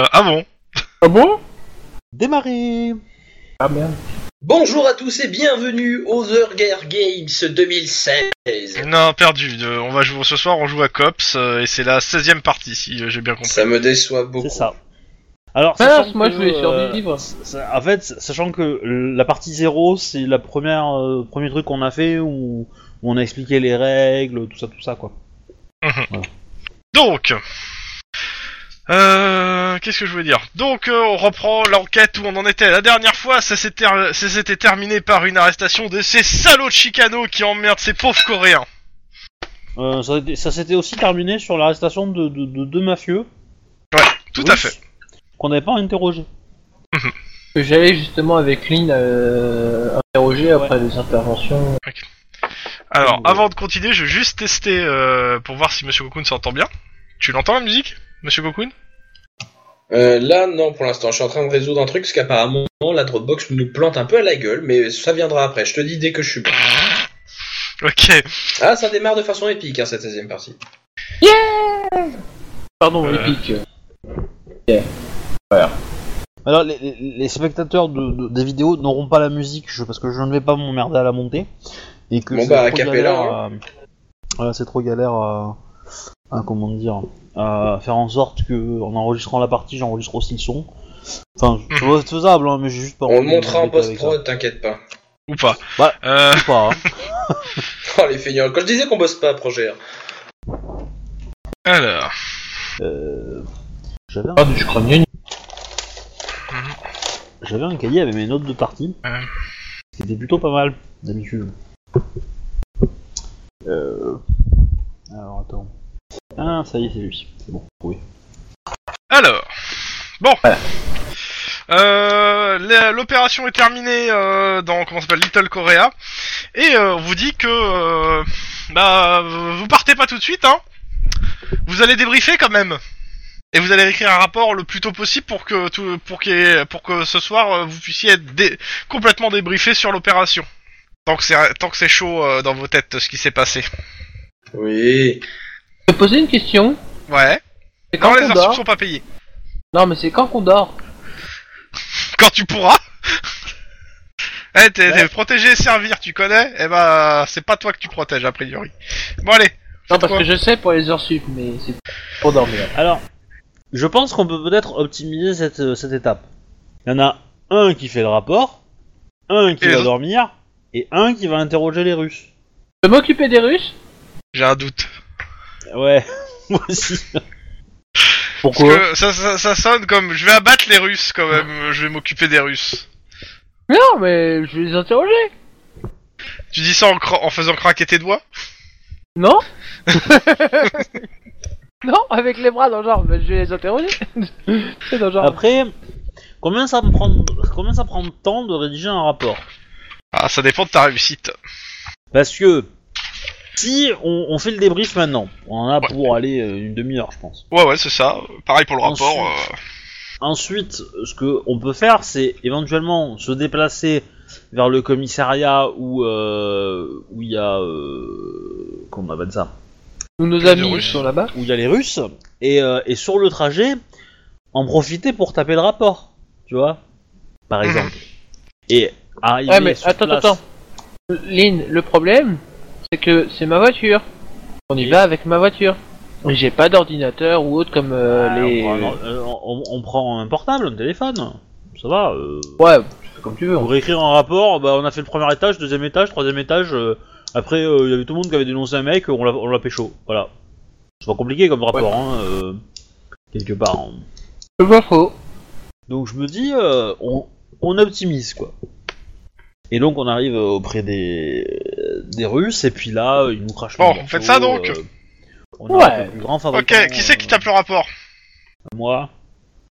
Euh, ah bon? Ah bon? Démarrer Ah merde. Bonjour à tous et bienvenue aux Hunger Games 2016. Non, perdu. On va jouer ce soir, on joue à Cops euh, et c'est la 16 e partie si euh, j'ai bien compris. Ça me déçoit beaucoup. C'est ça. Alors, sachant moi que, je voulais euh, survivre. ça- En fait, sachant que la partie 0, c'est la première euh, premier truc qu'on a fait où, où on a expliqué les règles, tout ça, tout ça, quoi. Donc, euh, qu'est-ce que je voulais dire? Donc, euh, on reprend l'enquête où on en était la dernière fois. Ça s'était terminé par une arrestation de ces salauds de Chicano qui emmerdent ces pauvres Coréens. Euh, ça, s'était aussi terminé sur l'arrestation de, de- de deux mafieux. Tout à fait. Qu'on n'avait pas interrogé. Que j'allais justement avec Lynn euh, interroger après les interventions. Alors, Ouais. avant de continuer, je vais juste tester euh, pour voir si Monsieur Cocoon s'entend bien. Tu l'entends la musique, Monsieur Cocoon Euh, là, non, pour l'instant, je suis en train de résoudre un truc parce qu'apparemment la Dropbox nous plante un peu à la gueule, mais ça viendra après. Je te dis dès que je suis bon. Ok. Ah, ça démarre de façon épique, hein, cette 16 partie. Pardon, Euh. épique. Alors, les, les- les spectateurs de, de- des vidéos n'auront pas la musique je- parce que je ne vais pas m'emmerder à la monter. Et que Bon, c'est bah, trop galère hein. à- Voilà, c'est trop galère à, à- comment dire, à faire en sorte que en enregistrant la partie, j'enregistre aussi le son. Enfin, vois, c'est faisable, hein, mais j'ai juste pas On le envie de montrera en m'embêter avec ça. post-prod, t'inquiète pas. Ou pas. Bah. Euh, Ou pas, hein. Oh, les feignants. Quand je disais qu'on bosse pas à projet. hein. alors. Euh, J'avais un, Ah, du crâne j'avais un cahier avec mes notes de partie. C'était plutôt pas mal, d'habitude. Euh... Alors, attends. Ah, ça y est, c'est lui. C'est bon, oui. Alors, bon. Euh, la- L'opération est terminée euh, dans comment ça s'appelle Little Korea et euh, on vous dit que euh, bah vous partez pas tout de suite hein. Vous allez débriefer quand même et vous allez écrire un rapport le plus tôt possible pour que tout, pour qu'il y ait- pour que ce soir euh, vous puissiez être dé- complètement débriefé sur l'opération. Tant que c'est tant que c'est chaud euh, dans vos têtes ce qui s'est passé. Oui. Je peux poser une question Ouais. C'est quand les qu'on heures dort sont pas payées. Non, mais c'est quand qu'on dort quand tu pourras. Eh, t'es t'es protégé et servir, tu connais Eh ben, c'est pas toi que tu protèges, a priori. Bon, allez. Non, parce que je sais pour les heures sup, mais c'est pour dormir. Alors, je pense qu'on peut peut-être optimiser cette, euh, cette étape. Il y en a un qui fait le rapport, un qui Et les va autres dormir, et un qui va interroger les Russes. Je peux m'occuper des Russes J'ai un doute. Ouais, moi aussi. Parce que ça, ça, ça sonne comme je vais abattre les Russes quand même, je vais m'occuper des Russes. Non, mais je vais les interroger. Tu dis ça en, cra- en faisant craquer tes doigts? Non Non, avec les bras dans le genre, je vais les interroger. c'est dans le genre. Après, combien ça me prend, combien ça prend de temps de rédiger un rapport? Ah, ça dépend de ta réussite. Parce que si on, on fait le débrief maintenant, on en a Ouais. pour aller euh, une demi-heure, je pense. Ouais, ouais, c'est ça. Pareil pour le Ensuite. rapport. euh, Ensuite, ce que on peut faire, c'est éventuellement se déplacer vers le commissariat où euh, où il y a euh, comment on appelle ça? Où nos amis Russes. sont là-bas. où il y a les Russes et, euh, et sur le trajet en profiter pour taper le rapport, tu vois, par Mhm. exemple. Et arriver Ouais, mais sur attends, place- attends. Lynn, le problème, c'est que c'est ma voiture. On y va avec ma voiture. Et j'ai pas d'ordinateur ou autre comme euh, Ah, les. on, prend, euh, on- on prend un portable, un téléphone, ça va. euh, Ouais, tu fais comme tu veux. Pour écrire un rapport, bah, on a fait le premier étage, deuxième étage, troisième étage. euh, après, euh, il y avait tout le monde qui avait dénoncé un mec, on l'a, on l'a pécho. Voilà. C'est pas compliqué comme rapport, hein, euh, quelque part. hein. C'est pas faux. Donc je me dis, euh, on, on optimise quoi. Et donc on arrive euh, auprès des, des Russes, et puis là, ils nous crachent Bon, le on fait morceau, ça, donc euh, on Ouais. a le plus grand fabricant, Ok, qui c'est qui euh, tape le rapport Moi.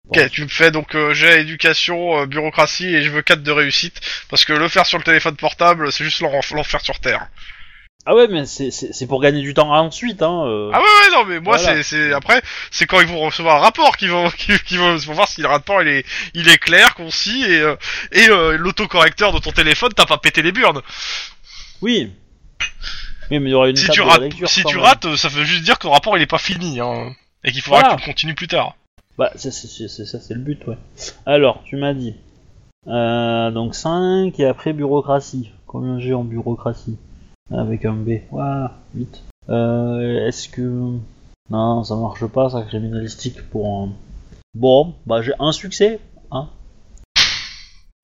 Ok, tu me fais donc euh, j'ai éducation, euh, bureaucratie et je veux 4 de réussite parce que le faire sur le téléphone portable, c'est juste l'enf- l'enfer sur terre. Ah ouais, mais c'est, pour gagner du temps ensuite, hein. euh. Ah ouais, ouais, non, mais moi, Voilà. c'est, c'est, après, c'est quand ils vont recevoir un rapport qu'ils vont, vont, voir si le rapport, il est, il est clair, concis, et, euh, et, euh, l'autocorrecteur de ton téléphone, t'as pas pété les burnes. Oui. Oui, mais il y aura une Si tu rates, lecture si tu même. rates, ça veut juste dire que ton rapport, il est pas fini, hein. Et qu'il faudra Voilà. que tu le continues plus tard. Bah, c'est ça, c'est le but, ouais. Alors, tu m'as dit. Euh, donc 5 et après bureaucratie. Combien j'ai en bureaucratie? Avec un B. Ouah, vite. Euh, Est-ce que. Non, ça marche pas, ça criminalistique pour un. Bon, bah j'ai un succès. Hein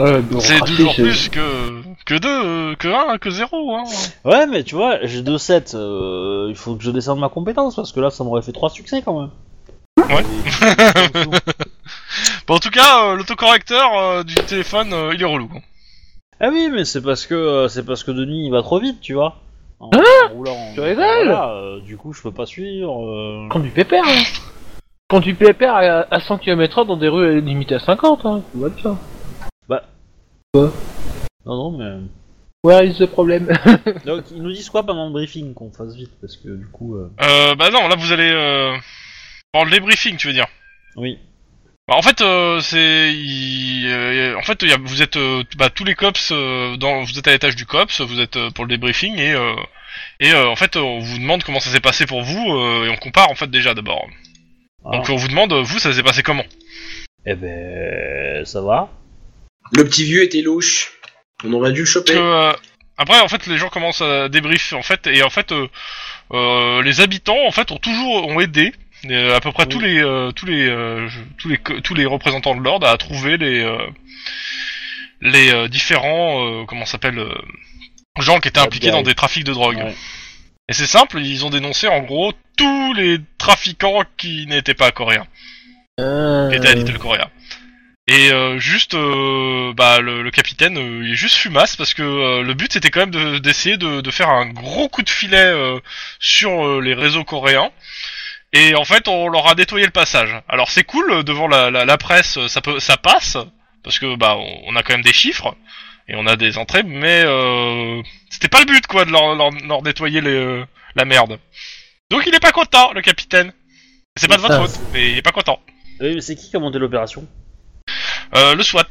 Euh, C'est toujours plus que que deux, que un, que zéro. Hein. Ouais, mais tu vois, j'ai 2 7. il faut que je descende ma compétence parce que là, ça m'aurait fait 3 succès quand même. Ouais. Et- Bon, en tout cas, euh, l'autocorrecteur euh, du téléphone, euh, il est relou. Ah oui, mais c'est parce que euh, c'est parce que Denis il va trop vite, tu vois. En, Hein en roulant. Tu rigoles Voilà, euh, du coup, je peux pas suivre. euh. Conduis pépère, hein. Conduis pépère à, à 100 km/h dans des rues limitées à 50, hein. Tout va bien. Non, non, mais. Where is the problem? Donc, ils nous disent quoi pendant le briefing qu'on fasse vite parce que du coup. euh, Euh, bah non, là vous allez euh, dans le débriefing, tu veux dire. Oui. Bah, en fait, euh, c'est, il- euh, en fait, il y a- vous êtes euh, bah, tous les cops euh, dans, vous êtes à l'étage du cops, vous êtes euh, pour le débriefing et euh, et euh, en fait, on vous demande comment ça s'est passé pour vous euh, et on compare en fait déjà d'abord. Ah. Donc on vous demande vous ça s'est passé comment? Eh ben, ça va. Le petit vieux était louche. On aurait dû le Parce choper. que euh, après en fait les gens commencent à débriefer en fait et en fait euh, euh, les habitants en fait ont toujours ont aidé à peu près Oui. tous les euh, tous les euh, tous les tous les représentants de l'ordre à trouver les euh, les euh, différents euh, comment s'appelle euh, gens qui étaient impliqués dans des trafics de drogue. Ouais. Et c'est simple, ils ont dénoncé en gros tous les trafiquants qui n'étaient pas coréens, Euh, qui étaient à Little Korea. Et euh, juste, euh, bah, le, le capitaine, euh, il est juste fumasse parce que euh, le but c'était quand même de- d'essayer de, de faire un gros coup de filet euh, sur euh, les réseaux coréens. Et en fait, on leur a nettoyé le passage. Alors c'est cool euh, devant la, la, la presse, ça peut, ça passe parce que bah on, on a quand même des chiffres et on a des entrées, mais euh, c'était pas le but quoi de leur, leur, leur nettoyer les, euh, la merde. Donc il est pas content, le capitaine. C'est pas de votre Ça. faute, mais il est pas content. Oui, mais c'est qui qui a monté l'opération? Euh, le SWAT.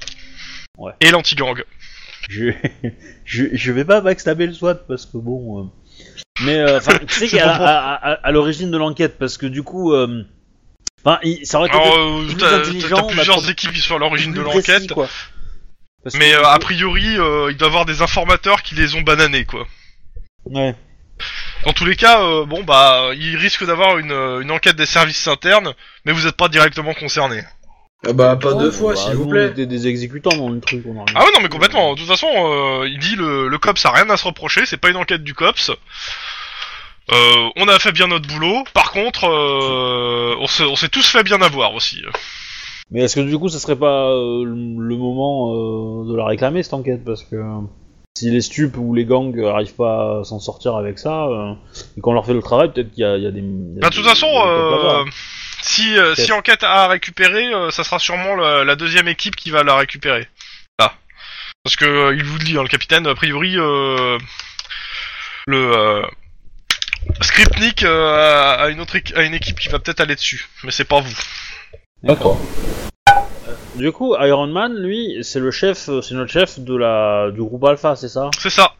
Ouais. Et l'anti-gang. je... je je vais pas backstabber le SWAT parce que bon. Mais euh, enfin, tu sais qu'à comprends. à, à, à l'origine de l'enquête parce que du coup. euh, Enfin, il- ça aurait été Alors, euh, plus t'as- t'as intelligent, t'as bah, plusieurs pour- équipes qui sont à l'origine de l'enquête, mais euh, a priori, euh, il doit y avoir des informateurs qui les ont bananés, quoi. Ouais. Dans tous les cas, euh, bon bah, il risque d'avoir une, euh, une enquête des services internes, mais vous n'êtes pas directement concerné. Ah bah, pas deux Ouais, fois, bah, s'il vous plaît. on était des exécutants dans le truc. On a rien. Ah ouais, non, mais complètement. De toute façon, euh, il dit le, le COPS a rien à se reprocher, c'est pas une enquête du COPS. Euh, on a fait bien notre boulot. Par contre, euh, on s'est on s'est tous fait bien avoir aussi. Mais est-ce que du coup, ça serait pas euh, le le moment euh, de la réclamer cette enquête? Parce que euh, si les stupes ou les gangs arrivent pas à s'en sortir avec ça, euh, et qu'on leur fait le travail, peut-être qu'il y, a- il y a des. il y a Bah, de des- toute façon, des têtes là-bas. euh, si, euh, si enquête a à récupérer, euh, ça sera sûrement la, la deuxième équipe qui va la récupérer. Là. Parce que euh, il vous le dit, hein, le capitaine, a priori, euh, le euh, Scriptnik euh, a, a une autre a une équipe qui va peut-être aller dessus, mais c'est pas vous. D'accord. Du coup, Iron Man, lui, c'est le chef, c'est notre chef de la du groupe Alpha, c'est ça? C'est ça.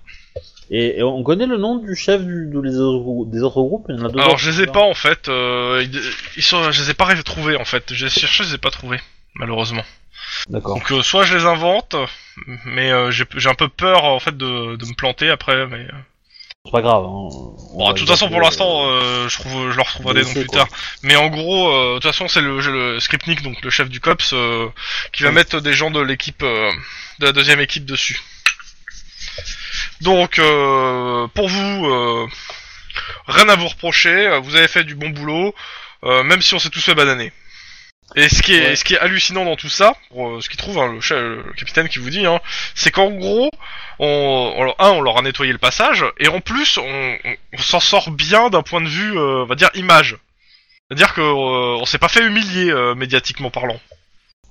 Et, et on connaît le nom du chef du, autres, des autres groupes Il y en a deux Alors je les ai pas en fait. Euh, ils, ils sont, je les ai pas retrouvés en fait. J'ai cherché, je les ai pas trouvés malheureusement. D'accord. Donc euh, soit je les invente, mais euh, j'ai j'ai un peu peur en fait de, de me planter après. Mais euh, C'est pas grave. Hein. On bon, va de toute façon pour l'instant, euh, je trouve, je leur retrouverai des noms plus quoi. tard. Mais en gros, euh, de toute façon c'est le, le donc le chef du cops, euh, qui va Oui. mettre des gens de l'équipe, de la deuxième équipe dessus. Donc euh, pour vous, euh, rien à vous reprocher. euh, Vous avez fait du bon boulot, euh, même si on s'est tous fait bananer. Et ce qui est, Ouais. ce qui est hallucinant dans tout ça, pour, euh, ce qu'il trouve, hein, le, chef- le capitaine qui vous dit, hein, c'est qu'en gros, on, un, on leur a nettoyé le passage, et en plus, on, on- on s'en sort bien d'un point de vue, euh, on va dire, image. C'est-à-dire euh, on s'est pas fait humilier euh, médiatiquement parlant.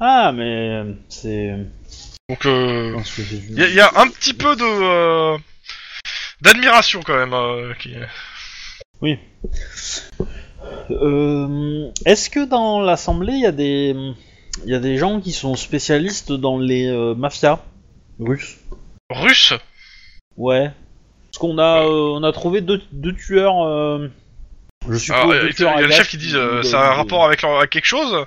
Ah, mais c'est. Donc, euh, il y, a- y a un petit peu de euh, d'admiration quand même. euh, qui... Euh, Est-ce que dans l'assemblée, il y a des, il y a des gens qui sont spécialistes dans les mafias russes? Russe. Ouais. Parce qu'on a, euh, on a trouvé deux, deux tueurs. je suppose deux il y a le chef qui dit, ça a un rapport avec, leur- avec quelque chose.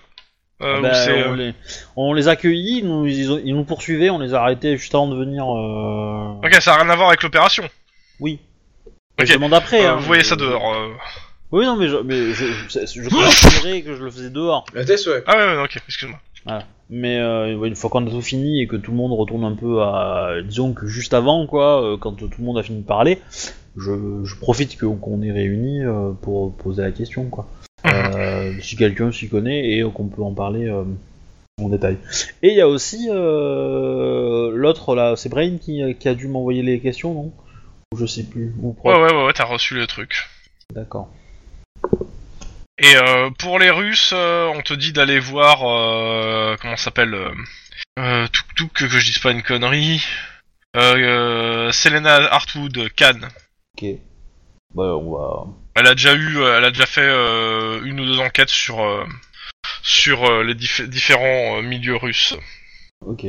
Euh, Bah, c'est, on, euh, les, on les accueillit, ils nous, ils, ont- ils nous poursuivaient, on les a arrêtés juste avant de venir. Euh... Ok, ça a rien à voir avec l'opération. Oui. Ok. Je demande après. Euh, hein, vous voyez je- ça dehors. euh. Oui, non, mais je, mais je, je, je considérais que je le faisais dehors. La test, ouais. Ah ouais, ouais, ok, excuse-moi. Mais euh, une fois qu'on a tout fini et que tout le monde retourne un peu à, disons que juste avant, quoi, quand tout le monde a fini de parler, je, je profite que- qu'on est réunis pour poser la question, quoi. Euh, si quelqu'un s'y connaît et qu'on peut en parler euh, en détail. Et il y a aussi euh, l'autre là, c'est Brain qui, qui a dû m'envoyer les questions, non? Ou Je sais plus. Ou Ouais, ouais, ouais, ouais, t'as reçu le truc. D'accord. Et euh, pour les Russes, euh, on te dit d'aller voir euh, comment ça s'appelle euh, Touk, que je dise pas une connerie. Selena Hartwood, Cannes. Ok. Bah on va. Elle a déjà eu, euh, elle a déjà fait euh, une ou deux enquêtes sur euh, sur les dif- différents milieux russes. Ok.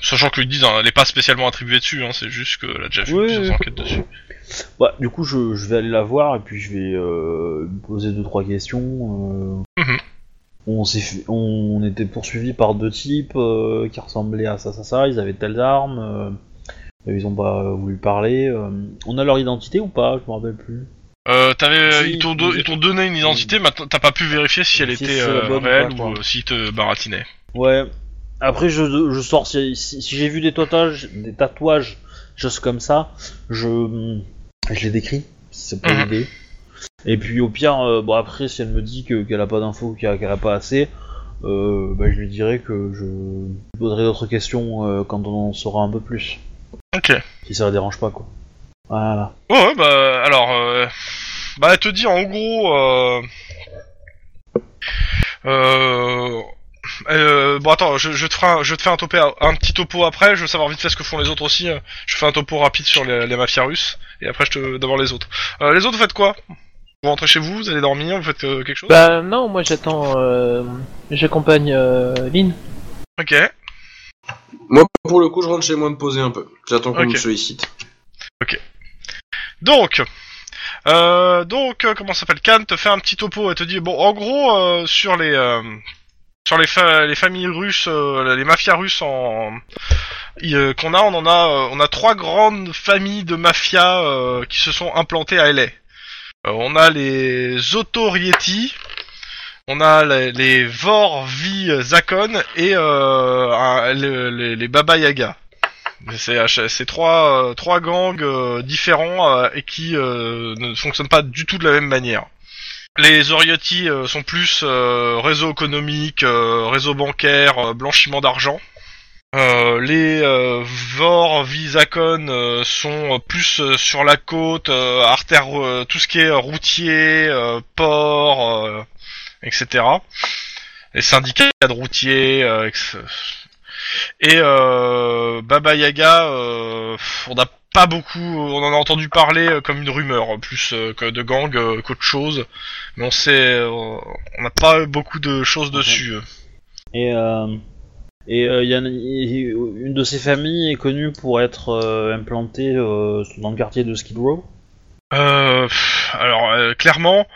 Sachant que ils disent, hein, elle est pas spécialement attribuée dessus, hein, c'est juste qu'elle a déjà fait Oui, plusieurs oui. enquêtes dessus. Bah, du coup, je, je vais aller la voir et puis je vais euh, lui poser deux trois questions. euh. Mhm. On fait- on, était poursuivi par deux types euh, qui ressemblaient à ça, ça, ça. Ils avaient telles armes. ils ont pas voulu parler. On a leur identité ou pas? Je me rappelle plus. Euh, t'avais, Si, ils t'ont do- ils- ils t'ont donné une identité, maintenant t'as pas pu vérifier si elle Si était euh, ou réelle ou quoi. euh, s'ils te baratinaient. Ouais. Après, je, je sors. Si, si- si j'ai vu des tatouages, des tatouages, choses comme ça, je, je les décris. C'est pas Mhm. l'idée. Et puis au pire, euh, bon après, si elle me dit que- qu'elle a pas d'infos, qu'elle a, qu'elle a pas assez, euh, bah, je lui dirai que je poserai d'autres questions euh, quand on en saura un peu plus. Ok. Si ça la dérange pas, quoi. Voilà. Ouais, ouais, bah alors, euh, bah elle te dit en gros, euh, euh, euh, bon attends, je, je te ferai, un, je te fais un topo, un petit topo après. Je veux savoir vite fait ce que font les autres aussi. Je fais un topo rapide sur les, les mafias russes et après je te d'abord les autres. Euh, les autres, vous faites quoi? Vous rentrez chez vous, vous allez dormir, vous faites euh, quelque chose? Bah non, moi j'attends, euh, j'accompagne euh, Lynn. Ok. Moi, pour le coup, je rentre chez moi me poser un peu. J'attends qu'on Ok. me sollicite. Donc, euh, donc euh, comment s'appelle Khan te fait un petit topo et te dit bon en gros euh, sur les euh, sur les, fa- les familles russes, euh, les mafias russes en qu'on a, on en a on a trois grandes familles de mafias qui se sont implantées à LA. On a les Otorieti, on a les, Vorvi Zakon et un- le- les, les Baba Yaga. C'est euh, c'est trois, euh, trois gangs euh, différents et qui ne fonctionnent pas du tout de la même manière. Les Oriotti sont plus réseau économique, réseau bancaire, blanchiment d'argent. Les euh, Vor sont plus sur la côte, artère, tout ce qui est routier, port, etc. Les syndicats de routiers, et euh, Baba Yaga, euh, on n'a pas beaucoup, on en a entendu parler euh, comme une rumeur, plus que de gang qu'autre chose, mais on sait, on n'a pas beaucoup de choses dessus. Et et euh, y a- y- une de ces familles est connue pour être euh, implantée euh, dans le quartier de Skid Row. Alors clairement,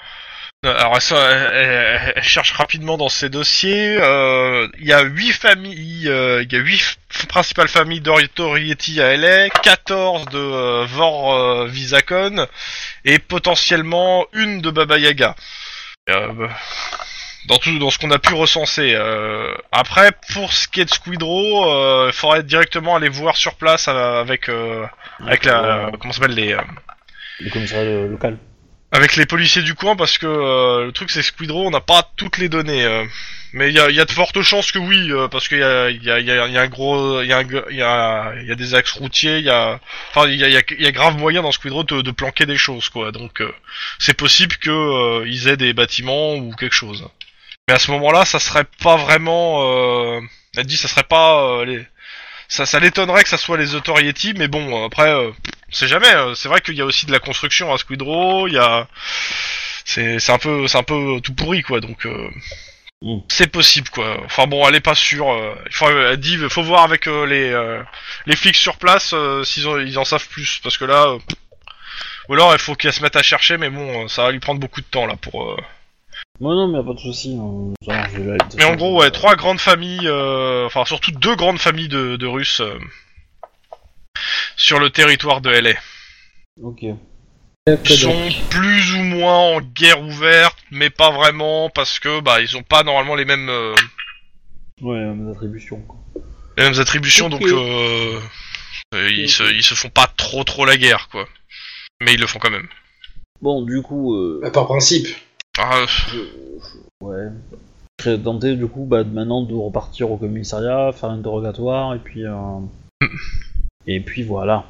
alors ça, elle, elle- elle cherche rapidement dans ses dossiers. euh, Il y a huit familles, euh, il y a huit principales familles d'Orieti à LA, 14 de euh, Vor euh, Visacon et potentiellement une de Baba Yaga. Dans tout, dans ce qu'on a pu recenser. Après, pour ce qui est de Squidrow, il faudrait directement aller voir sur place avec euh, avec la comment s'appelle les le commissariat local. Avec les policiers du coin parce que euh, le truc c'est Squidrow on n'a pas toutes les données euh. mais il y a, y a de fortes chances que oui euh, parce qu'il y a, y, a, y, a, un gros il y a, y, a, des axes routiers il y a enfin il y a, grave moyen dans Squidrow de, de planquer des choses quoi donc euh, c'est possible que euh, ils aient des bâtiments ou quelque chose mais à ce moment-là ça serait pas vraiment euh, elle dit ça serait pas euh, les ça, ça l'étonnerait que ça soit les Autorietti, mais bon, après, euh, on sait jamais. euh, C'est vrai qu'il y a aussi de la construction à Squidrow, il y a, c'est, c'est un peu, c'est un peu tout pourri quoi. Donc, euh, Mm. c'est possible quoi. Enfin bon, elle est pas sûre. euh, il faut, elle dit, faut voir avec euh, les, euh, les flics sur place euh, s'ils ils en savent plus, parce que là, euh, ou alors il faut qu'elle se mette à chercher, mais bon, ça va lui prendre beaucoup de temps là pour. euh, Non, non, mais y a pas de souci. hein. Mais en gros, ouais, trois grandes familles, euh, enfin surtout deux grandes familles de, de Russes sur le territoire de LA. Ok. Ils sont plus ou moins en guerre ouverte, mais pas vraiment parce que bah ils ont pas normalement les mêmes euh, Ouais, mes attributions. Quoi. les mêmes attributions, donc euh, euh, ils se ils se font pas trop trop la guerre quoi. Mais ils le font quand même. Bon, du coup, euh, Bah, par principe. Ah, je, je- ouais. Je serais tenté, du coup, bah, de maintenant de repartir au commissariat, faire un interrogatoire, et puis... euh, Et puis voilà.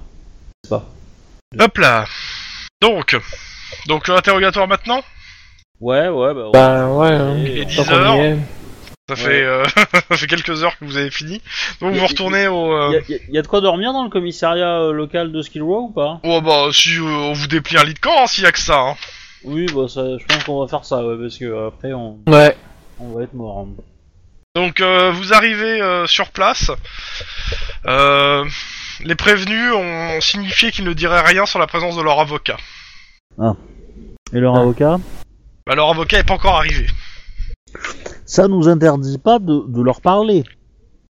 C'est pas. hop là. Donc donc l'interrogatoire maintenant. Ouais, ouais, bah... Bah ouais, hein. Et- Et Tant 10 qu'on y heures. est. Ça Ouais. fait euh, ça fait quelques heures que vous avez fini. Donc a- vous retournez au. euh, Y a, y de quoi dormir dans le commissariat euh, local de Skill Row ou pas? Oh bah si euh, on vous déplie un lit de camp hein, s'il y a que ça. Hein. Oui, bah ça, je pense qu'on va faire ça, ouais, parce que euh, après on, Ouais. on va être mort. hein. Donc euh, vous arrivez euh, sur place. Euh, les prévenus ont signifié qu'ils ne diraient rien sur la présence de leur avocat. Et leur avocat Bah, leur avocat est pas encore arrivé. Ça nous interdit pas de, de leur parler.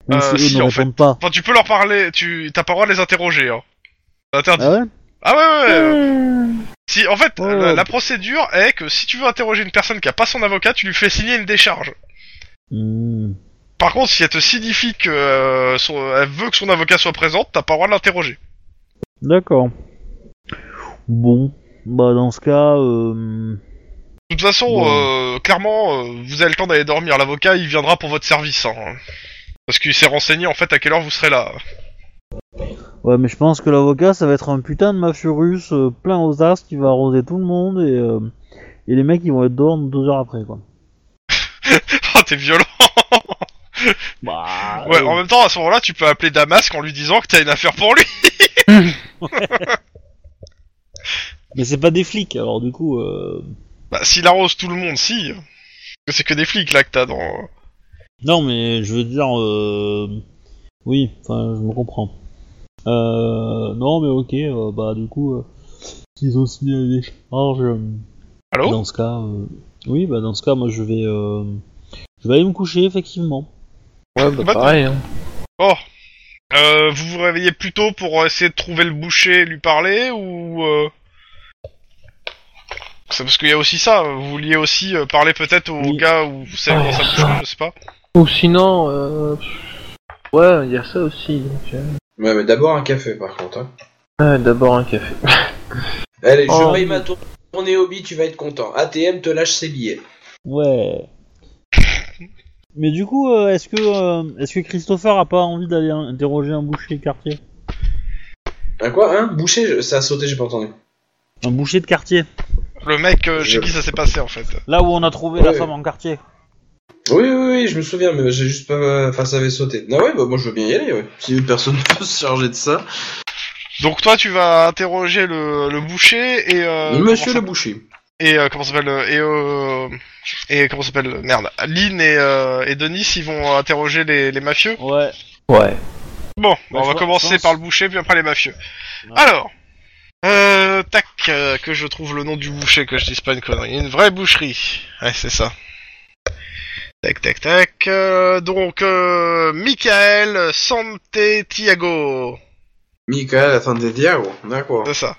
Même Euh, si eux si, ne en répondent pas. Enfin tu peux leur parler, tu t'as pas le droit de les interroger. Hein. C'est Interdit. Ah ouais Ah ouais ouais. ouais. Si en fait Oh. la, la procédure est que si tu veux interroger une personne qui a pas son avocat, tu lui fais signer une décharge. Hmm. Par contre, si elle te signifie que euh, son- elle veut que son avocat soit présente, t'as pas le droit de l'interroger. D'accord. Bon, bah dans ce cas, euh... De toute façon, Bon. euh, clairement, euh, vous avez le temps d'aller dormir. L'avocat, il viendra pour votre service. Hein. Parce qu'il s'est renseigné en fait à quelle heure vous serez là. ouais, mais je pense que l'avocat, ça va être un putain de mafieux russe euh, plein aux as qui va arroser tout le monde et, euh, et les mecs ils vont être dehors deux heures après quoi. oh, t'es violent. Bah, Ouais, euh, en même temps, à ce moment-là, tu peux appeler Damasque en lui disant que t'as une affaire pour lui. mais c'est pas des flics alors du coup. Euh... Bah, s'il arrose tout le monde, si. C'est que des flics là que t'as dans. Non, mais je veux dire, euh... oui, enfin, je me comprends. Euh... Non, mais ok, euh, bah du coup, euh... s'ils ont signé décharge, euh, Allô? dans ce cas, euh... oui, bah dans ce cas, moi je vais, euh... je vais aller me coucher effectivement. Ouais, bah Bah, pareil. Hein. Oh. Euh, vous vous réveillez plus tôt pour essayer de trouver le boucher et lui parler ou euh... C'est parce qu'il y a aussi ça. Vous vouliez aussi euh, parler peut-être au Oui. gars où vous savez comment ça bouge, je sais pas. Ou sinon, euh... ouais, il y a ça aussi. Donc, euh, Ouais, mais d'abord un café par contre. Hein. ouais, d'abord un café. Allez, je Oh. paye ma tour- tournée hobby, tu vas être content. ATM te lâche ses billets. Ouais. Mais du coup, euh, est-ce que, euh, est-ce que Christopher a pas envie d'aller interroger un boucher de quartier? Un quoi Hein? Boucher je- Ça a sauté, j'ai pas entendu. Un boucher de quartier Le mec euh, chez Je- qui ça s'est passé en fait. Là où on a trouvé la Ouais. femme en quartier. Oui, oui, oui, je me souviens, mais j'ai juste pas. Enfin, ça avait sauté. Non, ouais, bah moi je veux bien y aller, ouais. Si personne ne peut se charger de ça. Donc toi tu vas interroger le, le boucher et euh, Monsieur le comment boucher. Et euh, comment ça s'appelle euh, et euh, et comment ça s'appelle merde Lynn et euh, et Denis ils vont interroger les, les mafieux. Ouais. Ouais. Bon, Bah, on va commencer par le boucher puis après les mafieux. Ouais. Alors euh, tac euh, que je trouve le nom du boucher que je dise pas une connerie. Une vraie boucherie. Ouais c'est ça. Tac tac tac. euh, donc euh, Michael Santiago. Michael, Diago. D'accord. C'est ça.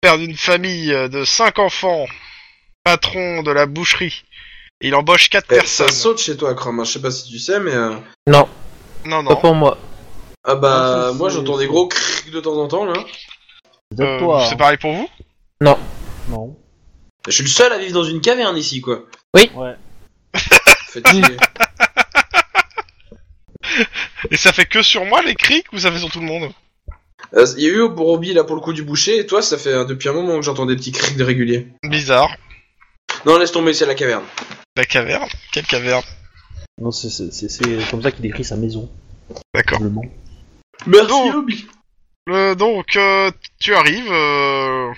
Père d'une famille euh, de cinq enfants, patron de la boucherie. Il embauche quatre Eh, personnes. ça saute chez toi, Chrome. hein. Je sais pas si tu sais, mais. euh, Non, Non, pas non. pour moi. Ah bah, Ah, moi j'entends des gros crics de temps en temps là. Euh, toi. c'est pareil pour vous? Non. Je suis le seul à vivre dans une caverne ici, quoi. Ouais. Et ça fait que sur moi les crics ou ça fait sur tout le monde? Euh, Il y a eu au Borobi là pour le coup du boucher, et toi ça fait euh, depuis un moment que j'entends des petits crics de réguliers. Bizarre. Non, laisse tomber, c'est la caverne. La caverne? Quelle caverne? Non, c'est- c'est c'est- c'est comme ça qu'il décrit sa maison. D'accord. Probablement. Merci, Non. Obi. Euh, donc, euh, tu arrives. euh,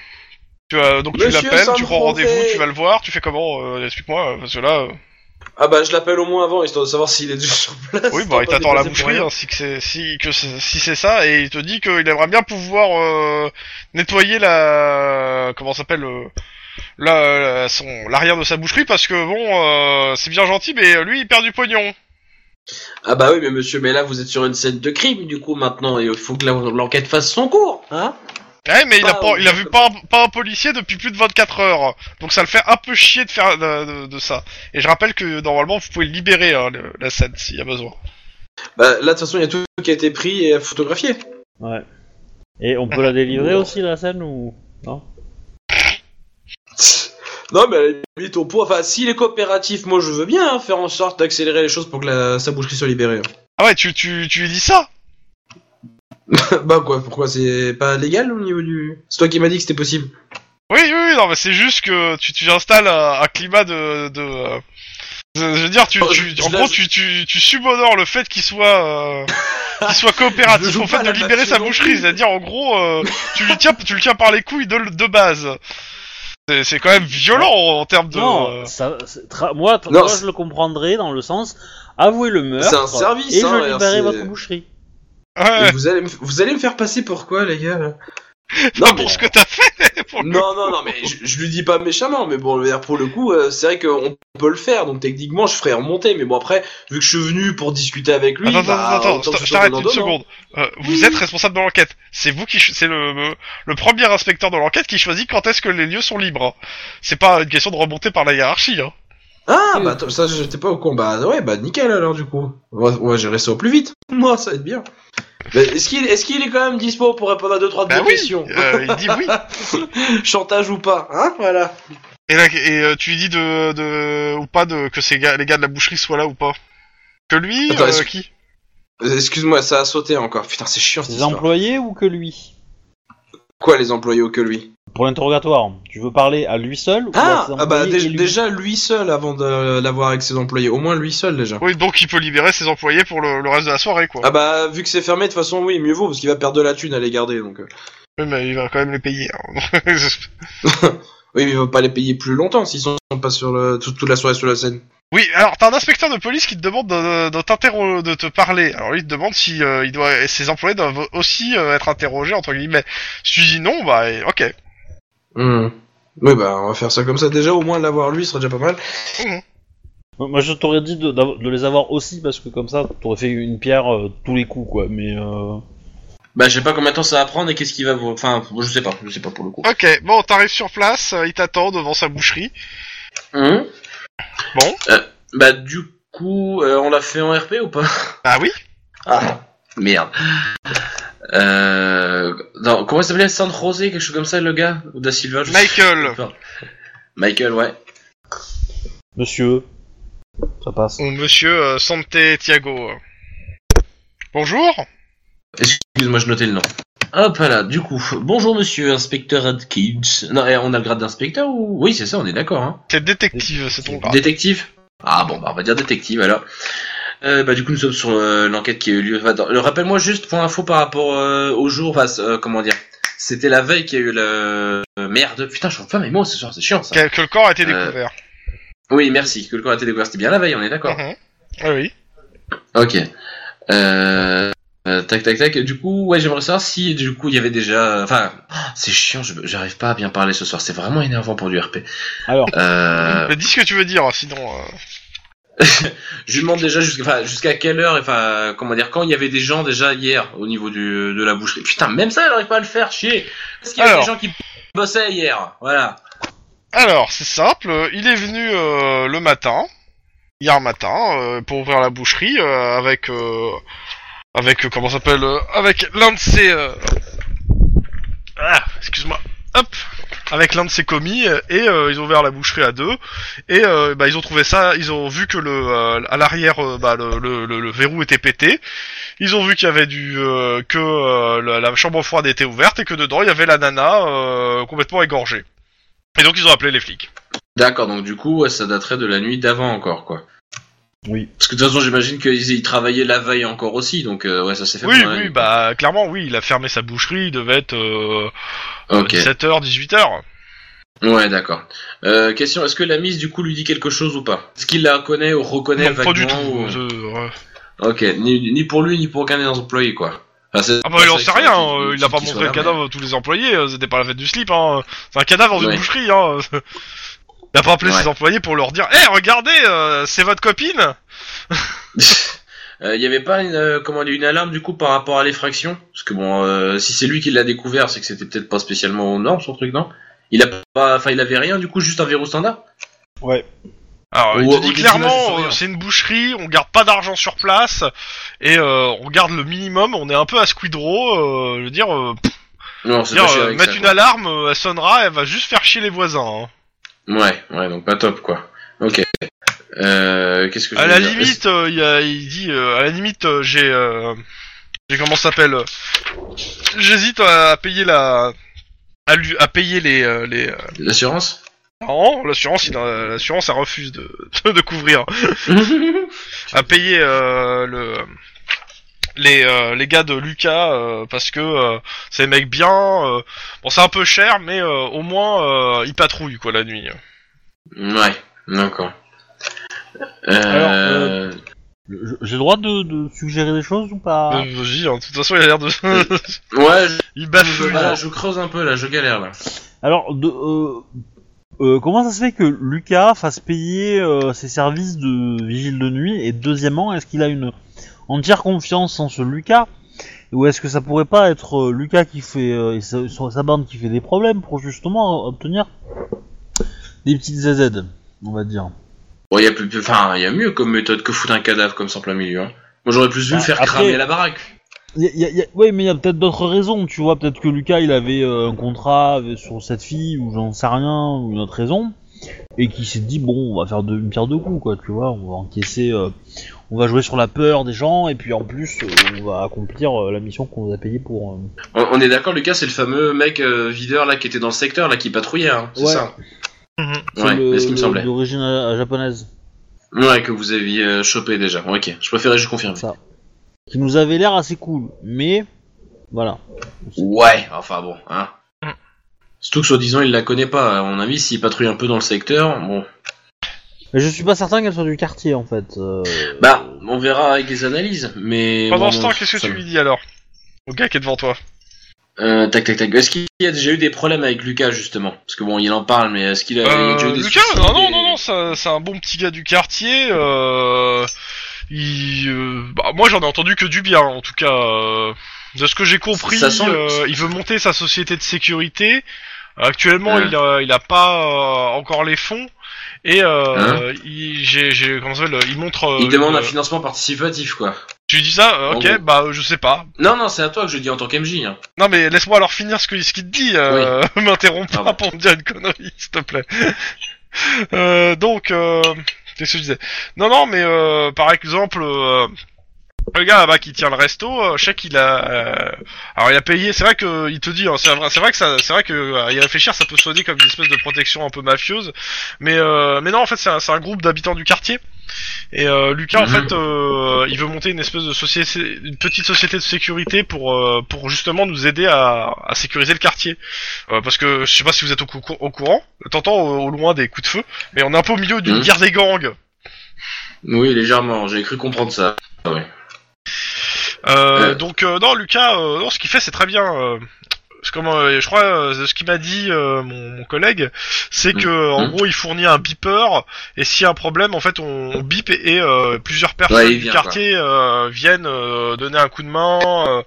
Tu as, donc tu Monsieur l'appelles, tu prends rendez-vous, tu vas le voir, tu fais comment euh, Explique-moi, euh, parce que là... euh, Ah bah je l'appelle au moins avant, histoire de savoir s'il est déjà sur place. Oui, bah il t'attend à la boucherie, hein, si que c'est si que c'est- si c'est ça, et il te dit qu'il aimerait bien pouvoir euh, nettoyer la comment ça s'appelle euh, la- son l'arrière de sa boucherie parce que bon, euh, c'est bien gentil, mais lui il perd du pognon. Ah bah oui, mais monsieur, mais là vous êtes sur une scène de crime du coup maintenant, et il faut que l'enquête fasse son cours, hein Ouais, mais il a Pas- pas, il a vu pas, un- pas un policier depuis plus de 24 heures, donc ça le fait un peu chier de faire de, de- de ça. Et je rappelle que normalement vous pouvez libérer hein, le- la scène s'il y a besoin. Bah là de toute façon il y a tout qui a été pris et photographié. Ouais. Et on peut la délivrer aussi la scène ou non? Non mais à la limite au point, enfin s'il est coopératif, moi je veux bien hein, faire en sorte d'accélérer les choses pour que la, sa boucherie soit libérée. Ah ouais, tu, tu, tu lui dis ça bah quoi, pourquoi c'est pas légal au niveau du... C'est toi qui m'as dit que c'était possible. Oui, oui, oui, non, mais c'est juste que tu, tu installes un, un climat de, de, euh, je veux dire, tu, Oh, tu- en gros, tu, tu, tu subhonores le fait qu'il soit, euh, qu'il soit coopératif au fait de libérer sa boucherie. C'est-à-dire, en gros, euh, tu lui tiens, tu le tiens par les couilles de, de base. C'est, c'est quand même violent en, termes de. Non, ça, c'est tra- moi, Non, je le comprendrais dans le sens avouer le meurtre C'est un service, et hein, je alors, libérer c'est- votre boucherie. ouais, Vous allez, me- vous allez me faire passer pour quoi les gars Non, pour mais- ce que t'as fait. Non, non, non, mais je, je lui dis pas méchamment, mais bon, pour le coup, euh, c'est vrai qu'on peut le faire, donc techniquement, je ferais remonter, mais bon, après, vu que je suis venu pour discuter avec lui, Attends, bah, attends, attends, je t'arrête une seconde. Euh, vous êtes responsable de l'enquête. C'est vous qui, c'est le, le premier inspecteur de l'enquête qui choisit quand est-ce que les lieux sont libres. C'est pas une question de remonter par la hiérarchie. Hein. Ah, Oui. bah, ça, j'étais pas au con, bah, ouais, bah, nickel, alors, du coup. On va, on va gérer ça au plus vite. Moi, ça va être bien. Est-ce qu'il est, quand même dispo pour répondre à deux, trois de Bah vos oui, questions euh, il dit oui. Chantage ou pas, hein, voilà. Et, là, et euh, tu lui dis de, de ou pas de que ces gars, les gars de la boucherie soient là ou pas? Que lui, Attends, euh, qui? Excuse-moi, ça a sauté encore. Putain, c'est chiant, cette Les histoire. employés ou que lui? Quoi, les employés ou que lui Pour l'interrogatoire, tu veux parler à lui seul ou Ah, à ses ah bah, employés dé- et lui déjà, lui seul avant de l'avoir avec ses employés. Au moins, lui seul, déjà. Oui, donc il peut libérer ses employés pour le, le reste de la soirée, quoi. Ah bah vu que c'est fermé de toute façon oui mieux vaut parce qu'il va perdre de la thune à les garder donc. euh. Oui, mais il va quand même les payer. hein. Oui mais il va pas les payer plus longtemps s'ils sont pas sur le toute, toute la soirée sur la scène. Oui, alors t'as un inspecteur de police qui te demande de, de, t'interro- de te parler. Alors lui il te demande si euh, il doit, ses employés doivent aussi euh, être interrogés entre guillemets. Si tu dis non, bah ok. Hmm. Oui bah on va faire ça comme ça déjà au moins l'avoir lui sera déjà pas mal. Moi je t'aurais dit de, les avoir aussi parce que comme ça t'aurais fait une pierre euh, tous les coups quoi, mais euh... Bah je sais pas combien de temps ça va prendre et qu'est-ce qu'il va vous. Enfin je sais pas je sais pas pour le coup. Ok, bon, t'arrives sur place, euh, il t'attend devant sa boucherie. Hmm. Bon. Euh, bah du coup euh, on l'a fait en RP ou pas? Ah oui Ah merde. Euh... Non, comment il s'appelait? San José quelque chose comme ça le gars? Ou Da Silva je sais Michael. pas. Michael ouais. monsieur, ça passe. Ou monsieur euh, Santiago. Bonjour Excuse-moi, je notais le nom. Hop là, du coup, bonjour monsieur inspecteur Atkins. Non, on a le grade d'inspecteur ou? Oui, c'est ça, on est d'accord. Hein. C'est détective, c'est ton grade. Détective? Ah bon, bah on va dire détective alors. Euh, bah du coup nous sommes sur euh, l'enquête qui a eu lieu. Enfin, Rappelle-moi juste pour info par rapport euh, au jour, enfin, euh, comment dire. C'était la veille qu'il y a eu le... Merde, putain, je suis en fin mais moi ce soir, c'est chiant ça. Que, que le corps a été découvert. Oui, merci, que le corps a été découvert, c'était bien la veille, on est d'accord. Mhm. Ah oui. Ok. Euh, euh, tac tac tac. Du coup, ouais, j'aimerais savoir si du coup il y avait déjà. Enfin, c'est chiant. je- J'arrive pas à bien parler ce soir. C'est vraiment énervant pour du RP. Alors, Euh, Mais dis ce que tu veux dire, sinon. euh, je lui demande déjà jusqu'à enfin, jusqu'à quelle heure. Enfin, comment dire quand il y avait des gens déjà hier au niveau du de la boucherie. Putain, même ça, elle arrive pas à le faire. Chier. Est-ce qu'il y avait Alors. des gens qui bossaient hier Voilà. Alors, c'est simple, il est venu euh, le matin, hier matin, euh, pour ouvrir la boucherie euh, avec euh, avec euh, comment s'appelle euh, avec l'un de ses euh, ah, excuse-moi. Hop avec l'un de ses commis euh, et euh, ils ont ouvert la boucherie à deux et euh, bah, ils ont trouvé ça ils ont vu que le à l'arrière bah, le, le, le- verrou était pété ils ont vu qu'il y avait du que la, la chambre froide était ouverte et que dedans il y avait la nana complètement égorgée et donc ils ont appelé les flics D'accord. Donc du coup, ça daterait de la nuit d'avant encore, quoi. Oui. Parce que de toute façon, j'imagine qu'ils ils travaillaient la veille encore aussi. Donc euh, ouais, ça s'est fait. Oui, oui, bah clairement, oui, il a fermé sa boucherie, il devait être euh, Ok. 17h, 18h. Ouais, d'accord. Euh, question, est-ce que la mise du coup lui dit quelque chose ou pas? Est-ce qu'il la connaît ou reconnaît Non, pas du tout. vaguement ou- euh, euh, Ok, ni, ni pour lui ni pour aucun des employés quoi. Enfin, Ah bah il en sait rien, euh, il a pas montré le cadavre à tous les employés, euh, c'était pas la fête du slip, hein. C'est un cadavre dans une Ouais. boucherie, hein. Il a pas appelé Ouais. ses employés pour leur dire Eh regardez, euh, c'est votre copine mais- Euh, Il y avait pas une, euh, comment dire, une alarme du coup par rapport à l'effraction? Parce que bon, euh, si c'est lui qui l'a découvert, c'est que c'était peut-être pas spécialement aux normes son truc, non? Il a pas, enfin il avait rien du coup, juste un verrou standard? Ouais. Alors, Ou- il te dit clairement, c'est une boucherie, on garde pas d'argent sur place, et euh, on garde le minimum, on est un peu à Squidrow, euh, je veux dire, euh, pff, Non, dire, euh, mettre ça, une quoi. alarme, elle sonnera, elle va juste faire chier les voisins. hein. Ouais, ouais, donc pas top quoi. Ok. Euh, Qu'est-ce que je À la dire limite, euh, il, y a- il dit, euh, à la limite, euh, j'ai, euh, j'ai comment ça s'appelle euh, J'hésite à, à payer la, à, lui, à payer les, euh, les. euh, L'assurance? Non, l'assurance, il, a- l'assurance, elle refuse de, de couvrir. À payer euh, le, les, euh, les gars de Lucas euh, parce que euh, c'est des mecs bien. euh, bon, c'est un peu cher, mais euh, au moins euh, ils patrouillent quoi la nuit. Ouais, d'accord. Euh... Alors, J'ai le droit de, de suggérer des choses ou pas? Euh, vas-y, hein, de toute façon, il a l'air de, Ouais, je, il je, bafouille. voilà, je creuse un peu là, je galère là. Alors, de, euh, euh, comment ça se fait que Lucas fasse payer euh, ses services de vigile de nuit Et deuxièmement, est-ce qu'il a une entière confiance en ce Lucas Ou est-ce que ça pourrait pas être euh, Lucas qui fait euh, et sa, bande qui fait des problèmes pour justement obtenir des petites ZZ, on va dire Bon, il y a plus, enfin, il y a mieux comme méthode que foutre un cadavre comme ça en plein milieu. Hein. Moi, j'aurais plus vu Bah, le faire après- cramer la baraque. Y a- y a- y a- ouais, mais il y a peut-être d'autres raisons, tu vois. Peut-être que Lucas, il avait euh, un contrat sur cette fille, ou j'en sais rien, ou une autre raison, et qui s'est dit, bon, on va faire de, une pierre deux coups, quoi, tu vois. On va encaisser, euh, on va jouer sur la peur des gens, et puis en plus, euh, on va accomplir euh, la mission qu'on nous a payée pour. euh. On, on est d'accord, Lucas, c'est le fameux mec euh, videur là qui était dans le secteur là qui patrouillait, hein, c'est Ouais. ça Mhm. Ouais, le- c'est ce qui me semblait. D'origine japonaise. Ouais, que vous aviez euh, chopé déjà. Ok, je préférais juste confirmer. Ça. Qui nous avait l'air assez cool, mais. Voilà. Ouais, enfin bon, hein. Surtout que soi-disant il la connaît pas. À mon avis, s'il patrouille un peu dans le secteur, bon. Mais je suis pas certain qu'elle soit du quartier, en fait. euh. Bah, on verra avec les analyses. Mais Pendant bon, ce temps, qu'est-ce que ça- tu lui dis alors? Au gars qui est devant toi. Euh, tac, tac, tac. Est-ce qu'il y a déjà eu des problèmes avec Lucas justement? Parce que bon, il en parle, mais est-ce qu'il a, Euh, déjà eu des Lucas, non, non, non, non, c'est un bon petit gars du quartier. Euh, il, euh, bah, moi, j'en ai entendu que du bien, en tout cas. euh, de ce que j'ai compris, Ça sent le- euh, il veut monter sa société de sécurité. Actuellement, Ouais. il a, il a pas euh, encore les fonds. Et euh, Hein il, j'ai, j'ai, comment ça s'appelle Il montre. euh, Il demande un financement participatif, quoi. Tu lui dis ça euh, Ok, bah je sais pas. Non, non, c'est à toi que je dis en tant qu'MJ. Hein. Non mais laisse-moi alors finir ce que ce qu'il te dit. Euh, M'interromps pas pour me dire une connerie, s'il te plaît. euh, donc, euh, qu'est-ce que je disais? Non, non, mais euh, par exemple, euh, le gars là-bas qui tient le resto, euh, je sais qu'il a. euh, alors il a payé. C'est vrai que il te dit. hein, c'est vrai, c'est vrai que ça, c'est vrai que euh, y réfléchir, ça peut sonner comme une espèce de protection un peu mafieuse. Mais euh, mais non, en fait, c'est un, c'est un groupe d'habitants du quartier. Et euh, Lucas, en fait, euh, il veut monter une espèce de société, une petite société de sécurité pour euh, pour justement nous aider à, à sécuriser le quartier. Euh, parce que je sais pas si vous êtes au, cou- au courant, t'entends au, au loin des coups de feu, mais on est un peu au milieu d'une Mhm. guerre des gangs. Oui, légèrement. J'ai cru comprendre ça. Ouais. Euh, Ouais. Donc euh, non, Lucas, euh, non, ce qu'il fait c'est très bien. Euh, comme, euh, je crois, euh, ce qu'il m'a dit euh, mon, mon collègue, c'est que en Mhm. gros il fournit un beeper et s'il y a un problème, en fait on, on bip et, et, euh, plusieurs personnes Ouais, du quartier euh, viennent euh, donner un coup de main. euh,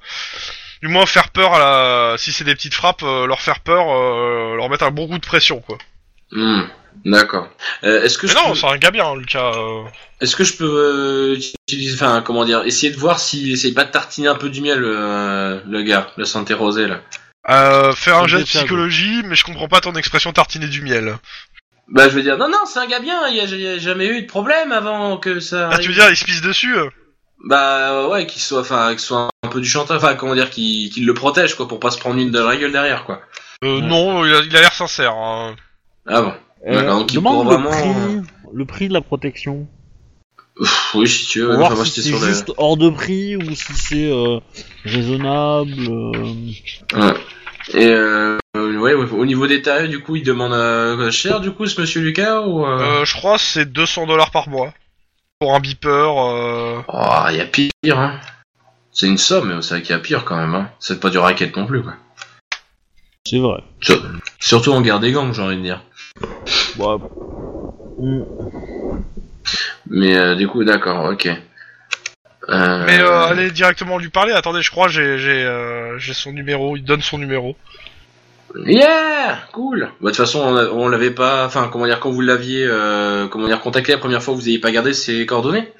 du moins faire peur à la... si c'est des petites frappes, euh, leur faire peur, euh, leur mettre un bon coup de pression quoi. Hmm, D'accord. Euh, Est-ce que Mais je non, peux... c'est un gars bien, Lucas. euh. Est-ce que je peux euh, utiliser, enfin, comment dire, essayer de voir s'il essaye pas de tartiner un peu du miel, euh, le gars, le santé rosé, là? Euh, faire un jet de psychologie, mais je comprends pas ton expression tartiner du miel. Bah, je veux dire, non, non, c'est un gars bien, il y a, il y a jamais eu de problème avant que ça Ah, tu arrive. veux dire, il se pisse dessus euh Bah, ouais, qu'il soit, enfin, qu'il soit un peu du chanteur, enfin, comment dire, qu'il qu'il le protège, quoi, pour pas se prendre une de la gueule derrière, quoi. Euh, Ouais. Non, il a il a l'air sincère. Hein. Ah bon. Donc il demande le vraiment, prix, euh, le prix de la protection. Oui, si tu veux, voir enfin, si c'est juste hors de prix ou si c'est euh, raisonnable. euh. Ouais. Et euh, euh, ouais, ouais, au niveau des tarifs, du coup, il demande euh, cher, du coup, ce monsieur Lucas, ou... Euh... Euh, je crois que c'est 200 dollars par mois. Pour un beeper. Euh... Oh, il y a pire, hein. C'est une somme, mais c'est vrai qu'il y a pire quand même. Hein. C'est pas du racket non plus, quoi. C'est vrai. Sur- Surtout en guerre des gangs, j'ai envie de dire. Bon, hmm. Mais euh, du coup, d'accord, ok. Euh, Mais euh, allez directement lui parler. Attendez, je crois j'ai j'ai euh, j'ai son numéro. Il donne son numéro. Yeah Cool Bah, De toute façon, on, l'avait pas... Enfin, comment dire, quand vous l'aviez euh, comment dire, contacté la première fois, vous n'ayez pas gardé ses coordonnées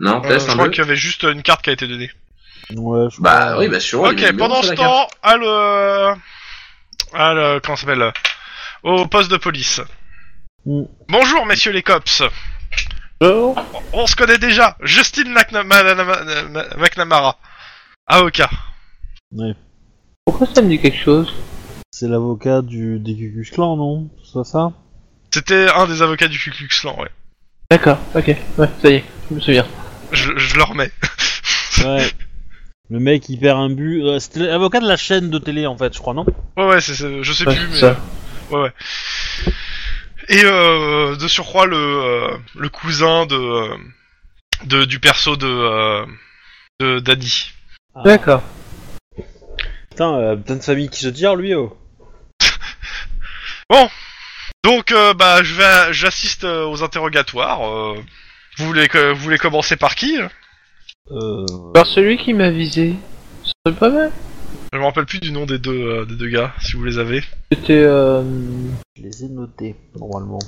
Non, Euh, peut-être je crois qu'il y avait juste une carte qui a été donnée. Ouais, je Bah oui, bah sûr. ok, pendant sur ce temps, à le, à le, comment ça s'appelle, au poste de police. Hmm. Bonjour, messieurs les cops. Oh, On se connaît déjà. Justine McNa- Ma- Ma- Ma- McNamara, avocat. Ouais. pourquoi ça me dit quelque chose? C'est l'avocat du des Cucus Clan, non? C'est ça? C'était un des avocats du Ku Klux Klan, ouais. D'accord, ok, ouais, ça y est, je me souviens. Je, je le remets. Ouais. Le mec il perd un but. euh, C'était l'avocat de la chaîne de télé en fait, je crois, non? Ouais, ouais, c'est, c'est- je sais Ouais, plus, mais c'est ça. Ouais, ouais. Et euh, de surcroît le euh, le cousin de, euh, de du perso de euh, de Danny. D'accord. Putain, euh, putain de famille qui se tire lui. Oh. Donc euh, bah je vais j'assiste euh, aux interrogatoires. euh. vous voulez que vous voulez commencer par qui? Euh... Alors celui qui m'a visé, ce serait pas mal. Je me rappelle plus du nom des deux euh, des deux gars si vous les avez. C'était euh... Je les ai notés normalement.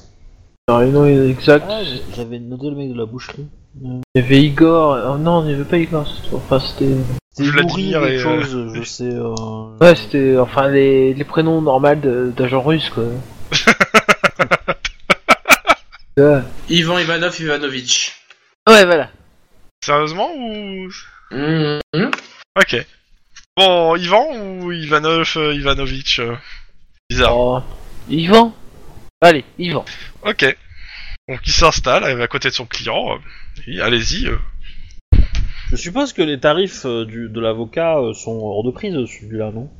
alors, le nom exact. Ah, j'avais noté le mec de la boucherie. Il y avait Igor. Oh non, il n'y avait pas Igor. c'était- Enfin, c'était. C'était Vladimir et, quelque euh, chose, je sais. Euh... Ouais, c'était enfin les, les prénoms normaux de- d'agents russes quoi. ouais. Ivan Ivanov Ivanovitch. ouais, voilà. Sérieusement ou Mhm. Ok. Bon Ivan ou Ivanov euh, Ivanovitch euh, Bizarre. Oh. Yvan. Allez, Yvan. Ok. Donc il s'installe à côté de son client. euh, et allez-y. euh. Je suppose que les tarifs euh, du, de l'avocat euh, sont hors de prise celui-là, non?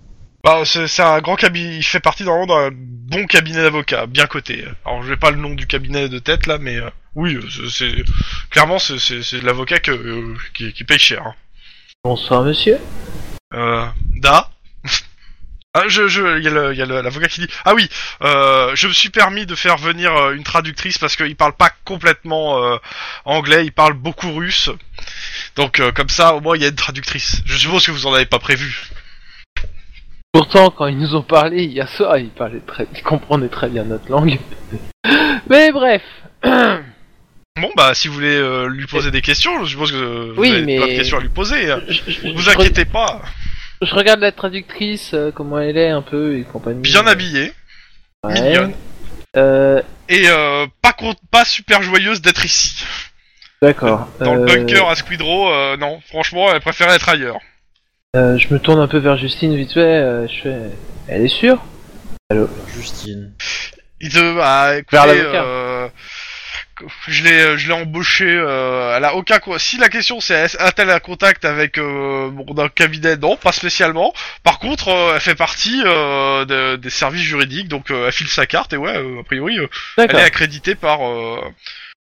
Bah, c'est c'est un grand cabinet, il fait partie normalement d'un bon cabinet d'avocats, bien coté. Alors, je vais pas le nom du cabinet de tête là, mais euh, oui, euh, c'est- c'est clairement c'est c'est c'est l'avocat que euh, qui, qui paye cher. hein. Bonsoir, monsieur. Euh, da. Ah, je, je, il y a le- y a le- l'avocat qui dit ah oui, euh, je me suis permis de faire venir euh, une traductrice parce qu'il parle pas complètement euh, anglais, il parle beaucoup russe. Donc comme ça, au moins il y a une traductrice. Je suppose que vous en avez pas prévu. Pourtant, quand ils nous ont parlé hier soir, ils parlaient très, ils comprenaient très bien notre langue. Mais bref. Bon bah si vous voulez euh, lui poser des questions, je suppose que vous Oui, avez mais- plein de questions à lui poser. Je, je- Vous je inquiétez pas, je regarde la traductrice, euh, comment elle est un peu et compagnie. bien habillée Ouais. mignonne. Euh, et euh, pas con- pas super joyeuse d'être ici. D'accord. Dans le Euh, bunker à Squidrow, euh, non, franchement, elle préférait être ailleurs. euh, je me tourne un peu vers Justine vite fait. euh, je fais. Elle est sûre? Justine. Il te, bah, écoutez, Vers l'avocat. euh, je l'ai, je l'ai embauché. Euh, elle a aucun. Si la question c'est a-t-elle un contact avec euh, mon un cabinet? Non, pas spécialement. Par contre, euh, elle fait partie euh, de- des services juridiques, donc euh, elle file sa carte et ouais, euh, a priori, euh, elle est accréditée par euh,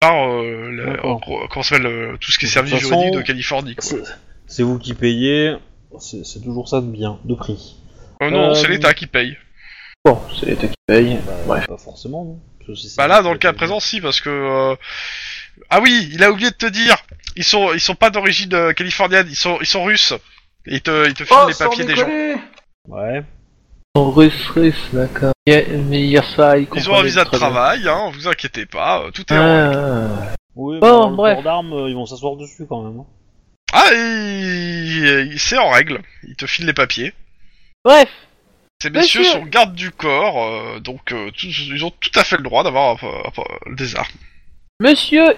par euh, comment s'appelle euh, tout ce qui est De service toute juridique façon, de Californie. Quoi. C'est c'est vous qui payez, c'est c'est toujours ça de bien, de prix. Euh, non, Euh, c'est l'État qui paye. Bon, c'est l'État qui paye. Bref. Pas forcément, non Si Bah là, dans le cas présent, si, parce que euh, ah oui, il a oublié de te dire, ils sont ils sont pas d'origine euh, californienne, ils sont ils sont russes. Et ils te ils te filent Oh, les papiers des gens. Ouais. En russe, russe, d'accord. Hier- Mais hier soir, ils Ils ont un visa de bien. travail, hein, vous inquiétez pas, euh, tout est en règle. Ah, Oui, Bon, alors, le bref. d'armes, ils vont s'asseoir dessus quand même. hein. Ah, il, c'est en règle. Il te file les papiers. Bref, Ces messieurs Monsieur sont gardes du corps, euh, donc euh, ils ont tout à fait le droit d'avoir euh, des armes. monsieur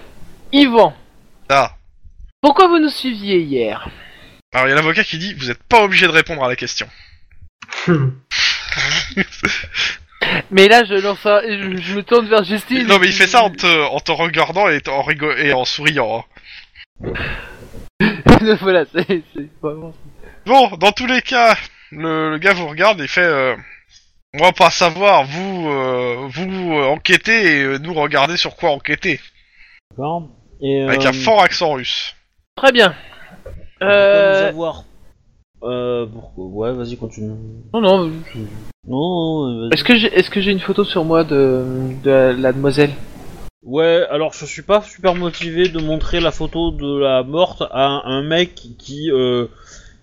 Yvan, Ah. pourquoi vous nous suiviez hier? Alors il y a l'avocat qui dit, vous êtes pas obligé de répondre à la question. Mais là, je lance un... je, je me tourne vers Justine. non mais il fait ça en te, en te regardant et en, rigo- et en souriant. hein. voilà, c'est c'est vraiment... Bon, dans tous les cas, le, le gars vous regarde et fait euh, On va pas savoir, vous euh, vous euh, enquêtez et euh, nous regarder sur quoi enquêter. D'accord Et, Avec un fort accent russe. Très bien. Pourquoi Euh... nous avoir Euh, pourquoi? Ouais, vas-y, continue. Non, non. Non, non, vas-y. Est-ce que j'ai, est-ce que j'ai une photo sur moi de, de la demoiselle? Ouais, alors je suis pas super motivé de montrer la photo de la morte à un mec qui, euh,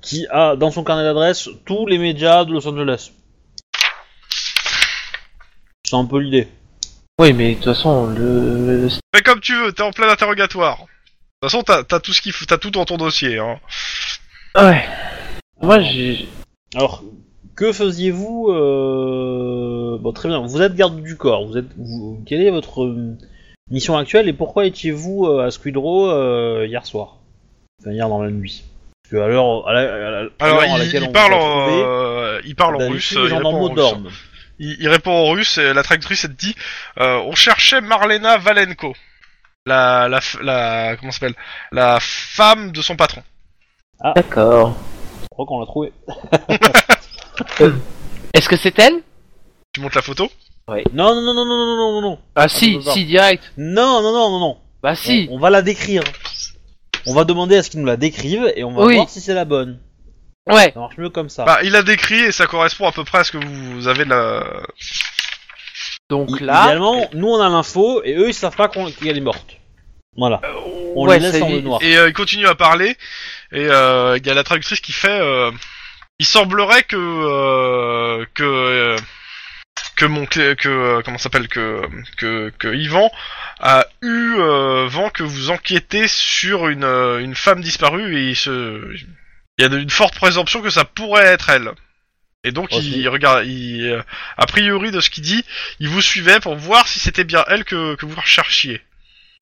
qui a dans son carnet d'adresse tous les médias de Los Angeles. C'est un peu l'idée. Oui, mais de toute façon, le, Fais comme tu veux, t'es en plein interrogatoire. De toute façon, t'as t'as tout ce qu'il faut, t'as tout dans ton dossier. Hein. ouais. Moi, j'ai, Alors, que faisiez-vous euh... Bon, très bien. Vous êtes garde du corps. Vous êtes. Vous... Quelle est votre euh, mission actuelle et pourquoi étiez-vous euh, à Squid Row euh, hier soir? Enfin, hier dans la nuit. Alors, il, parle en, euh, il parle en russe. Les. Euh, il, répond en russe et la traductrice elle dit euh, on cherchait Marlena Valenko, la la, la comment s'appelle? La femme de son patron. Ah. D'accord. Je crois qu'on l'a trouvée. Est-ce que c'est elle? Tu montes la photo? Oui. Non non non non non non non non. Ah, si si direct. Non non non non non. Bah si. On va la décrire. On va demander à ce qu'ils nous la décrivent et on va Oui. voir si c'est la bonne. Ouais. Ça marche mieux comme ça. Bah il a décrit et ça correspond à peu près à ce que vous avez de la. Donc I- là. Idéalement, nous on a l'info et eux ils savent pas qu'on- qu'elle est morte. Voilà. On ouais, les laisse ça dans le noir. Et euh, il continue à parler et euh, il y a la traductrice qui fait euh, il semblerait que euh, que euh, que mon clé- que euh, comment ça s'appelle que que que Yvan a eu euh, vent que vous enquêtez sur une euh, une femme disparue et il se il y a une forte présomption que ça pourrait être elle. Et donc il regarde il euh, a priori de ce qu'il dit, il vous suivait pour voir si c'était bien elle que que vous recherchiez.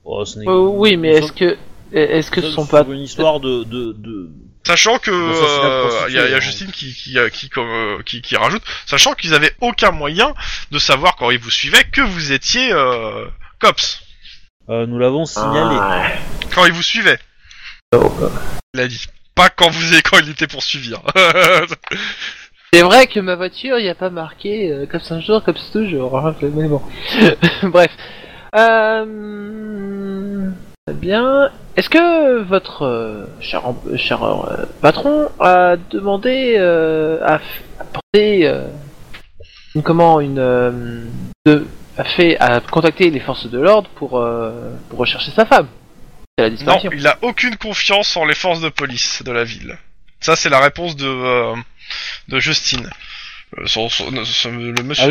Oh, ce n'est Euh, oui, mais est-ce que est-ce que ce sont pas une histoire de, de, de... Sachant que la euh, y a, y a. Justine qui qui, qui, comme, qui qui rajoute, sachant qu'ils avaient aucun moyen de savoir quand ils vous suivaient que vous étiez euh, cops Euh, nous l'avons signalé. Ah. quand ils vous suivaient. Oh. Il a dit pas quand vous quand il était poursuivi. hein. C'est vrai que ma voiture, il n'y a pas marqué euh, comme un jour, comme toujours. hein, mais bon. Bref. Euh... Bien. Est-ce que votre euh, cher, cher euh, patron a demandé euh, à, f- à porter euh, une comment une euh, de, a fait à contacter les forces de l'ordre pour euh, pour rechercher sa femme? La non, il a aucune confiance en les forces de police de la ville. Ça c'est la réponse de euh, de Justine. Euh, son, son- son- le monsieur,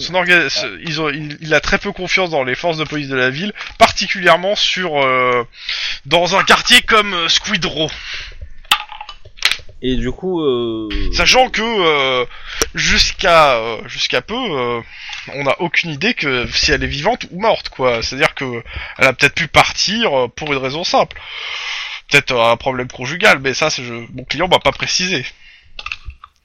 son- orga- ils ont, il, il a très peu confiance dans les forces de police de la ville, particulièrement sur euh, dans un quartier comme euh, Squid Row. Et du coup, euh... Sachant que euh, jusqu'à euh, jusqu'à peu, euh, on n'a aucune idée que si elle est vivante ou morte, quoi. C'est-à-dire que elle a peut-être pu partir pour une raison simple, peut-être un problème conjugal, mais ça, c'est je... mon client m'a pas précisé.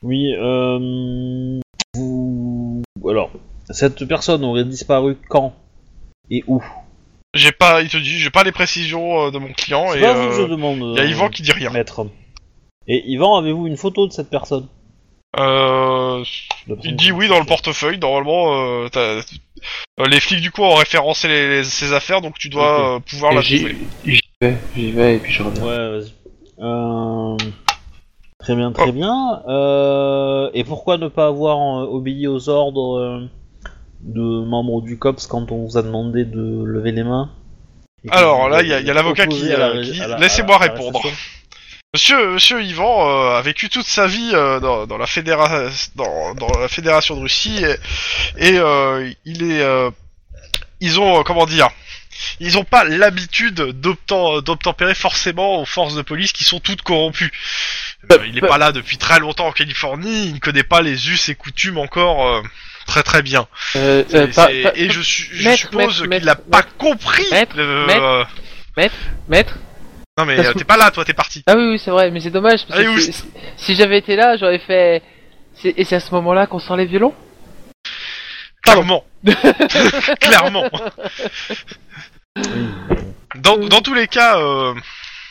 Oui, euh... vous... Alors, cette personne aurait disparu quand et où? J'ai pas, il te dit, j'ai pas les précisions euh, de mon client C'est et pas vous que je euh, demande. y a euh, Yvan qui dit rien. Maître. Et Yvan, avez-vous une photo de cette personne? Euh, il dit oui dans le portefeuille. Normalement, euh, t'as- euh, les flics du coup ont référencé les, les- ces affaires, donc tu dois euh, pouvoir Et la J'y trouver. j'y vais, j'y vais et puis je reviens. Ouais, vas-y. Euh... Très bien, très bien. Euh... Et pourquoi ne pas avoir euh, obéi aux ordres euh, de membres du COPS quand on vous a demandé de lever les mains Alors, là, il y a- l'avocat qui, la la- laissez-moi la- répondre. Monsieur, monsieur Yvan euh, a vécu toute sa vie euh, dans, dans la fédéra... dans, dans la fédération de Russie et, et, euh, il est, ils ont comment dire, ils ont pas l'habitude d'obtempérer forcément aux forces de police qui sont toutes corrompues. Euh, il est pas là depuis très longtemps en Californie, il ne connaît pas les us et coutumes encore euh, très très bien. Euh, euh, pas- c'est- pas- et je, su- je Maître, suppose qu'il a maître, pas compris. maître, le- maître. Maître non mais t'es pas là, toi t'es parti. Ah oui, oui, c'est vrai, mais c'est dommage, parce Allez, que si, si j'avais été là, j'aurais fait... Et c'est à ce moment-là qu'on sort les violons? Clairement. Clairement. Dans, dans tous les cas, euh,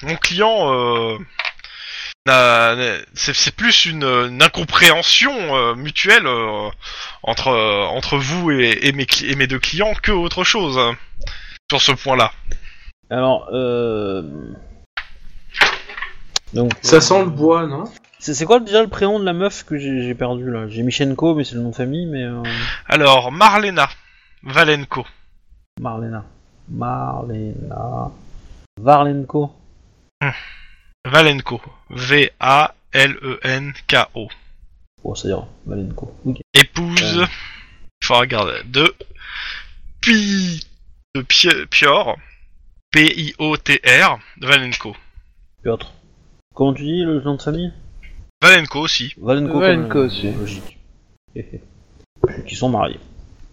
mon client, euh, n'a- n'a- c'est c'est plus une, une incompréhension euh, mutuelle euh, entre euh, entre vous et, et mes cli- et mes deux clients que autre chose hein, sur ce point-là. Alors, euh... Donc, Ça euh, sent le bois, non? C'est c'est quoi déjà le prénom de la meuf que j'ai j'ai perdu là? J'ai Michenko, mais c'est le nom de famille, mais euh, Alors, Marlena Valenko. Marlena. Marlena. Varlenko. Valenko. V-A-L-E-N-K-O. Oh, ça ira. Valenko. Ok. Épouse. Euh. Il faut regarder. De. Pi. De Pi- Pior. P-I-O-T-R. Valenko. Piotr. Comment tu dis le nom de famille Valenko aussi. Valenko. Valenko comme, euh, aussi. Logique. Hé, hé. Qui sont mariés.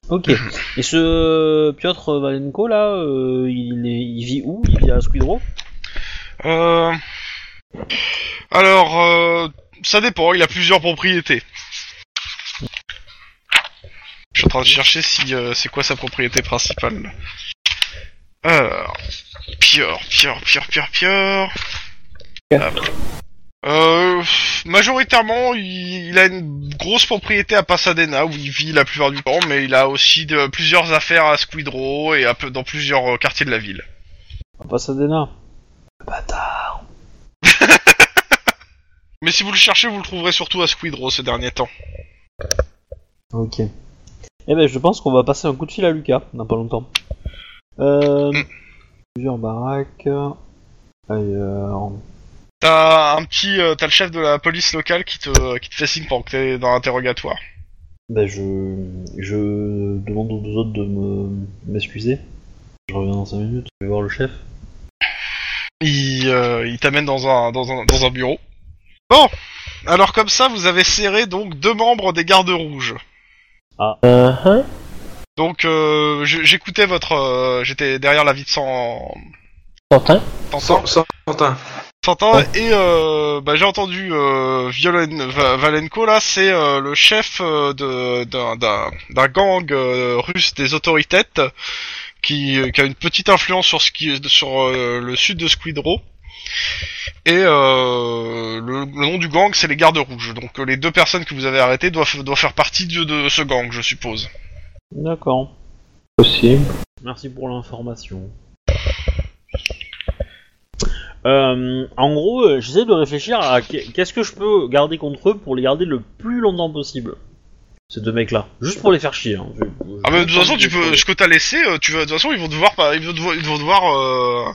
Ok. Et ce Piotr Valenko là, euh, il, est, il vit où? Il vit à Squidrow Euh... Alors, euh, ça dépend, il a plusieurs propriétés. Je suis en train de chercher si euh, c'est quoi sa propriété principale. Alors, Pior, Pior, Pior, Pior, Pior. Quatre. Euh, majoritairement, il, il a une grosse propriété à Pasadena où il vit la plupart du temps, mais il a aussi de, plusieurs affaires à Squidrow et à dans plusieurs quartiers de la ville. À Pasadena? Bâtard. Mais si vous le cherchez, vous le trouverez surtout à Squidrow ces derniers temps. Ok. Eh ben, je pense qu'on va passer un coup de fil à Lucas dans pas longtemps. Euh, Mm. Plusieurs baraques. Ailleurs. T'as un petit, euh, t'as le chef de la police locale qui te, qui te fait signe pendant que t'es dans l'interrogatoire. Ben, je, je demande aux deux autres de me m'excuser. Je reviens dans 5 minutes. Je vais voir le chef. Il, euh, il t'amène dans un, dans un, dans un bureau. Bon, alors comme ça, vous avez serré donc deux membres des gardes rouges. Uh-huh. Donc, euh, j'écoutais votre, euh, j'étais derrière la vie de San- Sans- Santin. Santan, et euh, bah, j'ai entendu euh, Violen, Va- Valenko là, c'est euh, le chef euh, de d'un d'un d'un gang euh, russe des autorités qui, qui a une petite influence sur ce qui sur euh, le sud de Squidrow. Et euh, le, le nom du gang, c'est les Gardes Rouges. Donc euh, les deux personnes que vous avez arrêtées doivent, doivent faire partie de, de ce gang, je suppose. D'accord. Possible. Merci pour l'information. Euh, en gros, euh, j'essaie de réfléchir à qu'est- qu'est-ce que je peux garder contre eux pour les garder le plus longtemps possible. Ces deux mecs-là. Juste pour les faire chier. hein. Je- je- Ah mais de toute façon, tu peux, ce que t'as laissé, euh, tu vas, de toute façon, ils vont devoir, pas- ils vont devoir, ils vont devoir euh,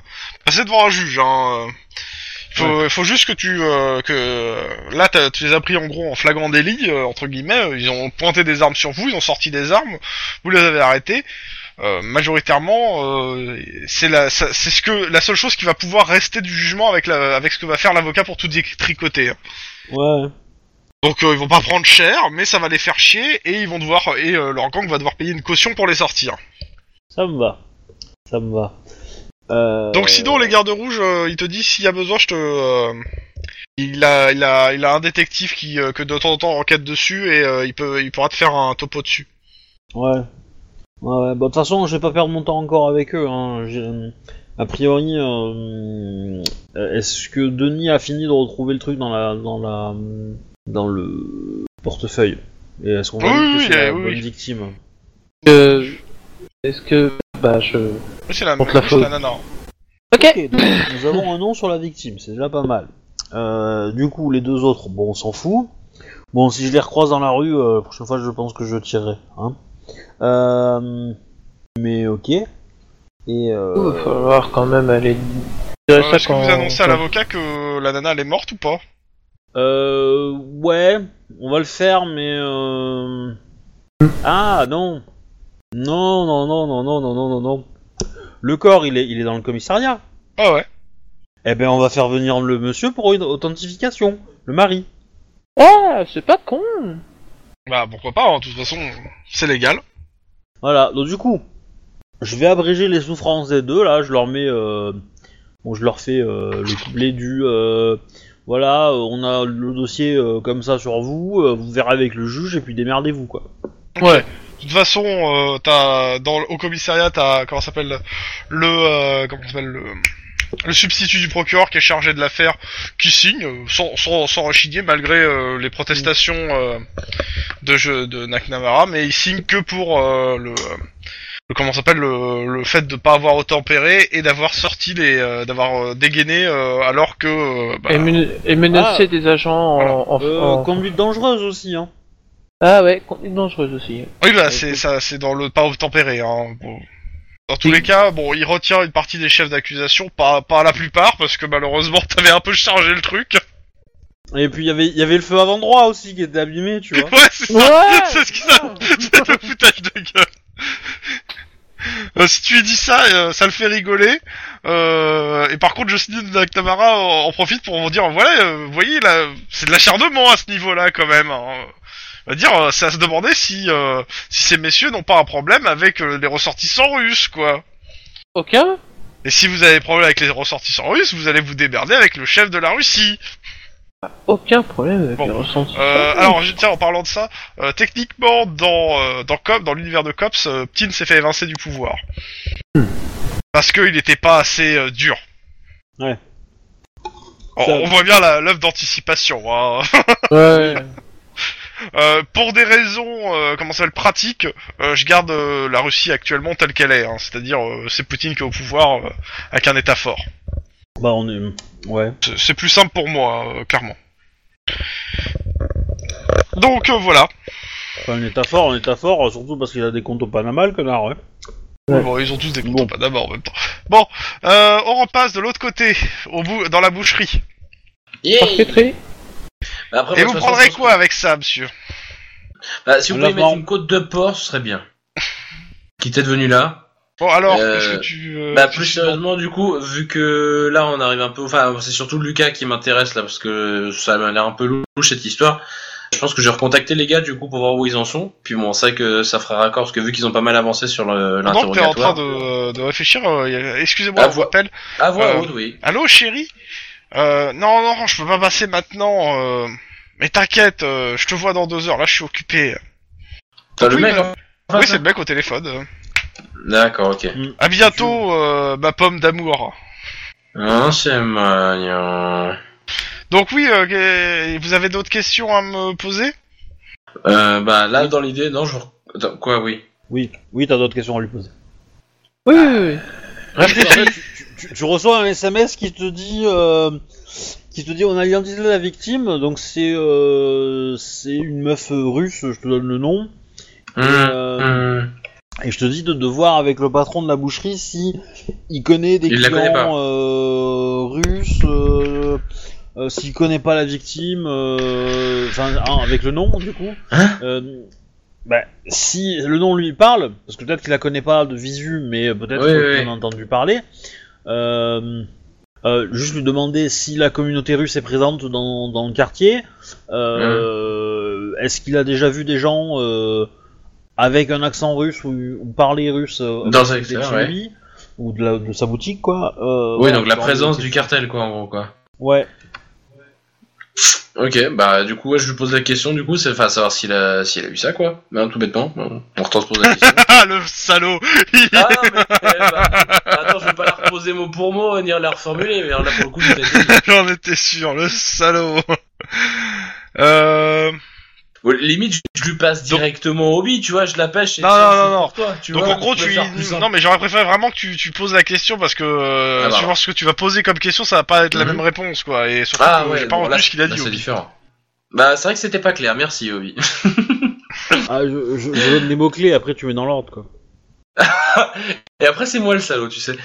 passer devant un juge. Hein. Il faut, faut juste que tu, euh, que là, t'as- tu les as pris en gros en flagrant délit euh, entre guillemets. Ils ont pointé des armes sur vous, ils ont sorti des armes, vous les avez arrêtés. Euh, majoritairement, euh, c'est la, ça- c'est ce que la seule chose qui va pouvoir rester du jugement avec la, avec ce que va faire l'avocat pour tout tricoter. hein. Ouais. Donc euh, ils vont pas prendre cher, mais ça va les faire chier et ils vont devoir et euh, leur gang va devoir payer une caution pour les sortir. Ça me va. Ça me va. Euh... Donc sinon les gardes rouges, euh, il te dit s'il y a besoin, je te, euh, il a, il a, il a un détective qui que de temps en temps enquête dessus et il peut, il pourra te faire un topo dessus. Ouais. Ouais, ouais. Bah, de toute façon, je vais pas perdre mon temps encore avec eux. Hein. A priori, est-ce que Denis a fini de retrouver le truc dans la, dans la, dans le portefeuille Et est-ce qu'on va Oui, dire que oui, c'est la oui, bonne victime? Euh, Est-ce que. Bah, je. Oui, C'est la, la oui, faute. c'est la nana. Ok donc, nous avons un nom sur la victime, c'est déjà pas mal. Euh, du coup, les deux autres, bon, on s'en fout. Bon, si je les recroise dans la rue, euh, la prochaine fois, je pense que je tirerai. Hein. Euh, mais ok. Et Il va falloir quand même aller. Euh, ça Est-ce que vous annoncez à l'avocat que la nana elle est morte ou pas? Euh, ouais, on va le faire, mais euh... ah non, non, non, non, non, non, non, non, non, non. Le corps, il est, il est dans le commissariat. Ah ouais. Eh ben, on va faire venir le monsieur pour une authentification, le mari. Ah, c'est pas con Bah pourquoi pas. hein, De toute façon, c'est légal. Voilà, donc du coup, je vais abréger les souffrances des deux, là, je leur mets... Euh... Bon, je leur fais euh, le couplet du... euh, voilà, euh, on a le dossier euh, comme ça sur vous, euh, vous verrez avec le juge, et puis démerdez-vous, quoi. Ouais. De toute façon, euh, t'as dans le- au commissariat, t'as comment ça s'appelle le euh, comment ça s'appelle le le substitut du procureur qui est chargé de l'affaire, qui signe sans sans, sans rechigner malgré euh, les protestations euh, de jeu de McNamara, mais il signe que pour euh, le le comment s'appelle le, le fait de pas avoir tempéré et d'avoir sorti les euh, d'avoir euh, dégainé euh, alors que euh, bah, Et, men- et menacer Ah. des agents Voilà. en, en- Euh, en- Conduite dangereuse aussi, hein. Ah ouais, conduite dangereuse aussi. oui bah c'est ça c'est dans le pas tempéré hein. Bon. Dans tous Oui. les cas, bon, il retient une partie des chefs d'accusation, pas pas la plupart parce que malheureusement t'avais un peu chargé le truc. Et puis il y avait il y avait le feu avant droit aussi qui était abîmé, tu vois. ouais, c'est ça. Ouais c'est ce qui ça. C'est le foutage de gueule. Euh, si tu lui dis ça, euh, ça le fait rigoler. Euh, et par contre, Jocelyn Nactamara en, en profite pour vous dire, voilà, vous voyez, là, c'est de l'acharnement à ce niveau-là quand même. Hein. On va dire, c'est à se demander si, si ces messieurs n'ont pas un problème avec les ressortissants russes, quoi. Aucun? Et si vous avez problème avec les ressortissants russes, vous allez vous démerder avec le chef de la Russie. Aucun problème avec Bon. les ressentis. Euh, alors, je- tiens, en parlant de ça, euh, techniquement, dans euh, dans Cop, dans l'univers de Cops, euh, Ptin s'est fait évincer du pouvoir parce qu'il n'était pas assez euh, dur. Ouais. On, Ça- on voit bien la- l'œuvre d'anticipation. Hein. Ouais. Euh, pour des raisons, euh, comment ça s'appelle, pratiques, euh, je garde euh, la Russie actuellement telle qu'elle est. hein. C'est-à-dire, euh, c'est Poutine qui est au pouvoir euh, avec un État fort. Bah on est ouais. C'est- plus simple pour moi, euh, clairement. Donc euh, voilà. Enfin, un état fort, un état fort, surtout parce qu'il a des comptes au Panama, le connard, ouais. Ouais. Bon, ils ont tous des comptes Bon. pas d'abord en même temps. Bon, euh, on repasse de l'autre côté, au bout, dans la boucherie. Yeah Bah, après, Et moi, vous prendrez quoi avec ça, monsieur? Bah, si vous pouvez mettre une côte de porc, ce serait bien. Qui t'est devenu là? Bon, alors, Euh, qu'est-ce que tu... euh, Bah plus sérieusement du coup, vu que là on arrive un peu, enfin c'est surtout Lucas qui m'intéresse là parce que ça m'a l'air un peu louche cette histoire. Je pense que je vais recontacter les gars du coup pour voir où ils en sont. Puis bon, c'est vrai que ça fera raccord parce que vu qu'ils ont pas mal avancé sur Pendant que t'es en train l'interrogatoire. de, de réfléchir, euh, excusez-moi, Ah, vous vo- rappelle. À voix haute, oui. Allô, chérie? Euh, Non, non, je peux pas passer maintenant. Mais t'inquiète, je te vois dans deux heures. Là, je suis occupé. T'as le mec. bah- hein oui, c'est le mec au téléphone. D'accord, ok. À bientôt, euh, ma pomme d'amour. Ah, c'est mignon. Donc oui, euh, vous avez d'autres questions à me poser? Euh, bah là dans l'idée, non, je. Attends, quoi, oui? Oui, oui, t'as d'autres questions à lui poser. Oui, oui, oui. En fait, tu, tu- tu reçois un SMS qui te dit, euh, qui te dit, on a identifié la victime, donc c'est, euh, c'est une meuf russe, je te donne le nom, hum. Et je te dis de, de voir avec le patron de la boucherie si il connaît des Il la connaît pas. clients euh, russes, euh, euh, s'il connaît pas la victime, euh, enfin, hein, avec le nom du coup. Hein euh, bah, si le nom lui parle, parce que peut-être qu'il la connaît pas de visu, mais peut-être Oui, qu'il oui, en oui. a entendu parler. Euh, euh, juste lui demander si la communauté russe est présente dans, dans le quartier. Euh, Est-ce qu'il a déjà vu des gens euh, avec un accent russe ou, ou parler russe euh, Dans extérieur, ouais. ou de, la- de sa boutique quoi euh, Oui, donc la présence du cartel, quoi, en gros, quoi. Ouais. Ok, bah du coup, ouais, je lui pose la question, du coup, c'est enfin savoir s'il a, s'il a eu ça, quoi. Ben, tout bêtement, on retranspose la question. Ah, le salaud ah non, mais eh, bah, attends, je vais pas la reposer mot pour mot, ni la reformuler, mais là pour le coup. J'en étais sûr, le salaud Euh... Bon, limite, je, lui passe directement au bi, tu vois, je la pêche et Non, non, non, pour toi, tu Donc vois, en gros, tu... plus. Non, mais j'aurais préféré vraiment que tu, tu poses la question parce que euh, Ah bah. suivant ce que tu vas poser comme question, ça va pas être la Mhm. même réponse, quoi. Et surtout, Ah ouais, j'ai pas bon, entendu là, ce qu'il a là, dit. c'est différent. Bah, c'est vrai que c'était pas clair, merci Obi. Ah, je, je- je donne les mots clés après tu mets dans l'ordre quoi. Et après, c'est moi le salaud, tu sais.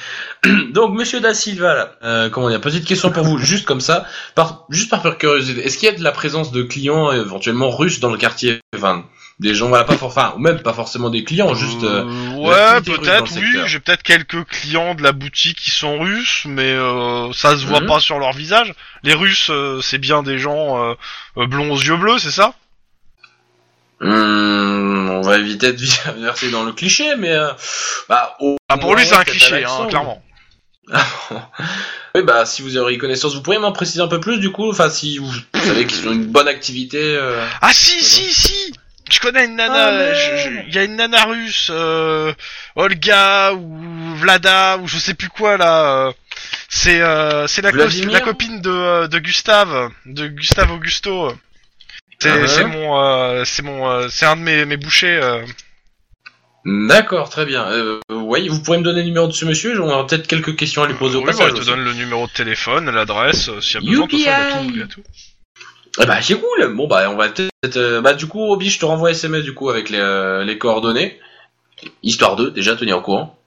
Donc, monsieur Da Silva, là, euh, comment dire, petite question pour vous, juste comme ça, par, juste par pure curiosité. Est-ce qu'il y a de la présence de clients éventuellement russes dans le quartier? Enfin, des gens, voilà, pas for... enfin, ou même pas forcément des clients, juste. euh, ouais, peut-être, oui. J'ai peut-être quelques clients de la boutique qui sont russes, mais euh, ça se voit Mhm. pas sur leur visage. Les Russes, euh, c'est bien des gens euh, euh, blonds aux yeux bleus, c'est ça? Hum, on va éviter de verser dans le cliché, mais. euh, bah, au Ah, pour lui, c'est un cliché, hein, clairement. Oui, bah, si vous auriez connaissance, vous pourriez m'en préciser un peu plus, du coup, enfin, si vous, savez qu'ils ont une bonne activité. euh, Ah si, si, si Je connais une Ah, nana, je- il y a une nana russe, euh, Olga ou Vlada ou je sais plus quoi là. euh, C'est euh, c'est la copine de, euh, de Gustave, de Gustave Augusto. C'est Ah c'est mon euh, c'est mon euh, c'est un de mes mes bouchers. euh. D'accord, très bien. Euh, oui, vous pourrez me donner le numéro de ce monsieur On aura peut-être quelques questions à lui poser au Oui, bah, passage. il te aussi. donne le numéro de téléphone, l'adresse, s'il y a besoin, de toute façon, il a tout, tout. Eh bah c'est cool. Bon bah on va peut-être. euh, bah du coup, Obi, je te renvoie SMS du coup avec les, euh, les coordonnées, histoire de déjà tenir au courant.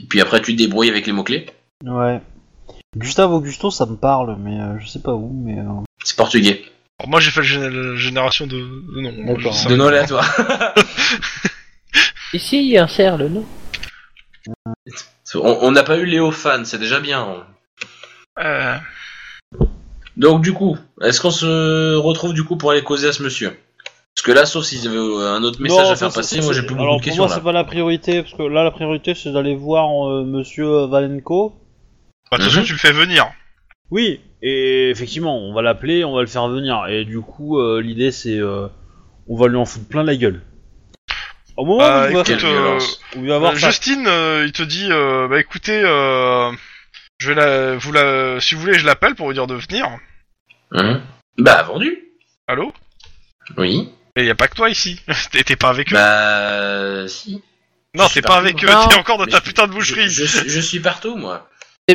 Et puis après, tu te débrouilles avec les mots clés. Ouais. Gustave Augusto, ça me parle, mais euh, je sais pas où, mais... euh, C'est portugais. Alors, moi, j'ai fait la gén- génération de, de noms. D'accord. Sais De pas. nom aléatoire. Ici, insère le nom. on n'a pas eu Léo fan, c'est déjà bien. Euh, Donc du coup, est-ce qu'on se retrouve du coup pour aller causer à ce monsieur? Parce que là, sauf s'il y avait euh, un autre message non, à faire ça, passer, moi j'ai plus Alors beaucoup de pour questions moi, là. c'est pas la priorité, parce que là, la priorité, c'est d'aller voir euh, Monsieur Valenko. bah, de toute façon, Mhm. tu le fais venir. Oui, et effectivement, on va l'appeler, on va le faire venir, et du coup, euh, l'idée, c'est... euh, on va lui en foutre plein la gueule. Au moment Bah, où, il va, écoute, euh, violence. où il va voir Euh, ça... Justine, euh, il te dit, euh, bah écoutez, euh, je vais la, vous la, si vous voulez, je l'appelle pour vous dire de venir. Mhm. Bah vendu. Allô? Oui. Et y a pas que toi ici. T'es t'es pas avec eux. Bah si. non, je suis t'es pas partout. avec eux. Non. T'es encore dans Mais ta je- putain de boucherie. Je, je suis- je suis partout moi.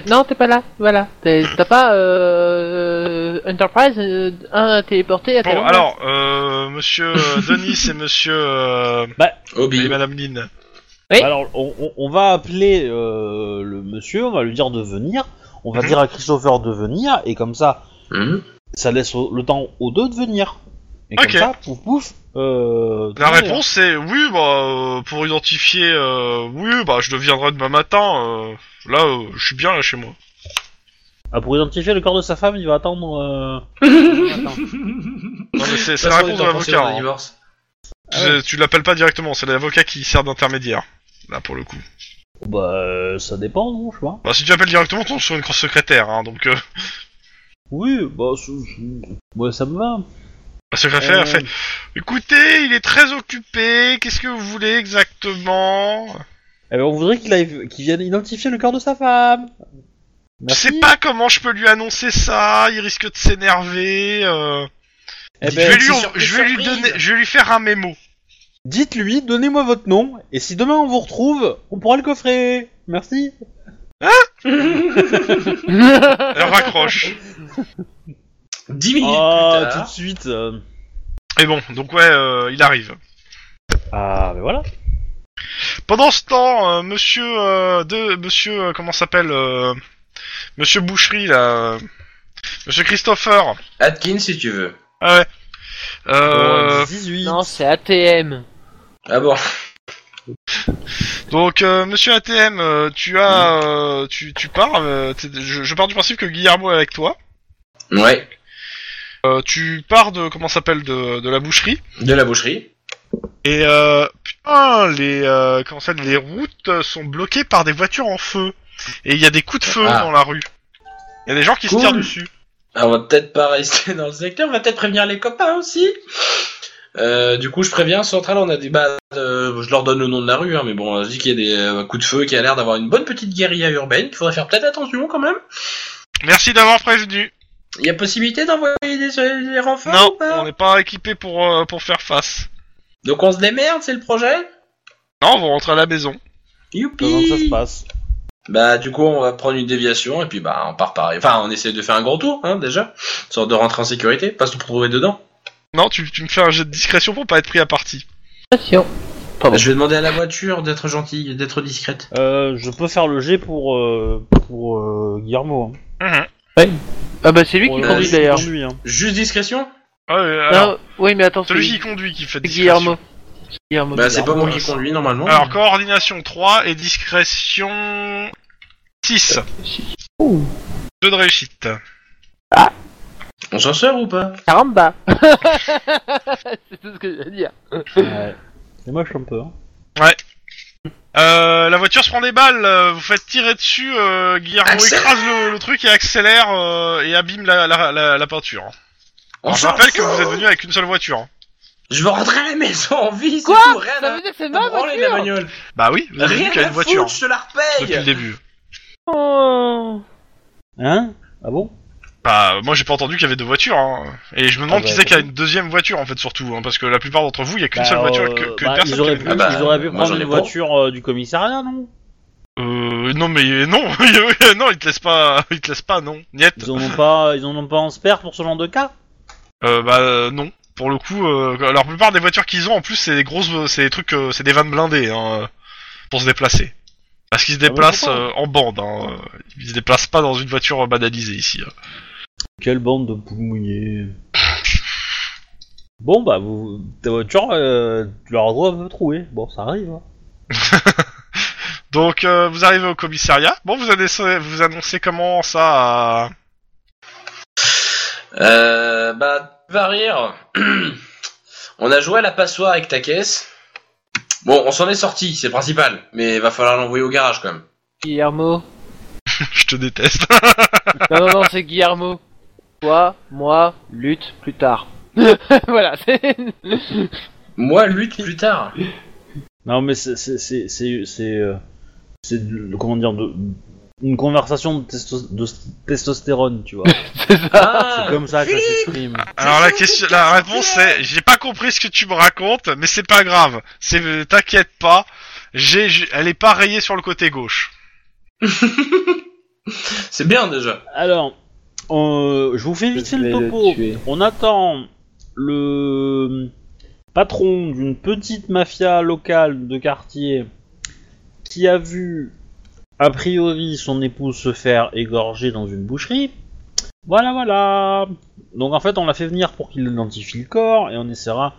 Non, t'es pas là. Voilà. T'as pas euh, Enterprise euh, un téléporté à tel Bon, alors, euh, Monsieur euh, Denis et Monsieur euh, Obi. et Madame Lynn. Oui. Alors, on, on- on va appeler euh, le monsieur, on va lui dire de venir, on va Mhm. dire à Christopher de venir, et comme ça, Mhm. ça laisse au- le temps aux deux de venir. Et Ok. comme ça, pouf pouf. Euh, La réponse c'est oui, bah euh, pour identifier, euh, oui, bah je deviendrai demain matin. euh, là, euh, je suis bien là chez moi. Ah, pour identifier le corps de sa femme, il va attendre. Euh... Non mais c'est c'est la réponse de l'avocat. hein. divorce. Tu, tu l'appelles pas directement, c'est l'avocat qui sert d'intermédiaire. Là pour le coup. Bah, ça dépend, non, je pas. Bah si tu appelles directement, tu tombes sur une secrétaire, hein, donc euh, Oui, bah, c'est- ouais, ça me va. La secrétaire elle Euh, fait. Écoutez, il est très occupé. Qu'est-ce que vous voulez exactement? Eh ben, on voudrait qu'il aille- vienne identifier le corps de sa femme. Je Merci. sais pas comment je peux lui annoncer ça. Il risque de s'énerver. euh. Eh je ben, vais lui, je vais lui donner, je vais lui faire un mémo. Dites-lui, donnez-moi votre nom, et si demain on vous retrouve, on pourra le coffrer. Merci. Elle raccroche. 10 minutes Ah, plus tout tard. de suite. euh. Et bon, donc ouais, euh, il arrive. Ah, ben voilà. Pendant ce temps, euh, Monsieur euh, de Monsieur euh, comment s'appelle euh, Monsieur Boucherie là, euh, Monsieur Christopher. Atkins si tu veux. Ah ouais. Euh, Oh, 18. Non, c'est ATM. Ah bon. donc euh, Monsieur ATM, euh, tu as, euh, tu, tu pars. euh, t'es- je, je pars du principe que Guillermo est avec toi. Ouais. Euh, tu pars de comment s'appelle de, de la boucherie. De la boucherie. Et euh, putain, les euh, comment ça s'appelle, les routes sont bloquées par des voitures en feu. Et il y a des coups de feu Ah. dans la rue. Il y a des gens qui Cool. se tirent dessus. Ah, on va peut-être pas rester dans le secteur, on va peut-être prévenir les copains aussi. Euh, du coup, je préviens Central, on a des bah, euh, je leur donne le nom de la rue, hein, mais bon, je dis qu'il y a des euh, coups de feu, qu'il y a l'air d'avoir une bonne petite guérilla urbaine, qu'il faudrait faire peut-être attention quand même. Merci d'avoir prévenu. Il y a possibilité d'envoyer des, des renforts Non, ou pas on n'est pas équipé pour euh, pour faire face. Donc on se démerde, c'est le projet Non, on va rentrer à la maison. Youpi Comment ça se passe Bah du coup on va prendre une déviation et puis bah on part pareil. Enfin on essaie de faire un gros tour hein déjà. Sorte de rentrer en sécurité, pas se retrouver dedans. Non, tu, tu me fais un jet de discrétion pour pas être pris à partie. Attention. Pardon. Je vais demander à la voiture d'être gentille, d'être discrète. euh, Je peux faire le G pour, euh, pour euh, Guillermo. hein. Ah bah c'est lui qui conduit il d'ailleurs. conduit, hein. Juste discrétion Ah ouais, alors, Non, oui mais attends, celui c'est qui conduit qui fait discrétion. Guillermo. Guillermo. Bah c'est pas moi qui conduis normalement. Alors, coordination 3 et discrétion 6. Ouh. Jeu de réussite. On s'en sort ou pas? Caramba C'est tout ce que je veux dire. Ouais. C'est moche un peu. Hein. Euh, la voiture se prend des balles, euh, vous faites tirer dessus, euh, Guillermo Accélère. écrase le, le truc et accélère euh, et abîme la, la, la, la peinture. On Alors, je s'en rappelle que vous êtes venu avec une seule voiture. hein. Je veux rentrer à la maison en vie, c'est Quoi tout, rien Ça à veut dire que c'est à ma branler de la voiture bagnole. Bah oui, vous avez vu Rien qu'il y a à une voiture foutre, je te la depuis le repaye début. Oh. Hein? Ah bon? Bah, moi j'ai pas entendu qu'il y avait deux voitures, hein. Et je me demande Ah bah, qui c'est qui a une deuxième voiture en fait surtout, hein, parce que la plupart d'entre vous, il y a qu'une Bah, seule voiture, euh, que, qu'une bah, personne. ils, auraient qui pu, a- Ah bah, ils auraient pu moi, prendre j'en ai une voiture euh, du commissariat, non? Euh, non mais non, non, ils te laissent pas, ils te laissent pas, non. Niet. Ils en ont pas, ils en ont pas en spare pour ce genre de cas? Euh, bah non. Pour le coup, euh, la plupart des voitures qu'ils ont en plus c'est des grosses, c'est des trucs, euh, c'est des vannes blindées hein, pour se déplacer. Parce qu'ils se Ah bah, déplacent euh, en bande, hein. euh, ils se déplacent pas dans une voiture banalisée ici. hein. Quelle bande de poules mouillées. Bon bah, vous, ta voiture, euh, tu la retrouves un peu trouée. Bon, ça arrive. Hein. Donc euh, vous arrivez au commissariat. Bon, vous annoncez, vous annoncez comment ça à... Euh, bah, tu vas rire. on a joué à la passoire avec ta caisse. Bon, on s'en est sorti, c'est le principal. Mais va falloir l'envoyer au garage quand même. Guillermo. Je te déteste. Non, non, non, c'est Guillermo. Toi, moi, lutte plus tard. voilà, c'est. Moi, lutte plus tard. Non mais c'est, c'est, c'est, c'est, c'est, euh, comment dire, de, une conversation de, testo- de testostérone, tu vois. Ah, C'est comme ça que ça s'exprime. Alors la question, la réponse c'est, j'ai pas compris ce que tu me racontes, mais c'est pas grave. C'est, t'inquiète pas. J'ai, j'ai- elle est pas rayée sur le côté gauche. c'est bien déjà. Alors, euh, je vous fais vite fait le topo. On attend le patron d'une petite mafia locale de quartier qui a vu a priori son épouse se faire égorger dans une boucherie. Voilà, voilà. Donc en fait, on l'a fait venir pour qu'il identifie le corps et on essaiera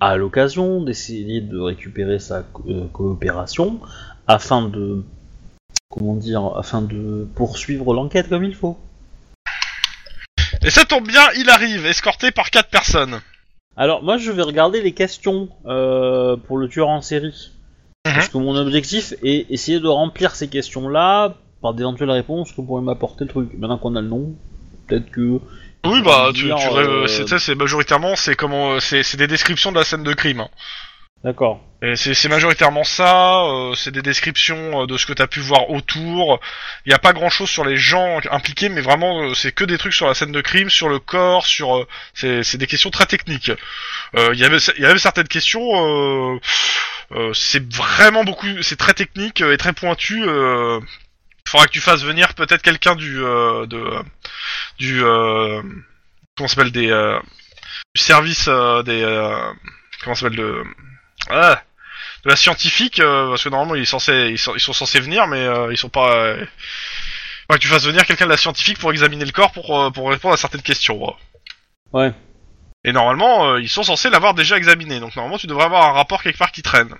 à l'occasion d'essayer de récupérer sa co- euh, coopération afin de comment dire afin de poursuivre l'enquête comme il faut. Et ça tombe bien, il arrive, escorté par quatre personnes. Alors moi je vais regarder les questions euh, pour le tueur en série. Parce que mon objectif est essayer de remplir ces questions-là par d'éventuelles réponses que pourrait m'apporter le truc. Maintenant qu'on a le nom, peut-être que... Oui, bah, tu, tu, euh, c'est, majoritairement, c'est comment, c'est, c'est des descriptions de la scène de crime. hein. D'accord. C'est, majoritairement ça. euh, c'est des descriptions euh, de ce que t'as pu voir autour. Il y a pas grand-chose sur les gens impliqués, mais vraiment, euh, c'est que des trucs sur la scène de crime, sur le corps, sur. euh, c'est, des questions très techniques. Euh, Il y avait, il y avait certaines questions. Euh, euh, c'est vraiment beaucoup, c'est très technique euh, et très pointu. Euh, faudra que tu fasses venir peut-être quelqu'un du, euh, de, du, euh, comment s'appelle des, euh, du service euh, des, euh, comment s'appelle de, ah, de la scientifique, euh, parce que normalement ils, est censé, ils, sont, ils sont censés venir, mais euh, ils sont pas. Euh... que tu fasses venir quelqu'un de la scientifique pour examiner le corps pour, euh, pour répondre à certaines questions. ouais. Ouais. Et normalement, euh, ils sont censés l'avoir déjà examiné, donc normalement tu devrais avoir un rapport quelque part qui traîne.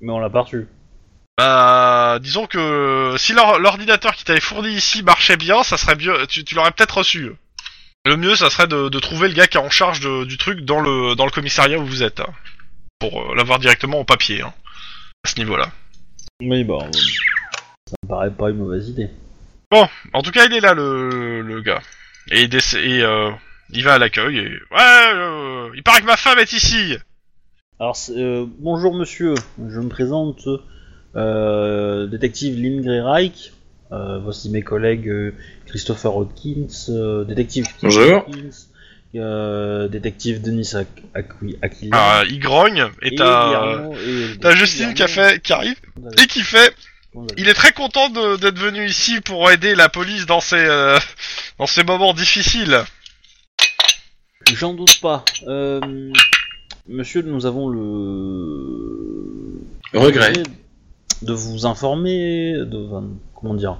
Mais on l'a pas reçu. Bah, disons que si l'or- l'ordinateur qui t'avait fourni ici marchait bien, ça serait mieux. Tu, tu l'aurais peut-être reçu. Le mieux, ça serait de, de trouver le gars qui est en charge de- du truc dans le dans le commissariat où vous êtes, hein, pour euh, l'avoir directement en papier, hein, à ce niveau-là. Oui, bah... euh, Ça me paraît pas une mauvaise idée. En tout cas, il est là le, le gars, et, il, déc- et euh, il va à l'accueil et ouais, euh, il paraît que ma femme est ici. Alors, c'est, euh, bonjour monsieur, je me présente, euh, détective Lynn Greyreich. Euh, voici mes collègues Christopher Hodkins, euh, détective Bonjour. Hodkins, euh, détective Denis Ak- Akwi- Aquila. Ah, il grogne et et t'as t'as Justine qui a fait, qui arrive et qui fait. Il est très content de- d'être venu ici pour aider la police dans ces euh, dans ces moments difficiles. J'en doute pas. Euh, monsieur, nous avons le Regret. de vous informer de comment dire.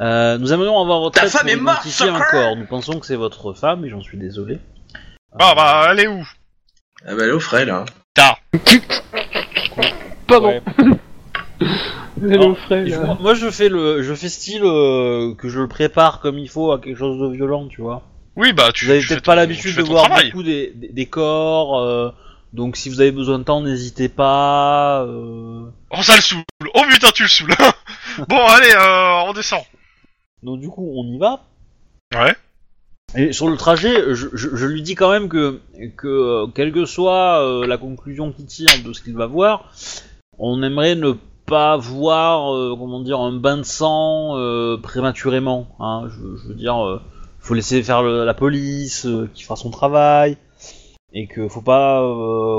Euh, nous aimerions avoir votre Ta aide femme pour est morte, identifier un sucker corps. Nous pensons que c'est votre femme et j'en suis désolé. Ah bah elle est où Ah bah, elle est au frais là. T'as. Pardon. Ouais. Elle est au frais, là. moi je fais le je fais style euh, que je le prépare comme il faut à quelque chose de violent, tu vois. Oui bah tu. Vous avez tu fais peut-être pas l'habitude fais de ton voir travail. beaucoup des, des, des corps, euh, donc si vous avez besoin de temps, n'hésitez pas. euh. Oh ça le saoule. Oh putain tu le saoules. bon allez euh, on descend. Donc du coup on y va. Ouais. Et sur le trajet, je, je- je lui dis quand même que, que euh, quelle que soit euh, la conclusion qu'il tire de ce qu'il va voir, on aimerait ne pas voir, euh, comment dire, un bain de sang prématurément. Hein. Je, je veux dire, faut laisser faire le- la police qui fera son travail et que faut pas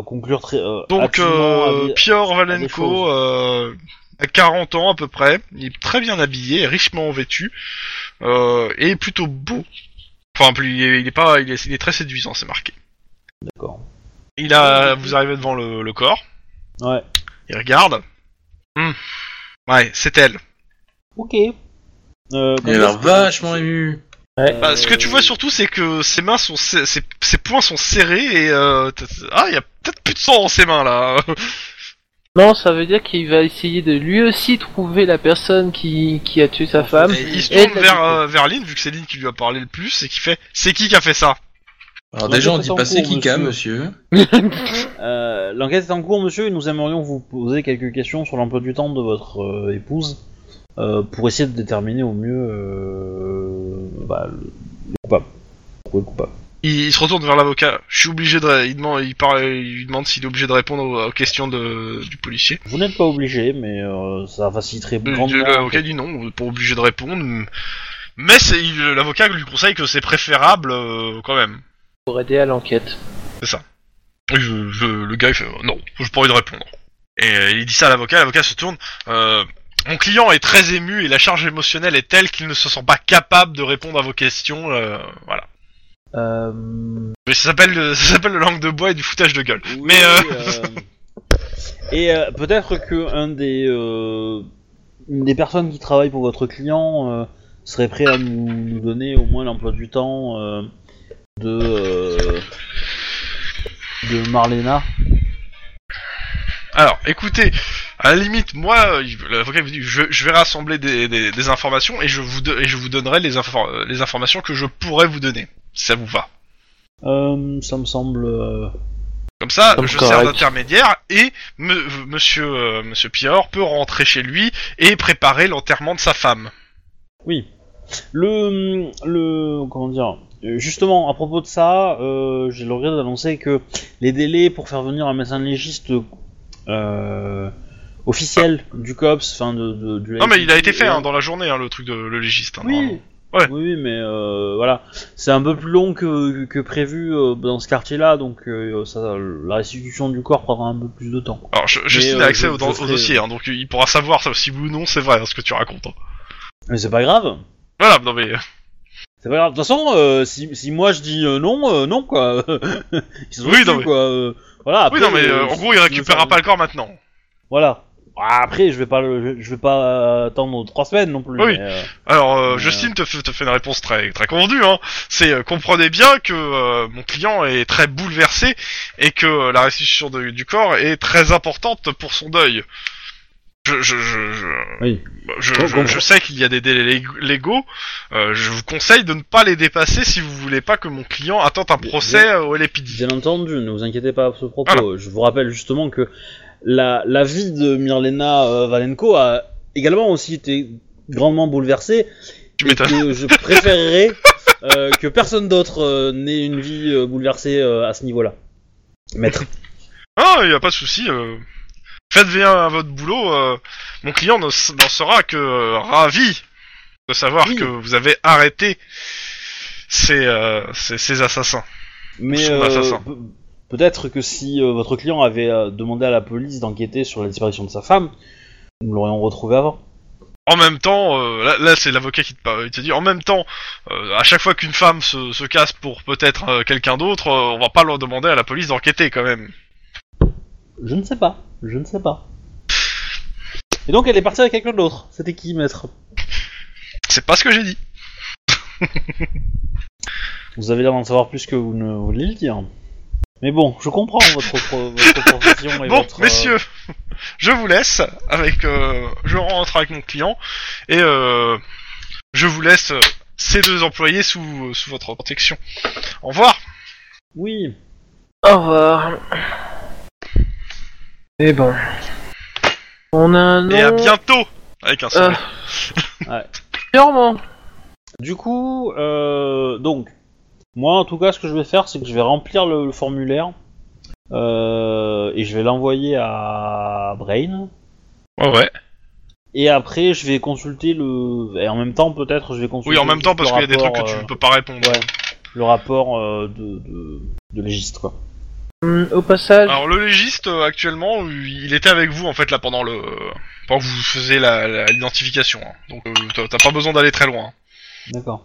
conclure très Donc, Pior. Valenko, à 40 ans à peu près, il est très bien habillé, richement vêtu, euh, et plutôt beau. Enfin, plus, il est, il est pas, il est, il est très séduisant, c'est marqué. D'accord. Il a, vous arrivez devant le, le corps, Ouais. il regarde. Hmm. Ouais, c'est elle. Ok. Euh, Il a l'air vachement ému. Bah, ce que tu vois surtout, c'est que ses mains sont, ses, ses- ses poings sont serrés et euh, ah, il y a peut-être plus de sang dans ses mains là. Non, ça veut dire qu'il va essayer de lui aussi trouver la personne qui, qui a tué sa femme. Et il se tourne vers, euh, vers Lynn, vu que c'est Lynn qui lui a parlé le plus, et qui fait, c'est qui qui a fait ça? Alors déjà, on dit pas c'est cours, Kika, monsieur. Euh, L'enquête est en cours, monsieur, et nous aimerions vous poser quelques questions sur l'emploi du temps de votre euh, épouse euh, pour essayer de déterminer au mieux euh, bah, coupable. Le coupable? Il, il se retourne vers l'avocat. Je suis obligé de, il demande, il parle, il lui demande s'il est obligé de répondre aux, aux questions de, du policier. Vous n'êtes pas obligé, mais euh, ça faciliterait Le- grandement. L'avocat dit non, pas obligé de répondre. Mais c'est, l'avocat lui conseille que c'est préférable euh, quand même. Pour aider à l'enquête. Je- je- le gars il fait non, j'ai pas envie de répondre. Et euh, il dit ça à l'avocat, l'avocat se tourne. Euh, mon client est très ému et la charge émotionnelle est telle qu'il ne se sent pas capable de répondre à vos questions. euh, voilà. Euh, Mais ça s'appelle, le- ça s'appelle le langue de bois et du foutage de gueule. oui, Mais euh, euh, Et peut-être que un des, une des personnes qui travaillent pour votre client serait prêt à nous, nous donner au moins l'emploi du temps de, de Marlena. Alors, écoutez, à la limite, moi, euh, l'avocat dit, je, je vais rassembler des, des- des informations et je vous et je vous donnerai les, infor- euh, les informations que je pourrais vous donner. Si ça vous va? Euh, ça me semble. euh, Comme ça, Comme je correct. sers d'intermédiaire et me- Monsieur euh, Monsieur Pior peut rentrer chez lui et préparer l'enterrement de sa femme. Oui. Le, le, comment dire, justement, à propos de ça, euh, j'ai le regret d'annoncer que les délais pour faire venir un médecin légiste euh, officiel du COPS, enfin de, de, du Non, mais il a été fait euh, hein, dans la journée, hein, le truc de le légiste. hein, Oui. Ouais. Oui, mais euh, voilà, c'est un peu plus long que, que prévu euh, dans ce quartier-là, donc euh, ça, la restitution du corps prendra un peu plus de temps. Alors, je, Justine a accès au, dossier, hein, donc il pourra savoir si oui ou non c'est vrai hein, ce que tu racontes. hein. Mais c'est pas grave. Voilà, non mais C'est pas grave. De toute façon, si, si moi je dis non, non quoi. Ils sont Oui, non, mais- quoi. voilà. oui, non mais en gros il récupérera pas le corps maintenant. Voilà. Ah, Après, je vais pas, le- je vais pas attendre trois semaines non plus. Oui. mais, euh, Alors, euh, Mais, Justine te fait, te fait une réponse très très convenue. Hein. C'est euh, comprenez bien que euh, mon client est très bouleversé et que euh, la restitution de- du corps est très importante pour son deuil. Je je je je, Oui. je, je- je sais qu'il y a des délais lég- légaux. euh, je vous conseille de ne pas les dépasser si vous voulez pas que mon client attende un Bien- procès euh, au LAPD. Bien entendu, ne vous inquiétez pas à ce propos. Je vous rappelle justement que la, la vie de Mirlena euh, Valenko a également aussi été grandement bouleversée Tu et que je préférerais euh, que personne d'autre euh, n'ait une vie bouleversée à ce niveau-là. Maître. Ah, il y a pas de souci. Faites bien à votre boulot. mon client n'en sera que ravi de savoir Oui. que vous avez arrêté ces, euh, ces, ces assassins. Mais euh, assassin. Pe- peut-être que si euh, votre client avait euh, demandé à la police d'enquêter sur la disparition de sa femme, nous l'aurions retrouvé avant. En même temps, euh, là, là, c'est l'avocat qui te, parle, il te dit, en même temps, euh, à chaque fois qu'une femme se, se casse pour peut-être quelqu'un d'autre, on va pas leur demander à la police d'enquêter quand même. Je ne sais pas, je ne sais pas. Et donc elle est partie avec quelqu'un d'autre. C'était qui, maître? C'est pas ce que j'ai dit. Vous avez l'air d'en savoir plus que vous ne voulez le dire. Mais bon, je comprends votre, pro- votre profession et Bon, votre... euh, messieurs, je vous laisse avec, euh, je rentre avec mon client et euh, je vous laisse euh, ces deux employés sous, sous votre protection. Au revoir. Oui. Au revoir. Et bon. On a un nom. Et à bientôt avec un Euh, sourire. Sûrement. Du coup, euh, donc, moi en tout cas, ce que je vais faire, c'est que je vais remplir le, le formulaire euh, et je vais l'envoyer à Brain. Ouais, ouais. Et après, je vais consulter le. Et en même temps, peut-être, je vais consulter. Oui, en même temps, parce le qu'il y a des trucs que tu euh, peux pas répondre. ouais. le rapport euh, de, de, de légiste, quoi. Hum, au passage, Alors le légiste euh, actuellement, il était avec vous en fait là pendant le pendant que vous faisiez la- la- l'identification. hein. Donc euh, t'as- t'as pas besoin d'aller très loin. hein. D'accord.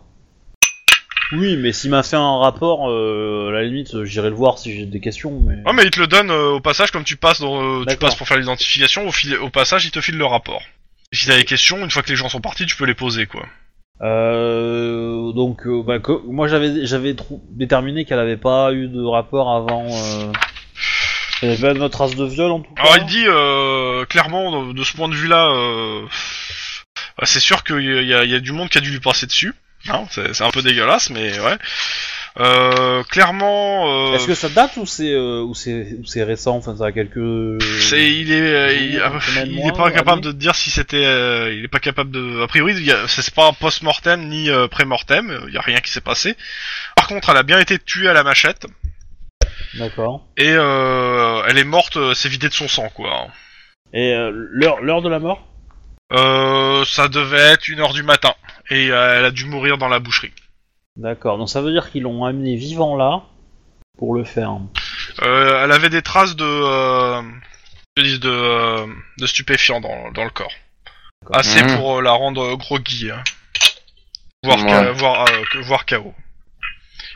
Oui, mais s'il m'a fait un rapport, euh, à la limite, j'irai le voir si j'ai des questions, mais. Ouais, mais il te le donne euh, au passage comme tu passes dans, euh, tu D'accord. passes pour faire l'identification. Au, fil- au passage, il te file le rapport. Et si t'as des questions, une fois que les gens sont partis, tu peux les poser quoi. Euh, donc, bah, que- moi j'avais j'avais trou- déterminé qu'elle avait pas eu de rapport avant. Euh... Y avait de trace de viol en tout cas. Alors il dit euh, clairement de, de ce point de vue-là, euh, bah, c'est sûr qu'il y y a du monde qui a dû lui passer dessus. Hein, c'est c'est un peu dégueulasse, mais ouais. Euh, clairement, euh, Est-ce que ça date ou c'est euh, ou c'est ou c'est récent? Enfin, ça a quelques. c'est il est il, ah, semaines, il mois, est pas capable de te dire si c'était euh, il est pas capable de a priori c'est c'est pas un post-mortem ni euh, pré-mortem il y a rien qui s'est passé par contre elle a bien été tuée à la machette D'accord. et euh, elle est morte euh, s'est vidée de son sang quoi Et euh, l'heure l'heure de la mort? Euh, ça devait être une heure du matin et euh, elle a dû mourir dans la boucherie D'accord. Donc ça veut dire qu'ils l'ont amené vivant là pour le faire. euh, elle avait des traces de euh, je dis de, euh, de stupéfiants dans, dans le corps assez Mhm. pour euh, la rendre groggy hein. voire, Ouais. K- voire, euh, que- voire KO.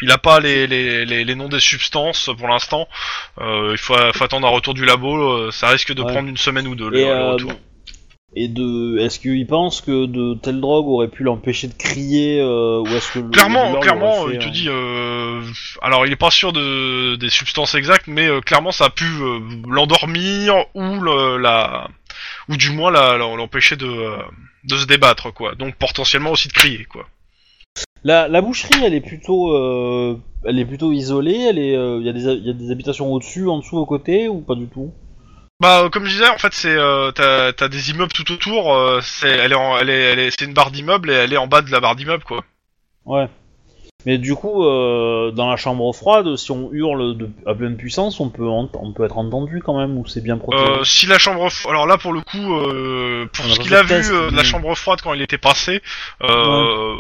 Il a pas les, les, les, les noms des substances pour l'instant. Euh, il faut, faut attendre un retour du labo. Ça risque de Ouais. prendre une semaine ou deux le, Et, le euh, retour. Et de est-ce qu'il pense que de telle drogue aurait pu l'empêcher de crier euh, ou est-ce que le- Clairement, le clairement, il te euh, dit. Euh, alors, il est pas sûr de des substances exactes, mais euh, clairement, ça a pu euh, l'endormir ou le, la ou du moins la- la- l'empêcher de euh, de se débattre, quoi. Donc potentiellement aussi de crier, quoi. La, la boucherie, elle est plutôt, euh, elle est plutôt isolée. Elle est, il y a des, y a des habitations au-dessus, en dessous, aux côtés, ou pas du tout? Bah, euh, comme je disais, en fait, c'est euh, t'as t'as des immeubles tout autour. euh, c'est elle est en- elle est elle est c'est une barre d'immeuble et elle est en bas de la barre d'immeuble, quoi. Ouais. Mais du coup, euh, dans la chambre froide, si on hurle de, à pleine puissance, on peut, ent- on peut être entendu quand même, ou c'est bien protégé? Euh, si la chambre, fro- alors là pour le coup, euh, pour On a ce pas qu'il fait a de vu test, euh, de la mais- chambre froide quand il était passé, euh,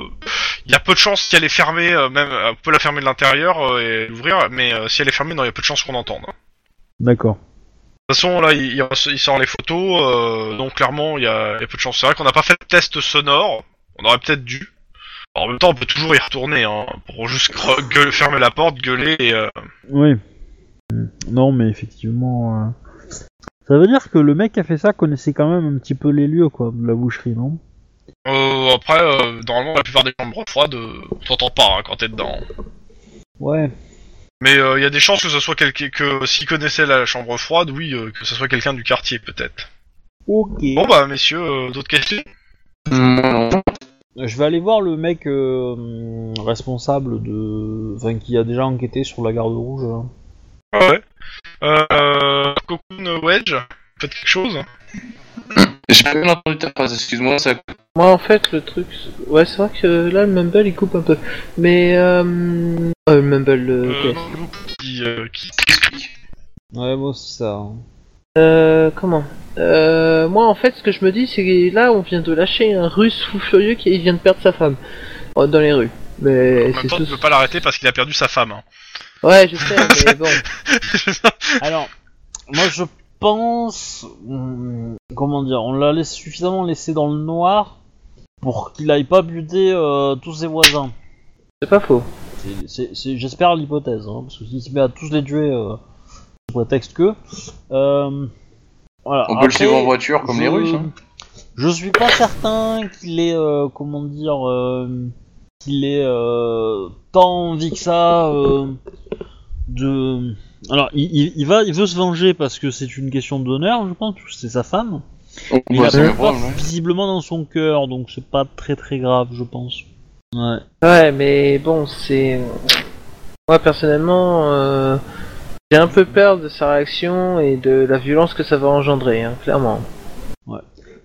il y a peu de chances qu'elle est fermée, euh, même euh, on peut la fermer de l'intérieur euh, et l'ouvrir, mais euh, si elle est fermée, non, il y a peu de chances qu'on entende. De D'accord. Toute façon, là, il, sort les photos, euh, donc clairement, il y a, il y a peu de chances. C'est vrai qu'on n'a pas fait de test sonore, on aurait peut-être dû. Alors, en même temps, on peut toujours y retourner, hein, pour juste gueuler- fermer la porte, gueuler et... euh, Oui. Non, mais effectivement. euh, Ça veut dire que le mec qui a fait ça connaissait quand même un petit peu les lieux, quoi, de la boucherie, non? Euh, après, normalement, la plupart des chambres froides, euh, t'entends pas hein, quand t'es dedans. Ouais. Mais il y a des chances que ce soit quelqu'un que s'il connaissait la chambre froide, oui, euh, que ce soit quelqu'un du quartier peut-être. Ok. Bon bah messieurs, euh, d'autres questions? Non. Je vais aller voir le mec euh, responsable de. Enfin, qui a déjà enquêté sur la garde rouge. Ah Ouais. Euh, Cocoon Wedge, faites quelque chose J'ai pas bien entendu ta phrase, excuse-moi, ça. moi en fait le truc, ouais c'est vrai que là le mumble il coupe un peu, mais euh, euh, le mumble, le euh, non, qui, euh, qui... Ouais, moi aussi ça. hein. Euh, comment? Euh, Moi, en fait, ce que je me dis, c'est que là, on vient de lâcher un russe fou furieux qui vient de perdre sa femme euh, dans les rues. Mais En même c'est temps, tout. tu peux pas l'arrêter parce qu'il a perdu sa femme. hein. Ouais, je sais, mais bon. Alors, moi je pense. hum, Comment dire On l'a laissé- suffisamment laissé dans le noir pour qu'il aille pas buter euh, tous ses voisins. C'est pas faux. C'est- c'est- c'est- J'espère l'hypothèse, hein, parce que s'il se met à tous les tuer, euh, sous prétexte que. Euh, voilà. On peut le suivre en voiture comme les je- Russes. Hein. Je suis pas certain qu'il ait, euh, comment dire, euh, qu'il euh, tant envie que ça euh, de. Alors, il, il- il va, il veut se venger parce que c'est une question d'honneur, je pense, parce que c'est sa femme. On Mais il a pas ouais. visiblement dans son cœur, donc c'est pas très très grave, je pense. Ouais. Ouais, mais bon, c'est. Moi, personnellement, euh, j'ai un peu peur de sa réaction et de la violence que ça va engendrer, hein, clairement.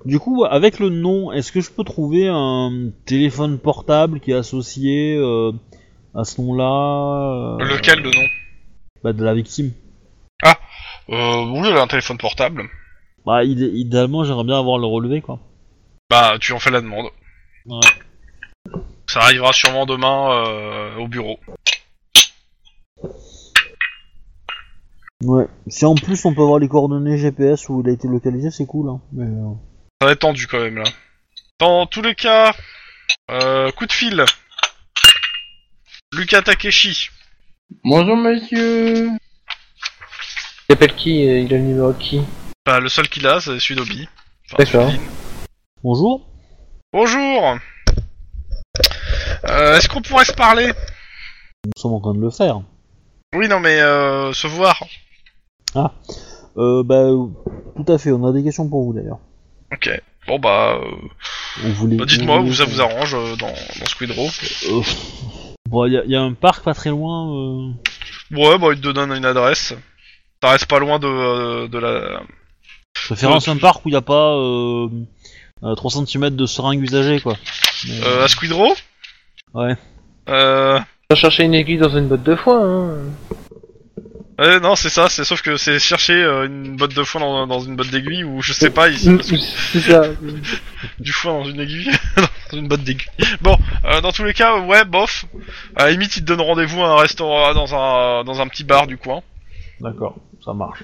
Du coup, avec le nom, est-ce que je peux trouver un téléphone portable qui est associé euh, à ce nom-là euh, Lequel de nom? Bah, De la victime. euh, Oui, elle a un téléphone portable. Bah, idé- idéalement, j'aimerais bien avoir le relevé, quoi. Bah, tu en fais la demande. Ouais. Ça arrivera sûrement demain euh, au bureau. Ouais. Si en plus on peut avoir les coordonnées GPS où il a été localisé, c'est cool. Hein. Mais, euh, Ça va être tendu quand même là. Dans tous les cas, euh, coup de fil. Luka Takeshi. Bonjour monsieur. Il appelle qui euh, Il a le numéro de qui Bah, le seul qu'il a, c'est celui d'Obi. Enfin, D'accord. celui. Bonjour. Bonjour. Euh, Est-ce qu'on pourrait se parler? Nous sommes en train de le faire. Oui, non, mais euh, se voir. Euh, bah, euh, tout à fait. On a des questions pour vous d'ailleurs. Ok. Bon bah, euh, On voulait. bah, dites-moi où ça vous arrange euh, dans, dans Squid Row? Euh, Bon, il y, a- y a un parc pas très loin. euh, Ouais, bah il te donne une adresse. Ça reste pas loin de, euh, de la. Préférence un parc où il n'y a pas euh, euh, 3 cm de seringue usagée, quoi. Mais, Euh, à Squid Row Ouais. Euh... Chercher une aiguille dans une botte de foin. Hein. Ouais, non, c'est ça, c'est sauf que c'est chercher euh, une botte de foin dans, dans une botte d'aiguille ou je sais pas, ici, C'est ça. du foin dans une aiguille, une botte d'aiguille. Bon, euh, dans tous les cas, ouais, bof. À la limite, ils te donnent rendez-vous à un restaurant, dans un, dans un petit bar du coin. D'accord, ça marche.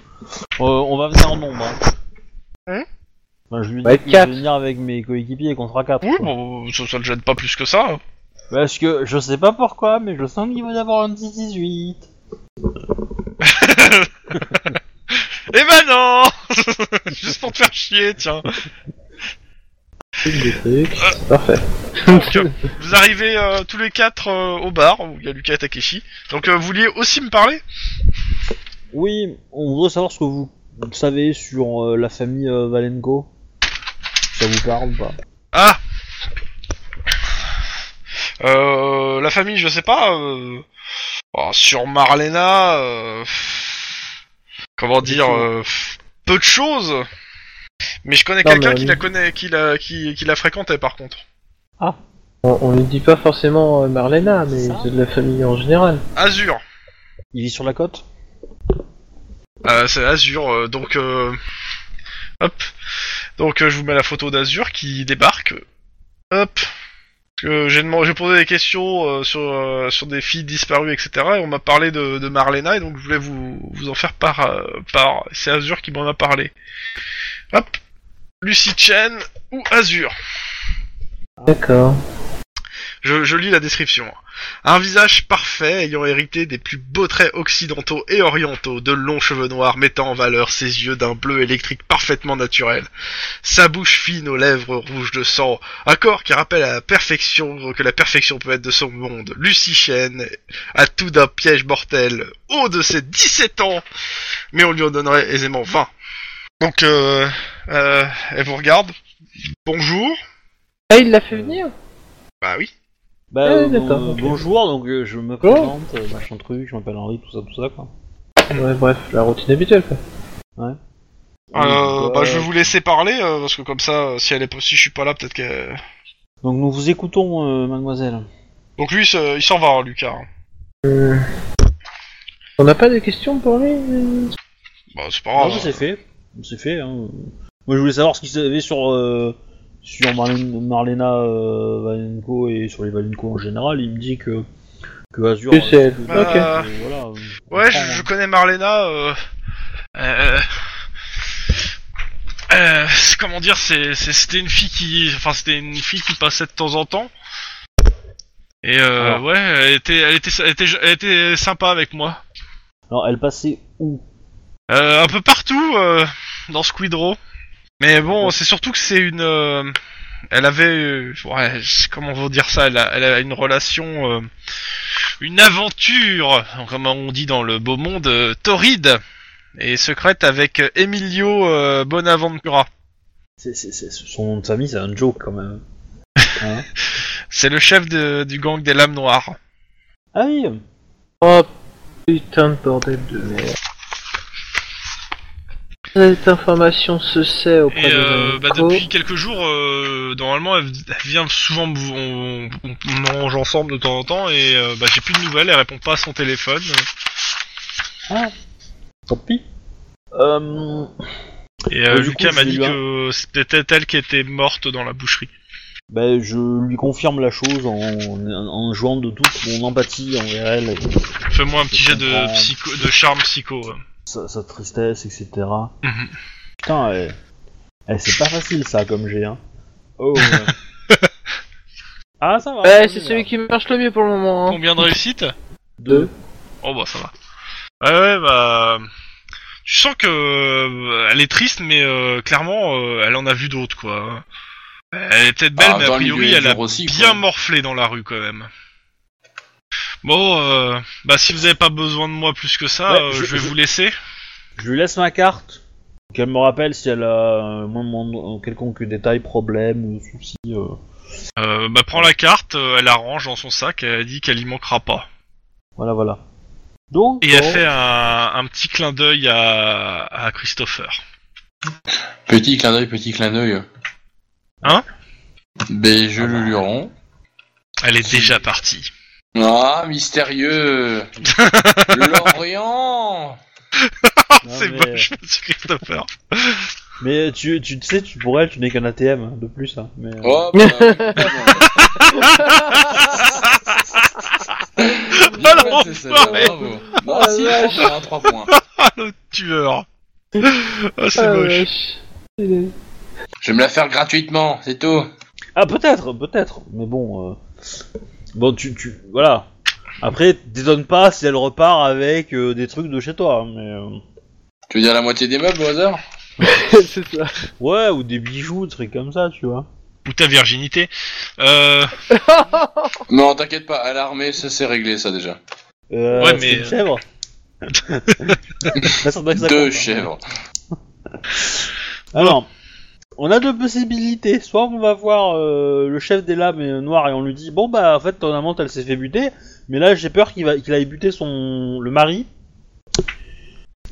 Euh, on va venir en nombre. Hein. Hein Enfin, je lui dis que je vais quatre. venir avec mes coéquipiers contre 4. Oui, bon, ça, ça le gêne pas plus que ça. Parce que je sais pas pourquoi, mais je sens qu'il va y avoir un petit 18. Eh ben non Juste pour te faire chier, tiens. Des trucs. Parfait. Donc, euh, vous arrivez euh, tous les quatre euh, au bar où il y a Lucas et Takeshi. Donc, euh, vous vouliez aussi me parler? Oui, on voudrait savoir ce que vous savez sur euh, la famille euh, Valenko. Ça vous parle ou pas? Ah euh, La famille, je sais pas. Euh... oh, sur Marlena, euh... comment dire, euh, peu de choses. Mais je connais Non, quelqu'un mais qui la connaît, qui la, qui, qui la fréquentait par contre. On, on lui dit pas forcément euh, Marlena, mais c'est de la famille en général. Azur. Il vit sur la côte? Euh, c'est Azur, euh, donc euh, hop. Donc euh, je vous mets la photo d'Azur qui débarque. Hop. Parce que j'ai demandé, j'ai posé des questions euh, sur euh, sur des filles disparues, etc. Et on m'a parlé de, de Marlena et donc je voulais vous vous en faire part. euh, part. C'est Azur qui m'en a parlé. Hop. Lucy Chen ou Azur. D'accord. Je, je lis la description. Un visage parfait ayant hérité des plus beaux traits occidentaux et orientaux, de longs cheveux noirs mettant en valeur ses yeux d'un bleu électrique parfaitement naturel, sa bouche fine aux lèvres rouges de sang, un corps qui rappelle à la perfection que la perfection peut être de son monde, Lucie Chen, à tout d'un piège mortel, haut de ses 17 ans, mais on lui en donnerait aisément 20. Donc, euh, euh, elle vous regarde. Bonjour. Ah, il l'a fait venir Bah oui. Bah, Ah, euh, d'accord, bon- ok. bonjour, donc euh, je me présente, euh, machin truc, je m'appelle Henri, tout ça, tout ça, quoi. Ouais, bref, la routine habituelle, quoi. Euh, Donc, bah, euh, je vais vous laisser parler euh, parce que comme ça, euh, si elle est, si je suis pas là, peut-être que. Donc nous vous écoutons, euh, mademoiselle. Donc lui, il s'en va, hein, Lucas. hein. Euh, On n'a pas de questions pour lui euh? Bah, c'est pas grave. bah, c'est fait, c'est fait. Hein. Moi je voulais savoir ce qu'il savait sur euh, sur Marlène- Marlena euh, Valenko et sur les Valenko en général. Il me dit que que Azure. Que c'est elle. que- Bah, Ok. euh, voilà, on Ouais, je, connais Marlena. Euh, euh, euh, comment dire, c'est, c'est- c'était une fille qui, enfin, c'était une fille qui passait de temps en temps. Et euh, ouais, elle était, elle était, elle était, elle était sympa avec moi. Alors elle passait où? Euh, un peu partout euh, dans Squid Row. Mais bon, c'est surtout que c'est une. euh, elle avait, euh, ouais, je- comment vous dire ça Elle a, elle a une relation, euh, une aventure, comme on dit dans le beau monde, euh, torride et secrète avec euh, Emilio euh, Bonaventura. c'est, c'est, c'est- Son nom de famille c'est un joke quand même. Hein C'est le chef de- du gang des lames noires. ah oui. Oh putain de bordel de merde. Cette information se sait auprès Et de euh, bah, depuis quelques jours, euh, normalement, elle, elle vient souvent, me- on, on, on mange ensemble de temps en temps, et euh, bah, j'ai plus de nouvelles, elle répond pas à son téléphone. Ah. Tant pis. Euh, Et euh, Lucas m'a dit que c'était elle qui était morte dans la boucherie. Ben, je lui confirme la chose en, en jouant de toute mon empathie envers elle, Fais-moi un petit Je jet de, psycho, de charme psycho. ouais. Sa, sa tristesse, etc. Mhm. Putain, eh, eh, c'est pas facile ça comme jet, hein. Oh. ouais. ah, ça va. Ouais, c'est celui qui marche le mieux pour le moment. hein. Combien de réussites? Deux. Oh bah ça va. Ouais ouais bah tu sens que euh, elle est triste mais euh, clairement euh, elle en a vu d'autres quoi. Elle est peut-être belle Ah, mais dans a le priori milieu elle a dur aussi, bien quoi. morflé dans la rue quand même. Bon euh, bah si vous avez pas besoin de moi plus que ça, Ouais, euh, je- je, vais je- vous laisser. Je lui laisse ma carte. Qu'elle me rappelle si elle a euh, moins moins- quelconque détail, problème ou souci. euh. Euh, bah prends la carte, euh, elle la range dans son sac, elle dit qu'elle y manquera pas. Voilà, voilà. Donc. Et elle fait un, un petit clin d'œil à, à Christopher. Petit clin d'œil, petit clin d'œil. Hein? Ben, je le lui rends. Elle est déjà partie. Ah, mystérieux Lorient non, C'est mais, moche, monsieur Christopher. mais tu, tu sais, tu, pour elle, tu n'es qu'un ATM hein, de plus. Hein, mais, euh, Oh, bah, Alors, c'est ça, bravo. Non, Ah, si, vache. 3 points, 3 points. Ah, le tueur. Ah, c'est Ah, moche. Je vais me la faire gratuitement, c'est tout. Ah, peut-être, peut-être. Mais bon. euh, Bon, tu, tu. Voilà. Après, t'étonnes pas si elle repart avec euh, des trucs de chez toi. hein, Mais. euh, Tu veux dire la moitié des meubles au hasard? C'est ça. Ouais, ou des bijoux, des trucs comme ça, tu vois. Ou ta virginité. Euh, Non, t'inquiète pas, à l'armée, ça c'est réglé, ça déjà. Euh, Ouais, c'est mais, une euh, chèvre. Là, ça doit que ça Deux compte, hein. chèvres. Alors, on a deux possibilités. Soit on va voir euh, le chef des lames euh, noirs et on lui dit bon bah en fait ton amante elle s'est fait buter, mais là j'ai peur qu'il va qu'il aille buter son le mari.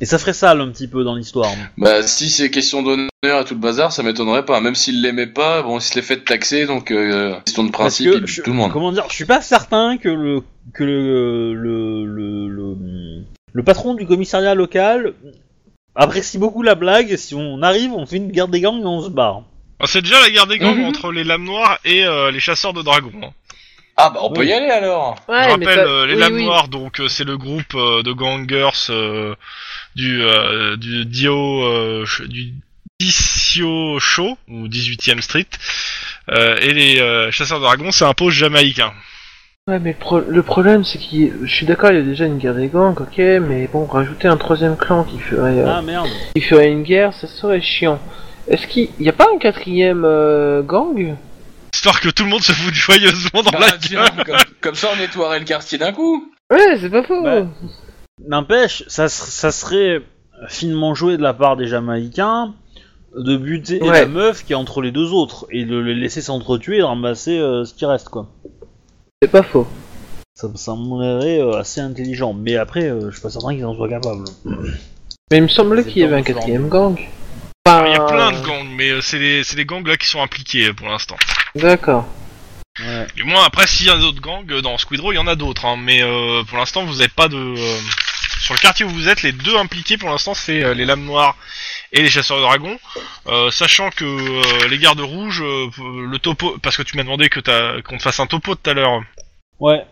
Et ça ferait sale un petit peu dans l'histoire. Bah, si c'est question d'honneur et tout le bazar, ça m'étonnerait pas. Même s'il l'aimait pas, bon, il se l'est fait taxer, donc euh, question de principe, que il je- tout le monde. Comment dire Je suis pas certain que le que le le le, le, le patron du commissariat local apprécie beaucoup la blague. Si on arrive, on fait une guerre des gangs et on se barre. ah, c'est déjà la guerre des gangs Mhm. entre les lames noires et euh, les chasseurs de dragons. hein. Ah, bah, on peut Oui. y aller alors. Je mais rappelle euh, les oui, lames oui. noires, donc euh, c'est le groupe euh, de gangers euh, du euh, du Dio euh, ch- du Dicio Show ou 18e Street. Euh, et les euh, chasseurs de dragons, c'est un poste jamaïcain. Ouais, mais le, pro- le problème, c'est qu'il. Je suis d'accord, il y a déjà une guerre des gangs, ok, mais bon, rajouter un troisième clan qui ferait, euh, Ah merde. qui ferait une guerre, ça serait chiant. Est-ce qu'il y a pas un quatrième euh, gang? Histoire que tout le monde se fout joyeusement dans la Bah, tiens, gueule. comme, comme ça, on nettoierait le quartier d'un coup. Ouais, c'est pas faux. Bah, N'empêche, ça, ser- ça serait finement joué de la part des Jamaïcains de buter Ouais. la meuf qui est entre les deux autres et de les laisser s'entretuer et de ramasser euh, ce qui reste quoi. C'est pas faux. Ça, me paraît euh, assez intelligent, mais après, euh, je suis pas certain qu'ils en soient capables. Mais il me semblait qu'il y avait un quatrième gang. Alors, Il y a Enfin, plein de gangs, mais euh, c'est les, c'est les gangs là qui sont impliqués euh, pour l'instant. D'accord. Ouais. Du moins, après, s'il y a d'autres gangs, euh, dans Squidrow, il y en a d'autres, hein, mais euh, pour l'instant, vous n'avez pas de... euh, Sur le quartier où vous êtes, les deux impliqués, pour l'instant, c'est euh, les Lames Noires et les Chasseurs de Dragons, euh, sachant que euh, les Gardes Rouges, euh, le topo... Parce que tu m'as demandé que t'as- qu'on te fasse un topo tout à l'heure. Ouais.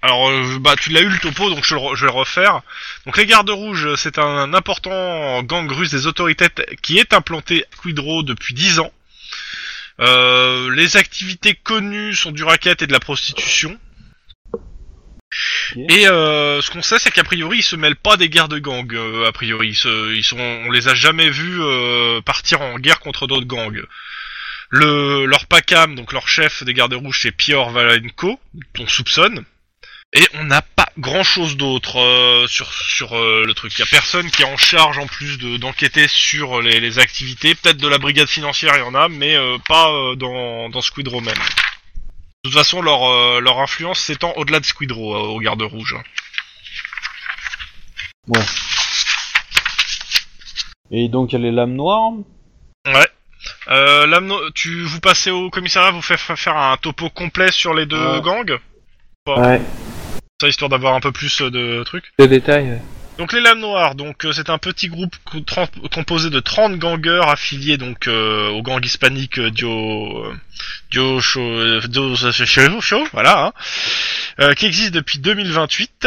Alors, bah, tu l'as eu le topo, donc je, le je vais le refaire. Donc, les Gardes Rouges, c'est un important gang russe des autorités qui est implanté à Squidrow depuis 10 ans. Euh, les activités connues sont du racket et de la prostitution. Et euh, ce qu'on sait, c'est qu'a priori, ils se mêlent pas des guerres de gang. euh, a priori, on les a jamais vus euh, partir en guerre contre d'autres gangs. Le, leur PACAM, donc leur chef des gardes rouges, c'est Pior Valenko, qu'on soupçonne. Et on n'a pas grand chose d'autre euh, sur le truc. Il y a personne qui est en charge en plus de d'enquêter sur les, activités. Peut-être de la brigade financière, il y en a, mais pas dans dans même. De toute façon, leur euh, leur influence s'étend au-delà de Squidrow euh, aux gardes rouges. Et donc, il y a les lames noires. Ouais. Euh, là, no- tu vous passez au commissariat, vous faites faire un topo complet sur les deux Ouais. gangs, Ouais, ça histoire d'avoir un peu plus euh, de trucs? de détails. ouais. Donc les Lames Noires, donc euh, c'est un petit groupe composé de 30 gangers affiliés donc euh, au gang hispanique euh, Dio Dio Show, voilà, hein, qui existe depuis 2028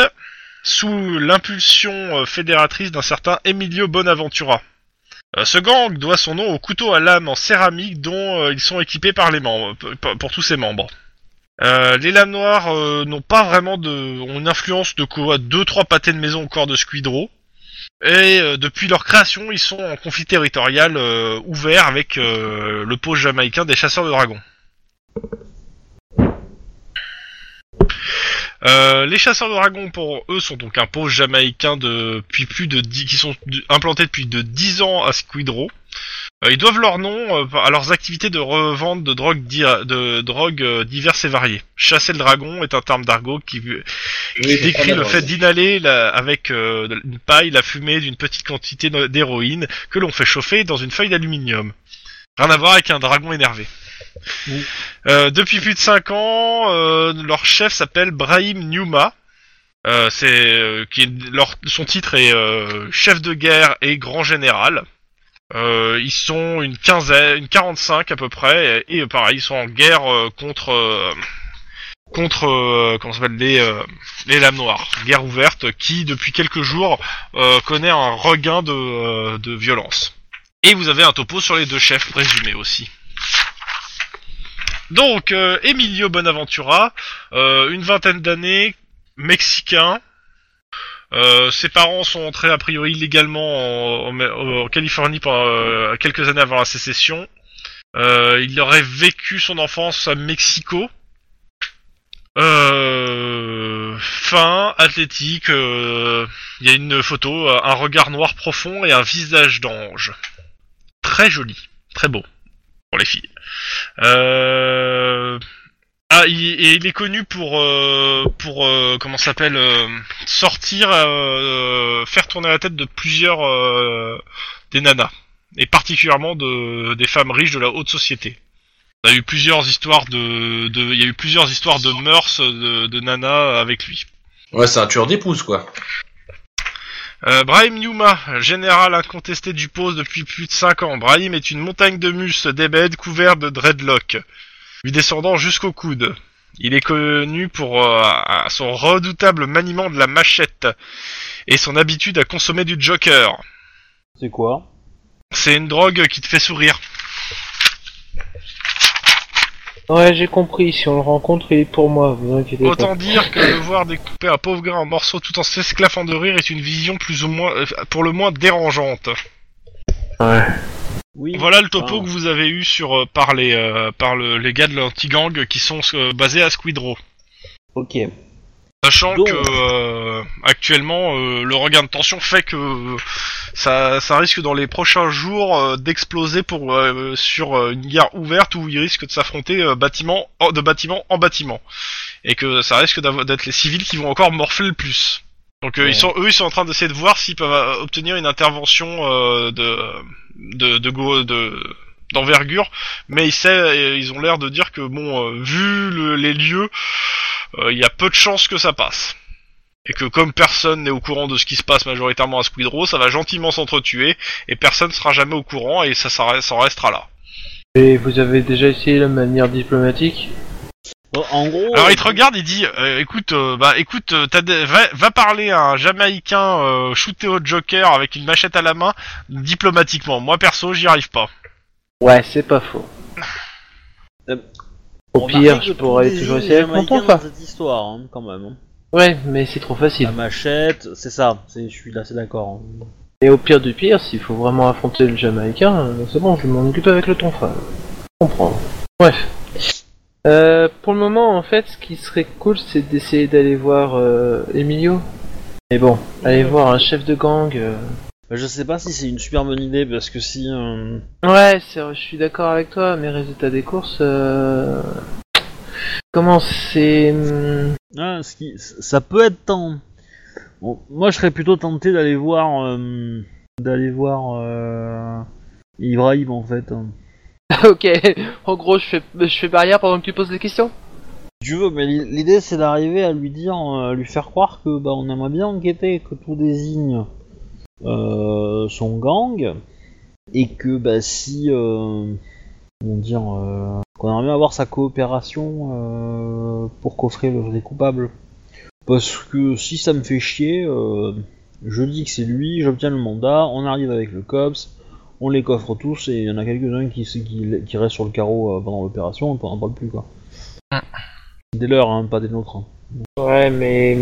sous l'impulsion fédératrice d'un certain Emilio Bonaventura. Ce gang doit son nom au couteau à lame en céramique dont ils sont équipés par les membres, pour tous ses membres. Euh, les lames noires euh, n'ont pas vraiment de, ont une influence de quoi deux trois pâtés de maison au corps de Squidro. Et euh, depuis leur création, ils sont en conflit territorial ouvert avec le pôle jamaïcain des chasseurs de dragons. Les chasseurs de dragons pour eux sont donc un pôle jamaïcain depuis plus de 10, qui sont implantés depuis de 10 ans à Squidro. Euh, ils doivent leur nom euh, à leurs activités de revente de drogues, di- de drogues euh, diverses et variées. Chasser le dragon est un terme d'argot qui, qui décrit le fait d'inhaler avec euh, une paille la fumée d'une petite quantité d'héroïne que l'on fait chauffer dans une feuille d'aluminium. Rien à voir avec un dragon énervé. Oui. Euh, depuis plus de 5 ans, euh, leur chef s'appelle Brahim Newma. Euh, c'est euh, qui est- leur, son titre est euh, chef de guerre et grand général. Euh, ils sont une quinzaine, une 45 à peu près, et, pareil, ils sont en guerre euh, contre euh, contre euh, comment s'appelle les euh, les lames noires, guerre ouverte qui depuis quelques jours euh, connaît un regain de de violence. Et vous avez un topo sur les deux chefs présumés aussi. Donc Emilio Bonaventura, une vingtaine d'années, mexicain. Euh, ses parents sont entrés a priori illégalement en, Californie pendant euh, quelques années avant la sécession. Euh, il aurait vécu son enfance à Mexico. Euh, fin, athlétique, il y a une photo, un regard noir profond et un visage d'ange. Très joli, très beau pour les filles. Euh... Ah, il, et il est connu pour euh, pour euh, comment ça s'appelle euh, sortir, euh, faire tourner la tête de plusieurs euh, des nanas et particulièrement de des femmes riches de la haute société. Il y a eu plusieurs histoires de, de il y a eu plusieurs histoires de mœurs de, de nanas avec lui. Ouais, c'est un tueur d'épouse, quoi. Euh, Brahim Newma, général incontesté du poste depuis plus de 5 ans. Brahim est une montagne de muscles d'ébène couvert de dreadlocks, lui descendant jusqu'au coude. Il est connu pour euh, son redoutable maniement de la machette et son habitude à consommer du joker. C'est quoi? C'est une drogue qui te fait sourire. Ouais, j'ai compris. Si on le rencontre, il est pour moi. Vous inquiétez Autant dire que de voir découper un pauvre gars en morceaux tout en s'esclaffant de rire est une vision plus ou moins, euh, pour le moins dérangeante. Ouais. Oui. Voilà le topo que vous avez eu sur euh, par les euh, par le, les gars de l'anti-gang qui sont euh, basés à Squidrow. Ok. Sachant Donc- que euh, actuellement euh, le regain de tension fait que ça, ça risque dans les prochains jours euh, d'exploser pour euh, sur une guerre ouverte où ils risquent de s'affronter euh, bâtiment en- de bâtiment en bâtiment et que ça risque d'être les civils qui vont encore morfler le plus. Donc euh, Ouais. ils sont eux ils sont en train d'essayer de voir s'ils peuvent euh, obtenir une intervention euh, de de de, go- de d'envergure, mais ils, sait- ils ont l'air de dire que bon euh, vu le- les lieux euh, il y a peu de chances que ça passe. Et que comme personne n'est au courant de ce qui se passe majoritairement à Squidrow, ça va gentiment s'entretuer, et personne sera jamais au courant, et ça, ça, ça en restera là. Et vous avez déjà essayé la manière diplomatique? En gros. Alors il te regarde, il dit, euh, écoute, euh, bah écoute, euh, t'as des- va, va parler à un Jamaïcain euh, shooté au Joker avec une machette à la main, diplomatiquement. Moi perso, j'y arrive pas. Ouais, c'est pas faux. Euh, Au pire, je pourrais toujours essayer avec mon dans cette histoire, hein, quand même. hein. Ouais, mais c'est trop facile. La machette, c'est ça. C'est, je suis là, c'est d'accord. hein. Et au pire du pire, s'il faut vraiment affronter le Jamaïcain, euh, c'est bon, je m'en occupe avec le tonfa. Comprendre. Bref. Euh, pour le moment, en fait, ce qui serait cool, c'est d'essayer d'aller voir euh, Emilio. Mais bon, aller voir un chef de gang. euh, Bah, Je sais pas si c'est une super bonne idée parce que si. euh, Ouais, c'est je suis d'accord avec toi, mais résultats des courses. Euh... Comment c'est. hum, ah, ce qui, ça peut être temps. Bon, moi, je serais plutôt tenté d'aller voir. euh, d'aller voir. Euh, Ibrahim en fait. hein. ok, en gros, je fais, je fais barrière pendant que tu poses des questions Tu veux, mais l'i- l'idée c'est d'arriver à lui dire, euh, à lui faire croire que bah, on aimerait bien enquêter, que tout désigne euh, son gang, et que bah, si, euh, comment dire, euh, qu'on aimerait bien avoir sa coopération euh, pour coffrer le vrai coupable. Parce que si ça me fait chier, euh, je dis que c'est lui, j'obtiens le mandat, on arrive avec le COPS, on les coffre tous, et il y en a quelques-uns qui, qui, qui restent sur le carreau euh, pendant l'opération, on n'en parle plus quoi. Des leurs, hein, pas des nôtres. hein. Ouais, mais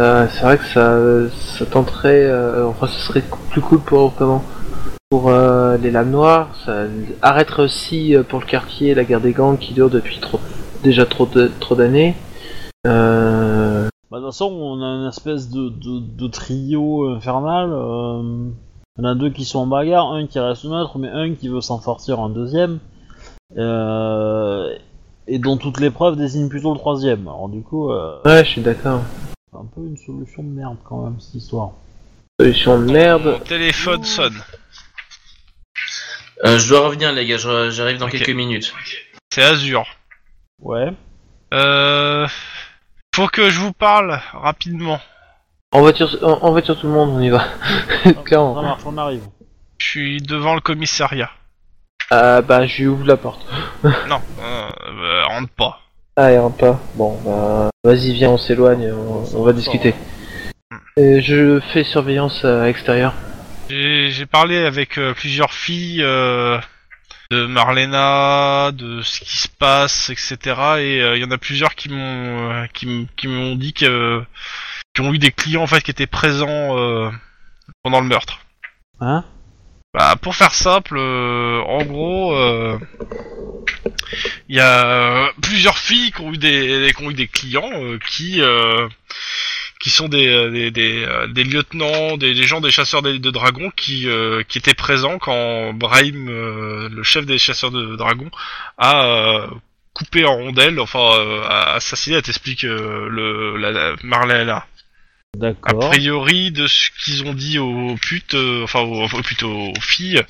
euh, c'est vrai que ça, ça tenterait. euh, enfin, ce serait plus cool pour comment Pour euh, les lames noires. Ça arrêterait aussi euh, pour le quartier la guerre des gangs qui dure depuis trop, déjà trop de- trop d'années. Euh, Bah, de toute façon, on a une espèce de, de, de trio infernal. Il y en a deux qui sont en bagarre, un qui reste neutre, mais un qui veut s'en sortir en deuxième. Euh, et dont toutes les preuves désignent plutôt le troisième. Alors du coup, euh, ouais, je suis d'accord. c'est un peu une solution de merde quand même cette histoire. Solution de merde. Mon téléphone sonne. Euh, je dois revenir, les gars, je- j'arrive dans Ok. quelques minutes. C'est Azur. Ouais. Euh... Faut que je vous parle rapidement. En voiture, en, en voiture tout le monde, on y va. Ça Clairement. marche, on arrive. Je suis devant le commissariat. Ah bah, je lui ouvre la porte. Non, euh, euh, rentre pas. Ah, il rentre pas. Bon, bah, vas-y, viens, on s'éloigne, on, on va discuter. Et je fais surveillance à l'extérieur. J'ai parlé avec euh, plusieurs filles euh, de Marlena, de ce qui se passe, etc. Et euh, il y en a plusieurs qui m'ont euh, qui m'ont dit que qui ont eu des clients en fait qui étaient présents euh, pendant le meurtre. Hein? Bah, pour faire simple, euh, en gros, euh, il y a euh, plusieurs filles qui ont eu des, qui ont eu des clients euh, qui, euh, qui sont des, euh, des, des, euh, des lieutenants, des, gens des chasseurs de, de dragons qui, euh, qui étaient présents quand Brahim, euh, le chef des chasseurs de dragons, a euh, coupé en rondelles, enfin, euh, a assassiné, elle t'explique euh, le, la, la Marlena. A D'accord. priori, de ce qu'ils ont dit aux putes, euh, enfin aux, aux- plutôt aux filles,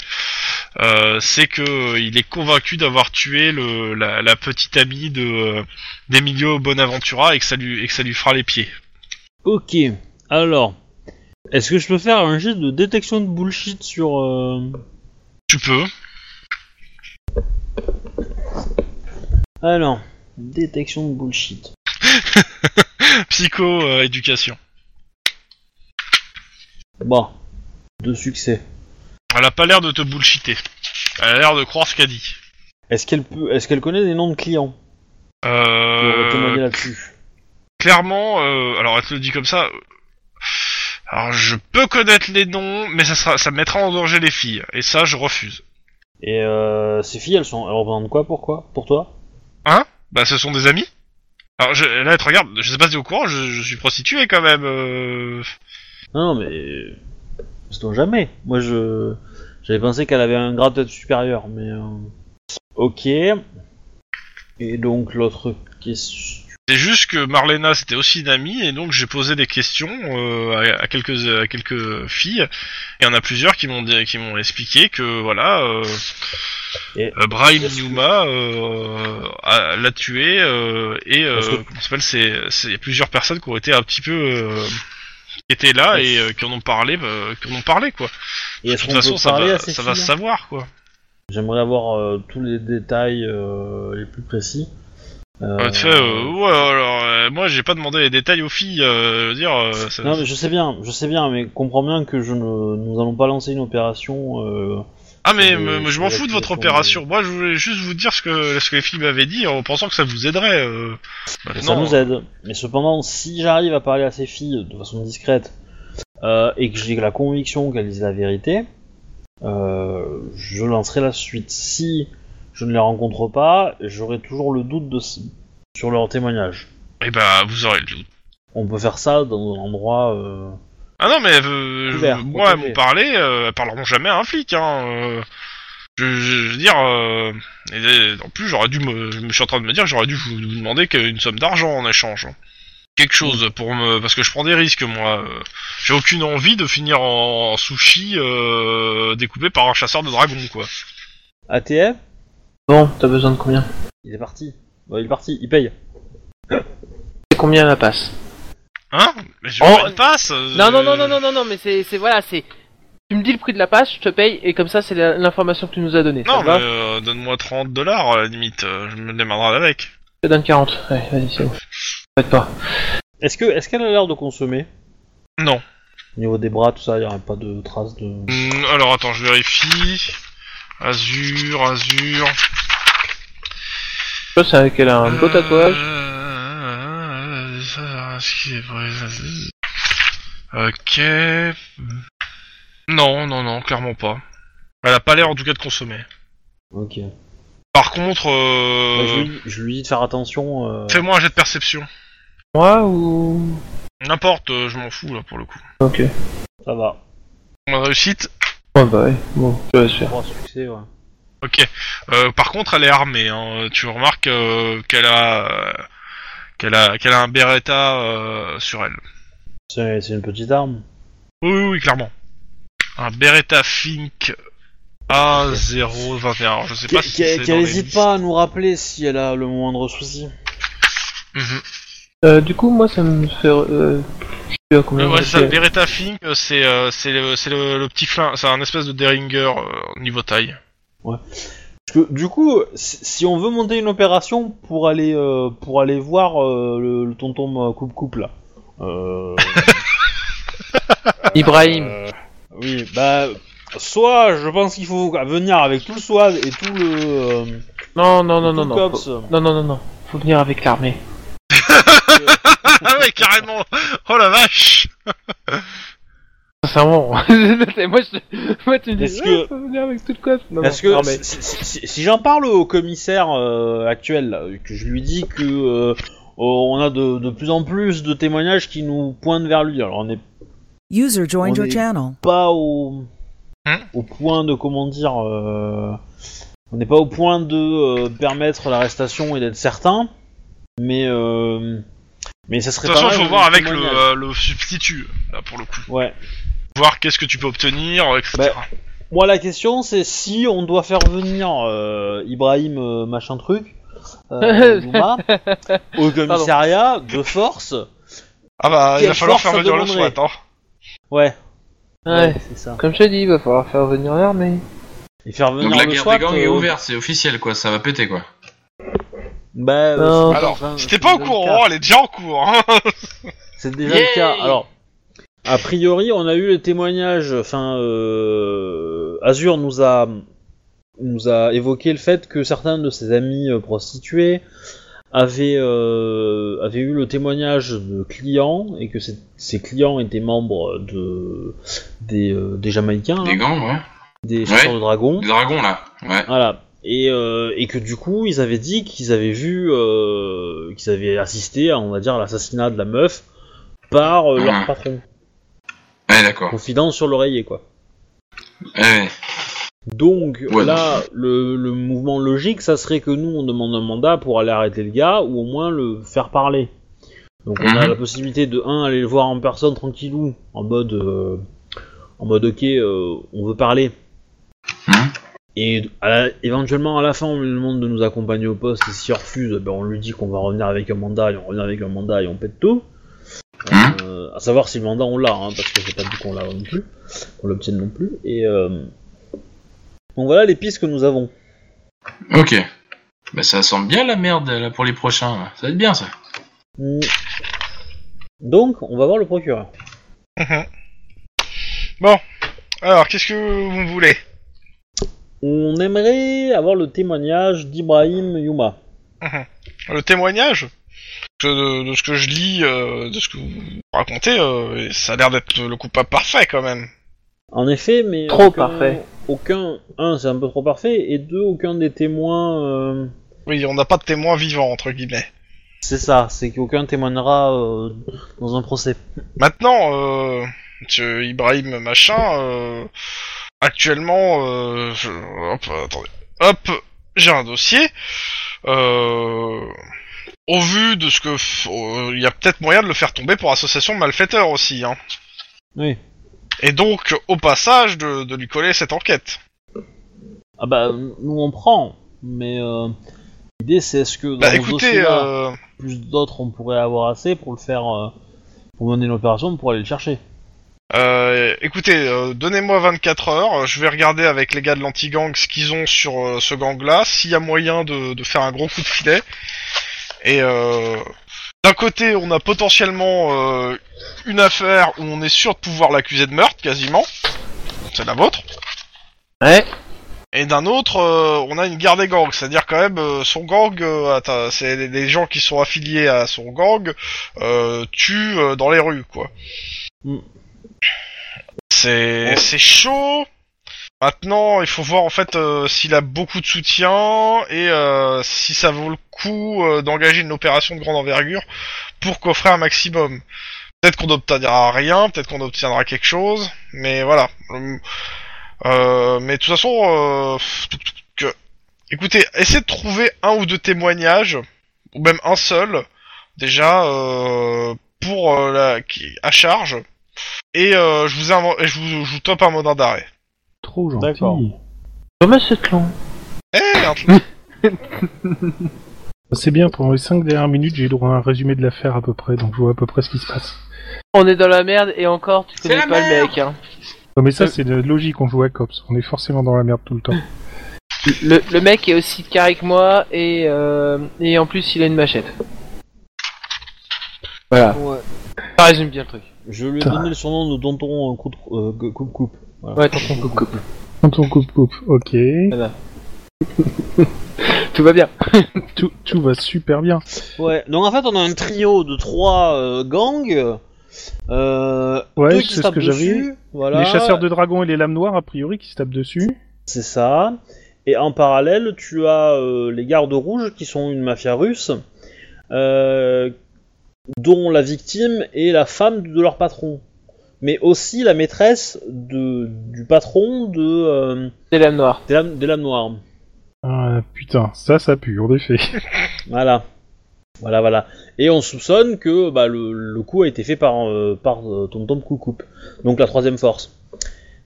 euh, c'est que euh, il est convaincu d'avoir tué le, la, la petite amie de euh, d'Emilio Bonaventura et que ça lui et que ça lui fera les pieds. Ok. Alors, est-ce que je peux faire un jet de détection de bullshit sur... euh, Tu peux. Alors, détection de bullshit. Psycho euh, éducation. Bon, deux succès. Elle a pas l'air de te bullshiter. Elle a l'air de croire ce qu'elle dit. Est-ce qu'elle peut, est-ce qu'elle connaît des noms de clients? Pour témoigner Euh, là-dessus clairement, euh, alors elle te le dit comme ça. euh, Alors je peux connaître les noms, mais ça sera, ça mettra en danger les filles. Et ça, je refuse. Et euh, ces filles, elles sont, elles représentent quoi Pourquoi Pour toi? Bah, ce sont des amis. Alors, je, là, elle te regarde, je sais pas si t'es au courant, je, je suis prostitué quand même. Euh... Non, mais sait jamais. Moi, je, j'avais pensé qu'elle avait un grade peut-être supérieur, mais euh, ok. Et donc l'autre question. C'est juste que Marlena, c'était aussi une amie, et donc j'ai posé des questions euh, à, à quelques à quelques filles. Et il y en a plusieurs qui m'ont qui m'ont expliqué que voilà, euh, Et- euh, Brahim Numa euh, l'a tué euh, et euh, ça s'appelle, c'est c'est il y a plusieurs personnes qui ont été un petit peu euh, étaient là et euh, qui en ont parlé, euh, qui en ont parlé quoi. Et De toute façon, ça va, ça va se savoir quoi. J'aimerais avoir euh, tous les détails euh, les plus précis. Euh, fais, euh, ouais, alors, euh, moi j'ai pas demandé les détails aux filles, euh, je veux dire. euh, ça- Non, mais je sais bien, je sais bien, mais comprends bien que je ne, nous allons pas lancer une opération. Ah mais Euh, me- je m'en fous de votre opération. Moi je voulais juste vous dire ce que ce que les filles m'avaient dit en pensant que ça vous aiderait. Euh. ça Maintenant, nous aide. Mais cependant, si j'arrive à parler à ces filles de façon discrète euh, et que j'ai la conviction qu'elles disent la vérité, euh, je lancerai la suite. Si je ne les rencontre pas, j'aurai toujours le doute de, sur leur témoignage. Et bah vous aurez le doute. On peut faire ça dans un endroit. Euh, Ah non mais euh, Couvert, je- moi elles protégé. m'ont parlé, euh, elles parleront jamais à un flic. Hein. euh. je, je- je veux dire, euh, et, euh, en plus j'aurais dû me, je me suis en train de me dire que j'aurais dû vous, vous demander qu'une somme d'argent en échange. hein. Quelque chose pour me, parce que je prends des risques moi. euh. J'ai aucune envie de finir en, en sushi euh, découpé par un chasseur de dragons quoi. ATF Bon, t'as besoin de combien? Il est parti. Il est parti, il paye. C'est combien la passe? Hein Mais je Oh, une passe euh, Non, non, non, non, non, non, non, mais c'est, c'est voilà, c'est. Tu me dis le prix de la passe, je te paye, et comme ça, c'est la- l'information que tu nous as donnée. Non, ça mais va euh, donne-moi 30 dollars à la limite, euh, je me démarrerai avec. Je te donne 40. Ouais, vas-y, c'est bon. Faites pas. Est-ce que est-ce qu'elle a l'air de consommer? Non. Au niveau des bras, tout ça, il n'y a pas de traces de. Hmm, alors attends, je vérifie. Azur, Azur. Je sais qu'elle a un beau tatouage. Ça, ce qui est vrai, ça, c'est- Ok. Non, non, non, clairement pas. Elle a pas l'air en tout cas de consommer. Ok. Par contre, Bah, je, euh, lui, je lui dis de faire attention. euh, fais-moi un jet de perception. Moi ou? N'importe, euh, je m'en fous là pour le coup. Ok. Ça va. De réussite. Ouais, bah ouais. Bon, je vais faire. Succès, ouais. Ok. Euh, par contre, elle est armée. Hein. Tu remarques euh, qu'elle a, qu'elle a, qu'elle a un Beretta euh, sur elle. C'est c'est une petite arme. Oui, oui, oui, clairement. Un Beretta Fink A021. Alors, je sais pas Qu'elle si c'est qu'elle- dans qu'elle les hésite listes. pas à nous rappeler si elle a le moindre souci. Mhm. Euh, du coup, moi, ça me fait. Euh... Je sais plus à combien. Ouais, ouais, ça. Beretta Fink, euh, c'est euh, c'est le, c'est le, le petit flingue, c'est un espèce de Derringer euh, niveau taille. Parce que du coup, si on veut monter une opération pour aller euh, pour aller voir euh, le, le tonton coupe coupe là. Euh, Ibrahim. euh, oui, bah soit je pense qu'il faut venir avec tout le SWAT et tout le euh, Non, non, non, non, non. cops. Non, non, non, non. Faut venir avec l'armée. ah ouais, carrément Oh la vache Sincèrement. moi, je... moi, tu me dis. Que- faut venir avec tout le cops. Non, Parce non, que l'armée. si, si- si- si j'en parle au commissaire euh, actuel, là, que je lui dis que euh, oh, on a de, de plus en plus de témoignages qui nous pointent vers lui. Alors on n'est User joined On your est- channel. pas au Hein au point de comment dire, euh, on n'est pas au point de euh, permettre l'arrestation et d'être certain, mais euh, mais ça De serait toute pas façon, il mal faut de voir avec le, euh, le substitut, là, pour le coup. Ouais. Voir qu'est-ce que tu peux obtenir, etc. Bah, Moi, la question, c'est si on doit faire venir euh, Ibrahim euh, machin truc, euh, Douma, au commissariat de force. ah bah, il va falloir faire venir le SWAT, hein. Ouais. Ouais. c'est ça. Comme je t'ai dit, il va falloir faire venir l'armée. Et faire venir Donc la le guerre SWAT, des gangs est euh, ouverte, c'est officiel quoi, ça va péter quoi. Bah, euh, Non. c'est- Alors, enfin, si t'es pas au déjà le courant, elle est déjà en cours, hein. C'est déjà le cas. Alors, a priori, on a eu les témoignages. Enfin, euh, Azur nous a nous a évoqué le fait que certains de ses amis euh, prostituées avaient euh, avaient eu le témoignage de clients et que ces, ces clients étaient membres de des, euh, des Jamaïcains, Des hein, gangs, ouais. des chasseurs Ouais. de dragons. Des dragons là, ouais. Voilà. Et, euh, et que du coup, ils avaient dit qu'ils avaient vu, qu'ils avaient assisté à, on va dire, à l'assassinat de la meuf par leur Mhm. patron. Ouais, d'accord. Confident sur l'oreiller, quoi. Ouais, ouais. Donc Ouais, là, le, le mouvement logique, ça serait que nous, on demande un mandat pour aller arrêter le gars, ou au moins le faire parler. Donc on a Mhm. la possibilité de, un, aller le voir en personne tranquillou, en mode, euh, en mode, ok, euh, on veut parler. Mhm. Et à la- éventuellement, à la fin, on lui demande de nous accompagner au poste, et s'il refuse, ben, on lui dit qu'on va revenir avec un mandat, et on revient avec un mandat, et on pète tout. Mhm. Euh, à savoir si le mandat on l'a, hein, parce que c'est pas dit qu'on l'a non plus, qu'on l'obtienne non plus. Et euh... donc voilà les pistes que nous avons. Ok. Bah ça sent bien la merde là pour les prochains. là. Ça va être bien ça. Mm. Donc on va voir le procureur. Alors, qu'est-ce que vous voulez? On aimerait avoir le témoignage d'Ibrahim Yuma. Le témoignage? Que de, de ce que je lis, euh, de ce que vous racontez, euh, ça a l'air d'être le coupable parfait quand même. En effet, mais Trop aucun- parfait. Aucun, un, c'est un peu trop parfait, et deux, aucun des témoins. euh, Oui, on n'a pas de témoin vivant entre guillemets. C'est ça, c'est qu'aucun témoignera euh, dans un procès. Maintenant, euh, monsieur Ibrahim machin, euh, actuellement, euh, je- hop, attendez, hop, j'ai un dossier. Euh, au vu de ce que, euh, il y a peut-être moyen de le faire tomber pour association de malfaiteurs aussi, hein. Oui. Et donc, au passage, de, de lui coller cette enquête. Ah bah nous on prend, mais euh, L'idée, c'est est-ce que dans Bah écoutez, euh, plus d'autres, on pourrait avoir assez pour le faire, euh, pour mener l'opération, pour aller le chercher? euh, écoutez, donnez-moi 24 heures, je vais regarder avec les gars de l'anti-gang ce qu'ils ont sur ce gang-là, s'il y a moyen de, de faire un gros coup de filet. Et euh, d'un côté, on a potentiellement euh, une affaire où on est sûr de pouvoir l'accuser de meurtre, quasiment. C'est la vôtre. Ouais. Et d'un autre, euh, on a une guerre des gangs, c'est-à-dire quand même euh, son gang, euh, c'est les- gens qui sont affiliés à son gang tuent dans les rues, quoi. Mm. C'est Ouais. c'est chaud. Maintenant, il faut voir en fait euh, s'il a beaucoup de soutien et euh, si ça vaut le coup euh, d'engager une opération de grande envergure pour coffrer un maximum. Peut-être qu'on n'obtiendra rien, peut-être qu'on obtiendra quelque chose, mais voilà. Euh, mais de toute façon, euh, que... écoutez, essayez de trouver un ou deux témoignages, ou même un seul, déjà, euh, pour la... à charge, et je vous, et je vous, vous top un mandat d'arrêt. Trop gentil. D'accord. Comment c'est long Eh, un truc- C'est bien, pendant les 5 dernières minutes, j'ai droit à un résumé de l'affaire à peu près, donc je vois à peu près ce qui se passe. On est dans la merde et encore, tu connais la pas le mec. Hein. Non mais ça, Euh. c'est de logique, on joue à Cops. On est forcément dans la merde tout le temps. Le, le mec est aussi carré que moi et, euh, et en plus il a une machette. Voilà. Ça résume bien le truc. Je lui ai donné le surnom de tonton euh, coupe euh, coupe coupe. Voilà. Ouais, tonton coupe coupe. Quand on coupe, coupe, ok. Tout va bien. Tout, tout va super bien. Ouais. Donc en fait, on a un trio de trois euh, gangs. Euh, Ouais, c'est ce que j'avais. Voilà. Les chasseurs de dragons et les lames noires, a priori, qui se tapent dessus. C'est ça. Et en parallèle, tu as euh, les gardes rouges qui sont une mafia russe, euh, dont la victime est la femme de leur patron, mais aussi la maîtresse de, du patron de euh, C'est l'âme noire. des, lames, des lames noires. Ah putain, ça, ça pue, en effet. Voilà. Voilà, voilà. Et on soupçonne que bah, le, le coup a été fait par, euh, par euh, Tonton Coucoupe. Donc la troisième force.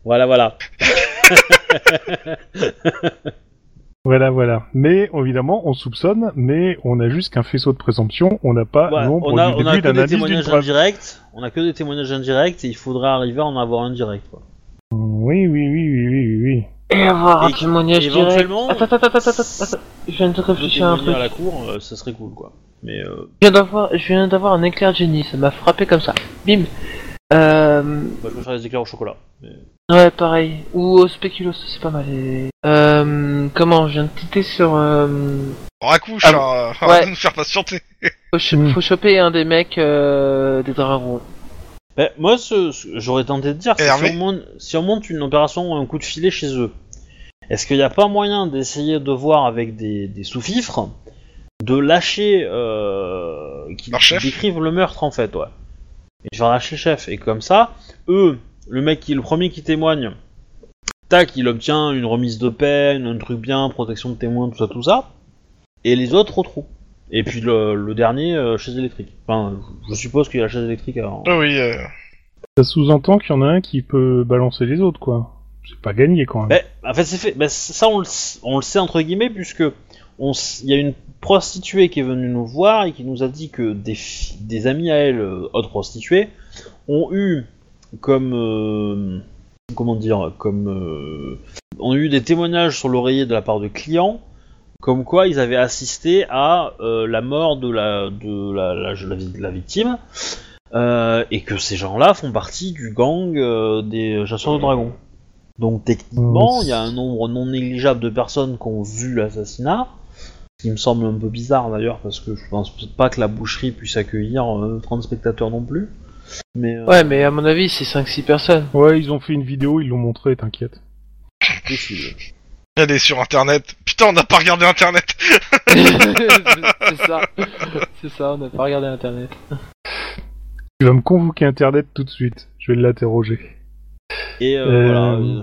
Voilà, voilà. Voilà, voilà. Mais évidemment, on soupçonne, mais on a juste qu'un faisceau de présomption. On n'a pas Ouais, l'ombre on a, du on a début que d'un des indice d'une témoignages preuve. indirects. On a que des témoignages indirects et il faudrait arriver à en avoir un direct. Quoi. Oui, oui, oui, oui, oui, oui. Et avoir un Et témoignage éventuellement- direct. Attends, attends, attends, attends, attends. Je viens de réfléchir à un truc. à la cour, euh, ça serait cool quoi. Mais euh, Je viens d'avoir, je viens d'avoir un éclair de génie. Ça m'a frappé comme ça. Bim. Euh, bah, je préfère les éclairs au chocolat. Mais... ouais, pareil. Ou au spéculoos, c'est pas mal. Et- Euh, comment Je viens de titer sur. Euh, Racouche, Ah, hein, ouais. arrête de nous faire patienter. faut, cho- Mm. faut choper un des mecs euh, des dragons. Bah, moi, ce, ce- j'aurais tenté de dire, c'est si on, monte, si on monte une opération, un coup de filet chez eux, est-ce qu'il n'y a pas moyen d'essayer de voir avec des, des sous-fifres, de lâcher, euh, qui, décrivent le meurtre en fait, ouais. Et faire lâcher le chef. Et comme ça, eux, le mec qui est le premier qui témoigne, tac, il obtient une remise de peine, un truc bien, protection de témoins, tout ça, tout ça, et les autres retrouvent. Et puis le, le dernier, euh, chaise électrique. Enfin, je suppose qu'il y a la chaise électrique avant. Ah oui, euh, Ça sous-entend qu'il y en a un qui peut balancer les autres, quoi. C'est pas gagné, quand même. Ben, en fait, c'est fait. Ben, ça, on le, on le sait entre guillemets, puisque on s- il y a une prostituée qui est venue nous voir et qui nous a dit que des, fi- des amis à elle, euh, autres prostituées, ont eu comme euh, comment dire, comme euh, ont eu des témoignages sur l'oreiller de la part de clients, comme quoi ils avaient assisté à euh, la mort de la de la, la, la vi- la victime. et que ces gens-là font partie du gang des chasseurs de dragons. Donc techniquement, Mmh. il y a un nombre non négligeable de personnes qui ont vu l'assassinat, ce qui me semble un peu bizarre d'ailleurs, parce que je pense pas que la boucherie puisse accueillir euh, 30 spectateurs non plus. Mais euh, Ouais, mais à mon avis, c'est 5-6 personnes. Ouais, ils ont fait une vidéo, ils l'ont montré, t'inquiète. est sur internet. Putain, on n'a pas regardé internet. c'est ça. C'est ça, on n'a pas regardé internet. Tu vas me convoquer Internet tout de suite. Je vais l'interroger. Et euh, Euh, voilà. euh,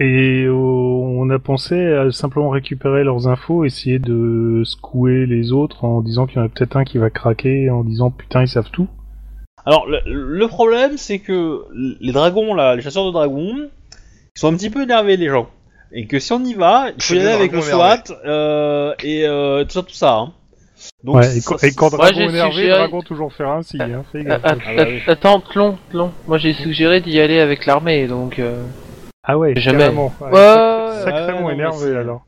Et on a pensé à simplement récupérer leurs infos, essayer de secouer les autres en disant qu'il y en a peut-être un qui va craquer, en disant putain ils savent tout. Alors le, le problème, c'est que les dragons là, les chasseurs de dragons, ils sont un petit peu énervés les gens, et que si on y va, il faut y aller avec le SWAT euh, et euh, tout ça, tout ça. Hein. Donc, Ouais, et, ça- quand- et quand Moi, Dragon énervé, suggéré- Dragon toujours faire ainsi, hein, fais Ah, gaffe. ah, Ah bah oui. ah, Attends, Tlon, Tlon. Moi j'ai suggéré d'y aller avec l'armée, donc. euh, Ah ouais, Jamais. carrément. Ouais, Ouais, sac- ouais, sacrément ouais, énervé alors.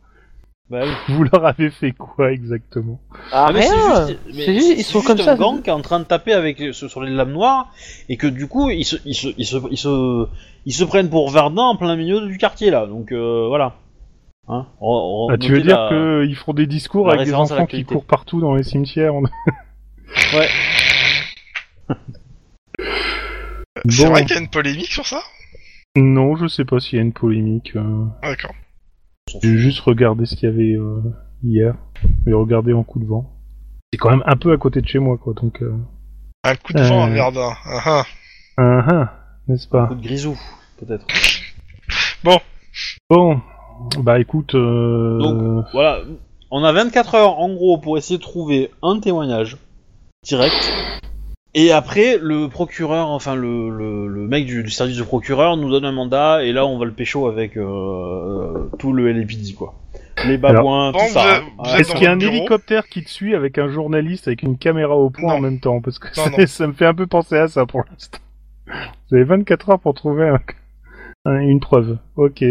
Bah oui. Vous leur avez fait quoi exactement Ah, Ah, mais c'est rien juste- mais C'est juste, ils sont juste comme un ça. gang qui est en train de taper avec sur sur les lames noires et que du coup ils se, ils se, ils se, ils se, ils se prennent pour Verdun en plein milieu du quartier là. Donc euh, voilà. Hein On- on- Ah, Tu veux notez dire la- qu'ils font des discours la avec des référence à enfants qui l'actualité. courent partout dans les cimetières on- Ouais. C'est Bon. vrai qu'il y a une polémique sur ça? Non, je sais pas s'il y a une polémique. euh, D'accord. J'ai juste regardé ce qu'il y avait euh, hier. Et regardé en coup de vent. C'est quand même un peu à côté de chez moi, quoi, donc... Euh... Un coup de vent à Euh. Verdun. Ah, ah. ah, ah, n'est-ce Un pas coup de grisou peut-être. Bon, bah écoute... Euh... Donc, Voilà. On a 24 heures en gros pour essayer de trouver un témoignage direct. Et après, le procureur, enfin le, le, le mec du, du service du procureur nous donne un mandat et là on va le pécho avec euh, tout le LAPD quoi. Les babouins, tout ça. hein. êtes Est-ce qu'il y a un bureau hélicoptère qui te suit avec un journaliste avec une caméra au point Non. en même temps? Parce que Non, ça, non. ça me fait un peu penser à ça pour l'instant. Vous avez 24 heures pour trouver un- un- une preuve. Ok.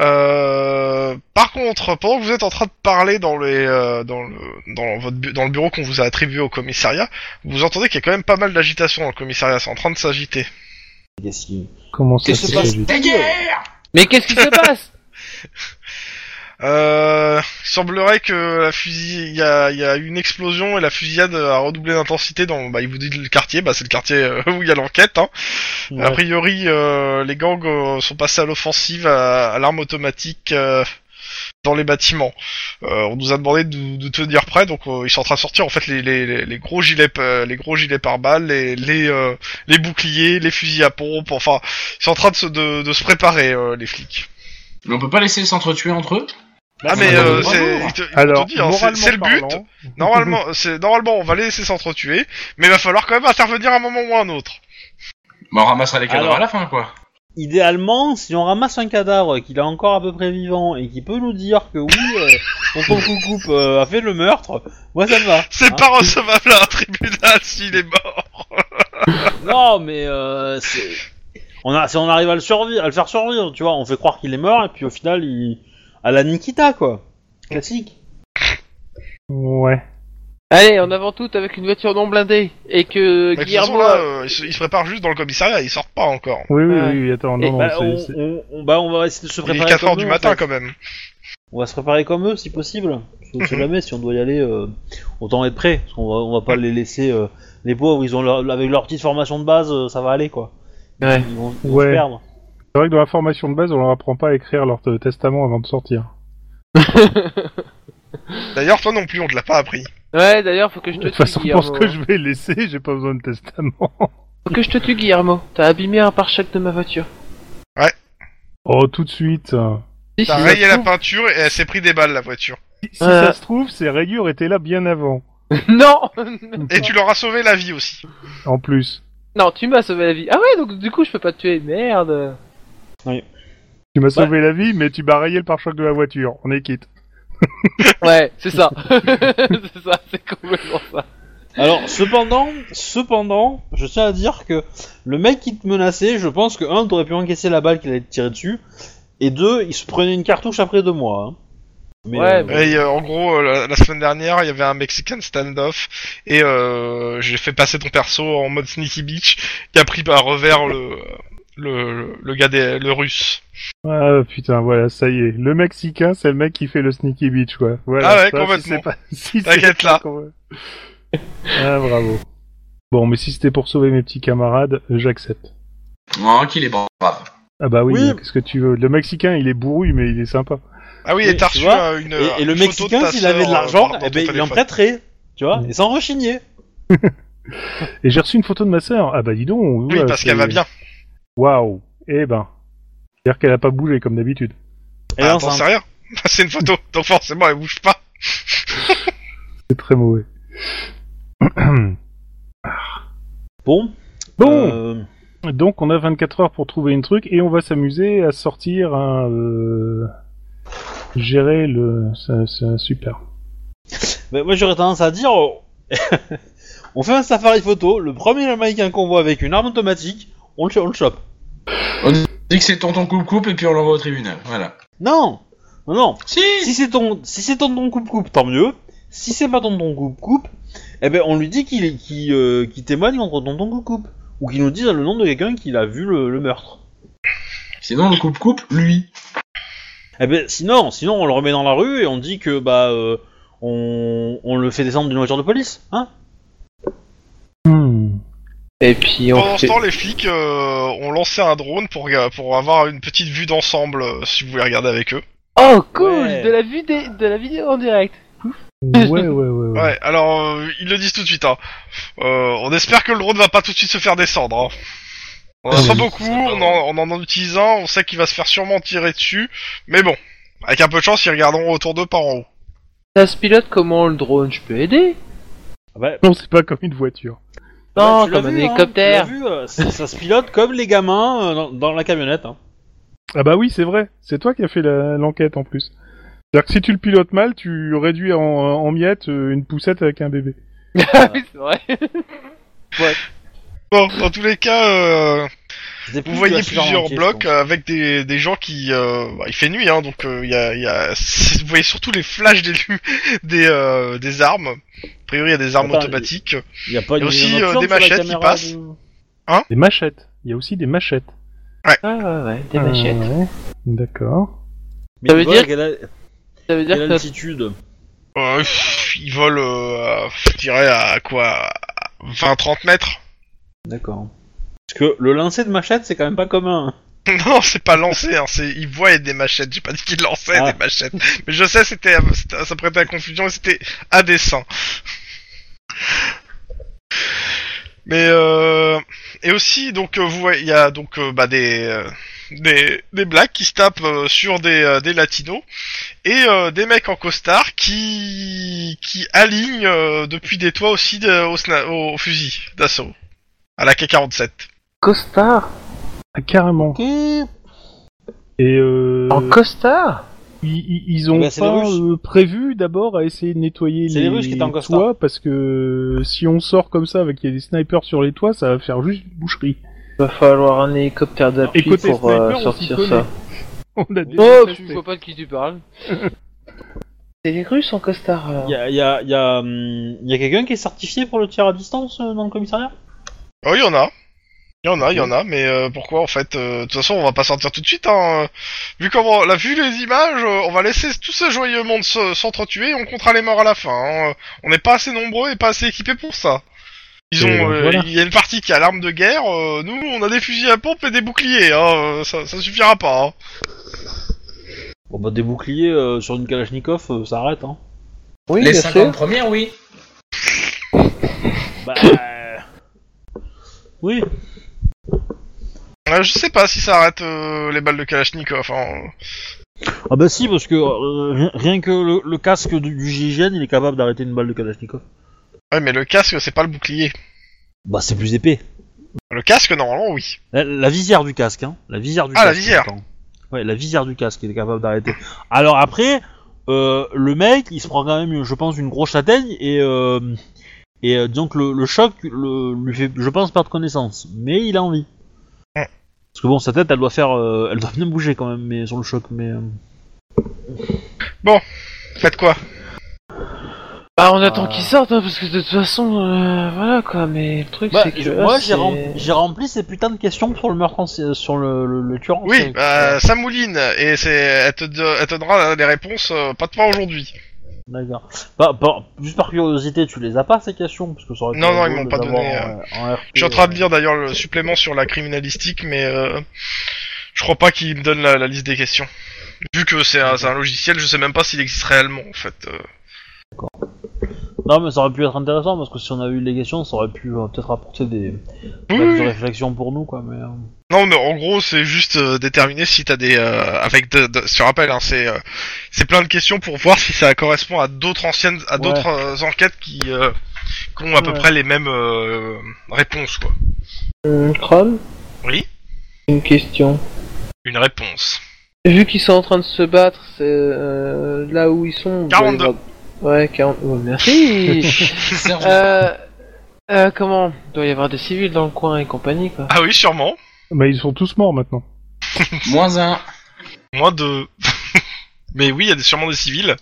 Euh, par contre, pendant que vous êtes en train de parler dans les euh, dans le dans votre bu- dans le bureau qu'on vous a attribué au commissariat, vous entendez qu'il y a quand même pas mal d'agitation dans le commissariat. C'est en train de s'agiter. Qu'est-ce qui- Comment ça Qu'est-ce qui se se passe Mais qu'est-ce qui se passe? Euh, il semblerait que la fusille, il y a, il y a eu une explosion et la fusillade a redoublé d'intensité dans, bah, il vous dit le quartier, bah, c'est le quartier euh, où il y a l'enquête, hein. A priori, euh, les gangs euh, sont passés à l'offensive à, à l'arme automatique euh, dans les bâtiments. Euh, on nous a demandé de, de tenir prêt, donc euh, ils sont en train de sortir en fait les, les, les- gros gilets, euh, les gros gilets par balles, les les, euh, les boucliers, les fusils à pompe. Enfin, ils sont en train de se, de, de se préparer euh, les flics. Mais on peut pas laisser s'entretuer entre eux? Ah mais euh, c'est, te- vont Alors, te hein, c'est- le but. parlant, Normalement, c'est normalement on va les laisser s'entretuer, mais il va falloir quand même intervenir à un moment ou à un autre. Bah on ramassera les cadavres Alors- à la fin quoi. Idéalement, si on ramasse un cadavre qu'il est encore à peu près vivant et qui peut nous dire que oui, euh, tonton Coucoupe euh, a fait le meurtre, moi ça me va. C'est hein. pas recevable à un tribunal s'il est mort. Non, mais euh, c'est... On a, si on arrive à le survivre, à le faire survivre, tu vois, on fait croire qu'il est mort et puis au final, il à la Nikita quoi, classique. Ouais. Allez, on avance tout avec une voiture non blindée et que Mais de toute Guillermo. façon là, euh, ils, se, ils se préparent juste dans le commissariat, ils sortent pas encore. Oui, oui, Ouais. oui, attends, Et non, non, bah, c'est- on, c'est- on- on- bah, on va essayer de se Il est préparer 4 comme heures du eux, en matin fait. quand même. On va se préparer comme eux si possible. Parce que jamais, si on doit y aller, euh, autant être prêt. Parce qu'on va, on va pas les laisser. euh, les pauvres, ils ont leur, avec leur petite formation de base, euh, ça va aller quoi. Ouais. Ils vont, ils vont Ouais. se perdre. C'est vrai que dans la formation de base, on leur apprend pas à écrire leur euh, testament avant de sortir. D'ailleurs, toi non plus, on te l'a pas appris. Ouais, d'ailleurs, faut que je De te toute tue, façon, Guillermo. pour ce que je vais laisser, j'ai pas besoin de testament. Faut que je te tue, Guillermo. T'as abîmé un pare-choc de ma voiture. Oh, tout de suite. euh. Si, T'as si, rayé ça la se peinture et elle s'est pris des balles la voiture. Si Euh. ça se trouve, ces rayures étaient là bien avant. non Et tu leur as sauvé la vie aussi. En plus. Non, tu m'as sauvé la vie. Ah ouais, donc du coup, je peux pas te tuer. Merde. Tu m'as sauvé la vie, mais tu m'as rayé le pare-choc de la voiture. On est quitte. Ouais, c'est ça. c'est ça, c'est complètement ça. Alors, cependant, cependant, je tiens à dire que le mec qui te menaçait, je pense que un, t'aurais pu encaisser la balle qu'il allait te tirer dessus, et deux, il se prenait une cartouche après deux mois. hein. Mais, Ouais, euh, mais- Et euh, en gros, euh, la, la semaine dernière, il y avait un Mexican standoff et euh, j'ai fait passer ton perso en mode Sneaky Beach qui a pris à revers le le le gars des, le russe. Ah putain, voilà, ça y est. Le Mexicain, c'est le mec qui fait le sneaky beach, quoi. Voilà, Ah ouais, ça, complètement. Si c'est pas... si c'est T'inquiète pas là. Ah, bravo. Bon, mais si c'était pour sauver mes petits camarades, j'accepte. Non, qu'il est brave. Ah bah oui, Oui. qu'est-ce que tu veux? Le Mexicain, il est bourru, mais il est sympa. Ah oui, et t'as tu reçu vois, euh, une et, et le une photo de Mexicain, s'il avait de euh, l'argent, dans eh ben, il en prêterait, tu vois, Mm. et sans rechigner. Et j'ai reçu une photo de ma sœur. Ah bah dis donc. Oui, parce qu'elle va bien. Waouh. Eh ben. C'est-à-dire qu'elle a pas bougé comme d'habitude. Elle Ah, t'en sais rien. C'est une photo, donc forcément elle bouge pas. C'est très mauvais. Bon. Bon. euh, Donc on a 24 heures pour trouver une truc et on va s'amuser à sortir un... Euh... Gérer le... C'est super. Mais moi j'aurais tendance à dire, oh, on fait un safari photo, le premier américain qu'on voit avec une arme automatique, on le, on le chope. On dit que c'est tonton coupe-coupe et puis on l'envoie au tribunal. Voilà. Non Non, non Si Si c'est ton, si c'est tonton coupe-coupe, tant mieux. Si c'est pas tonton coupe-coupe, eh ben on lui dit qu'il est- qu'il, euh, qu'il témoigne contre tonton coupe-coupe. Ou qu'il nous dise le nom de quelqu'un qui a vu le, le meurtre. Sinon, le coupe-coupe, lui. Eh ben sinon, sinon on le remet dans la rue et on dit que bah euh, on, on le fait descendre d'une voiture de police, hein Hmm. Et puis on Pendant ce temps, les flics euh, ont lancé un drone pour, avoir une petite vue d'ensemble, euh, si vous voulez regarder avec eux. Oh cool Ouais. De la vue des... de la vidéo en direct. Ouais, ouais, ouais. ouais. Ouais, alors, euh, ils le disent tout de suite, hein. Euh, on espère que le drone va pas tout de suite se faire descendre, hein. On en a pas beaucoup, on en, on en utilise un, on sait qu'il va se faire sûrement tirer dessus, mais bon, avec un peu de chance, ils regarderont autour d'eux par en haut. Ça se pilote comment le drone? Je peux aider? Ah bah, Non, c'est pas comme une voiture. Non, comme un vu, hein, hélicoptère. euh, ça, ça se pilote comme les gamins euh, dans, dans la camionnette. Hein. Ah bah oui, c'est vrai. C'est toi qui as fait la- l'enquête en plus. C'est-à-dire que si tu le pilotes mal, tu réduis en, en miettes euh, une poussette avec un bébé. Ah oui, c'est vrai. Bon, dans tous les cas, euh, vous voyez plusieurs blocs avec des, des gens qui... Euh, bah, il fait nuit, hein, donc euh, il y a... Y vous voyez surtout les flashs des, des, euh, des armes. A priori, il y a des armes Attends, automatiques. Il y a pas Il y a une aussi, euh, des machettes qui passent. de- Des machettes. Il y a aussi des machettes. Ah ouais, ouais, des machettes. Ah ouais. D'accord. Mais Ça veut dire- quelle, Ça veut dire quelle altitude Euh, ils volent, euh, je dirais, à quoi 20-30 mètres D'accord. Parce que le lancer de machette, c'est quand même pas commun. Non, c'est pas lancé, hein, c'est ils voient des machettes. J'ai pas dit qu'ils lançaient Ah. des machettes, mais je sais c'était, c'était- ça prêtait à confusion et c'était à dessein. Mais euh, et aussi donc euh, vous voyez, il y a donc euh, bah, des euh, des des blacks qui se tapent euh, sur des euh, des latinos et euh, des mecs en costard qui qui alignent euh, depuis des toits aussi de- au, au fusil d'assaut à la K47. Costard Ah, carrément. Et euh, En costard ils, ils- ils ont Bah, c'est les pas euh, prévu d'abord à essayer de nettoyer C'est les, les Russes qui étaient en costard. toits parce que si on sort comme ça avec il y a des snipers sur les toits, ça va faire juste une boucherie. Va falloir un hélicoptère d'appui pour euh, sniper, sortir ça. On a déjà Oh, tu vois pas de qui tu parles. C'est les Russes en costard alors. Il y a, y a, y a, hum, y a quelqu'un qui est certifié pour le tir à distance euh, dans le commissariat? Oh, il y en a. Il y en a, il y en a, mais euh, pourquoi en fait euh, De toute façon, on va pas sortir tout de suite. Hein. Vu comment, là, vu les images, euh, on va laisser tout ce joyeux monde se- s'entretuer et on comptera les morts à la fin. hein. On n'est pas assez nombreux et pas assez équipés pour ça. Ils ont, euh, voilà. il y a une partie qui a l'arme de guerre. euh, nous, on a des fusils à pompe et des boucliers. Hein. Ça, ça suffira pas. Hein. Bon bah des boucliers euh, sur une Kalachnikov, euh, ça arrête hein. Oui, Les bien 50 sûr. premières, oui. Bah... oui. Euh, je sais pas si ça arrête euh, les balles de Kalachnikov. Hein. Ah bah si, parce que euh, rien, que le, le casque du, du GIGN, il est capable d'arrêter une balle de Kalachnikov. Ouais, mais le casque, c'est pas le bouclier. Bah c'est plus épais. Le casque, normalement, oui. La, la visière du casque, hein. La visière du Ah, la visière. attends. Ouais, la visière du casque, il est capable d'arrêter. Alors après, euh, le mec, il se prend quand même, je pense, une grosse châtaigne et euh, et euh, disons que le, le choc le, lui fait, je pense, perdre connaissance. Mais il a envie. Parce que bon, sa tête, elle doit faire, euh, elle doit bien bouger quand même, mais sur le choc, mais. euh, Faites quoi? Bah on attend Ah. qu'ils sortent hein, parce que de toute façon euh, voilà quoi mais le truc Bah, c'est que je- là, moi, j'ai c'est- rem- j'ai rempli ces putains de questions sur le meurtre, en sé- sur le, le, le tueur. en Oui, série. bah, ça mouline et c'est, elle te, do- elle te donnera les réponses euh, pas de pas aujourd'hui. D'accord. Bah, bah, juste par curiosité, tu les as pas ces questions? Parce que ça aurait été Non, non, ils m'ont de pas les avoir donné, en- en RP, Je suis en train de euh. lire d'ailleurs le supplément sur la criminalistique, mais euh, je crois pas qu'il me donne la, la liste des questions. Vu que c'est un, c'est un logiciel, je sais même pas s'il existe réellement en fait. euh. Non, mais ça aurait pu être intéressant parce que si on a eu les questions, ça aurait pu euh, peut-être apporter des Oui, des oui. réflexions pour nous, quoi. Mais euh, Non, mais en gros, c'est juste euh, déterminer si t'as des euh, avec de, de, je te rappelle, hein, c'est euh, c'est plein de questions pour voir si ça correspond à d'autres anciennes, à Ouais. d'autres euh, enquêtes qui, euh, qui ont à peu près les mêmes euh, réponses quoi. Chrome Oui. Une question. Une réponse. Vu qu'ils sont en train de se battre, c'est euh, là où ils sont. il doit y 42. Ouais, 40. oh, merci. Euh, euh, comment Il doit y avoir des civils dans le coin et compagnie, quoi. Ah oui, sûrement. Bah, ils sont tous morts maintenant. Moins un. Moins de. Mais oui, il y a des- sûrement des civils.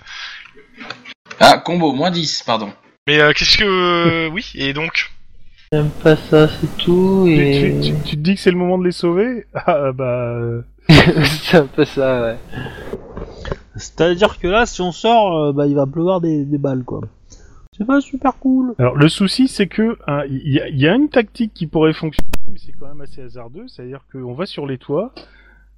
Ah, combo, moins 10, pardon. Mais euh, qu'est-ce que. Oui, et donc J'aime pas ça, c'est tout. Tu, Et... tu- tu- tu te dis que c'est le moment de les sauver? Ah bah... euh, c'est un peu ça, ouais. C'est-à-dire que là, si on sort, euh, bah, il va pleuvoir des, des balles, quoi. C'est pas super cool. Alors le souci c'est que hein, il y, a- il y a une tactique qui pourrait fonctionner, mais c'est quand même assez hasardeux, c'est-à-dire qu'on va sur les toits,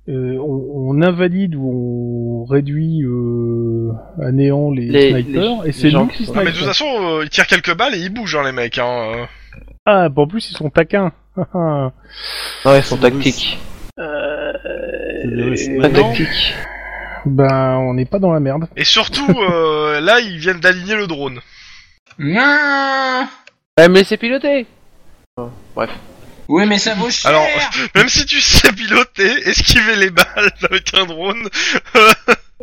euh, on, on invalide ou on réduit euh, à néant les, Les- snipers, les- et c'est les gens nous qui qui sont- Ah, mais de toute façon, euh, ils tirent quelques balles et ils bougent, hein, les mecs. Hein. euh. Ah, bah, en plus ils sont taquins. Ouais, ils sont tactiques. C'est des Russes. Pas Mais non. tactiques. Ben on n'est pas dans la merde. Et surtout, euh, là, ils viennent d'aligner le drone. Non Ouais, mais c'est piloté Oui, mais ça vaut cher Alors, même si tu sais piloter, esquiver les balles avec un drone,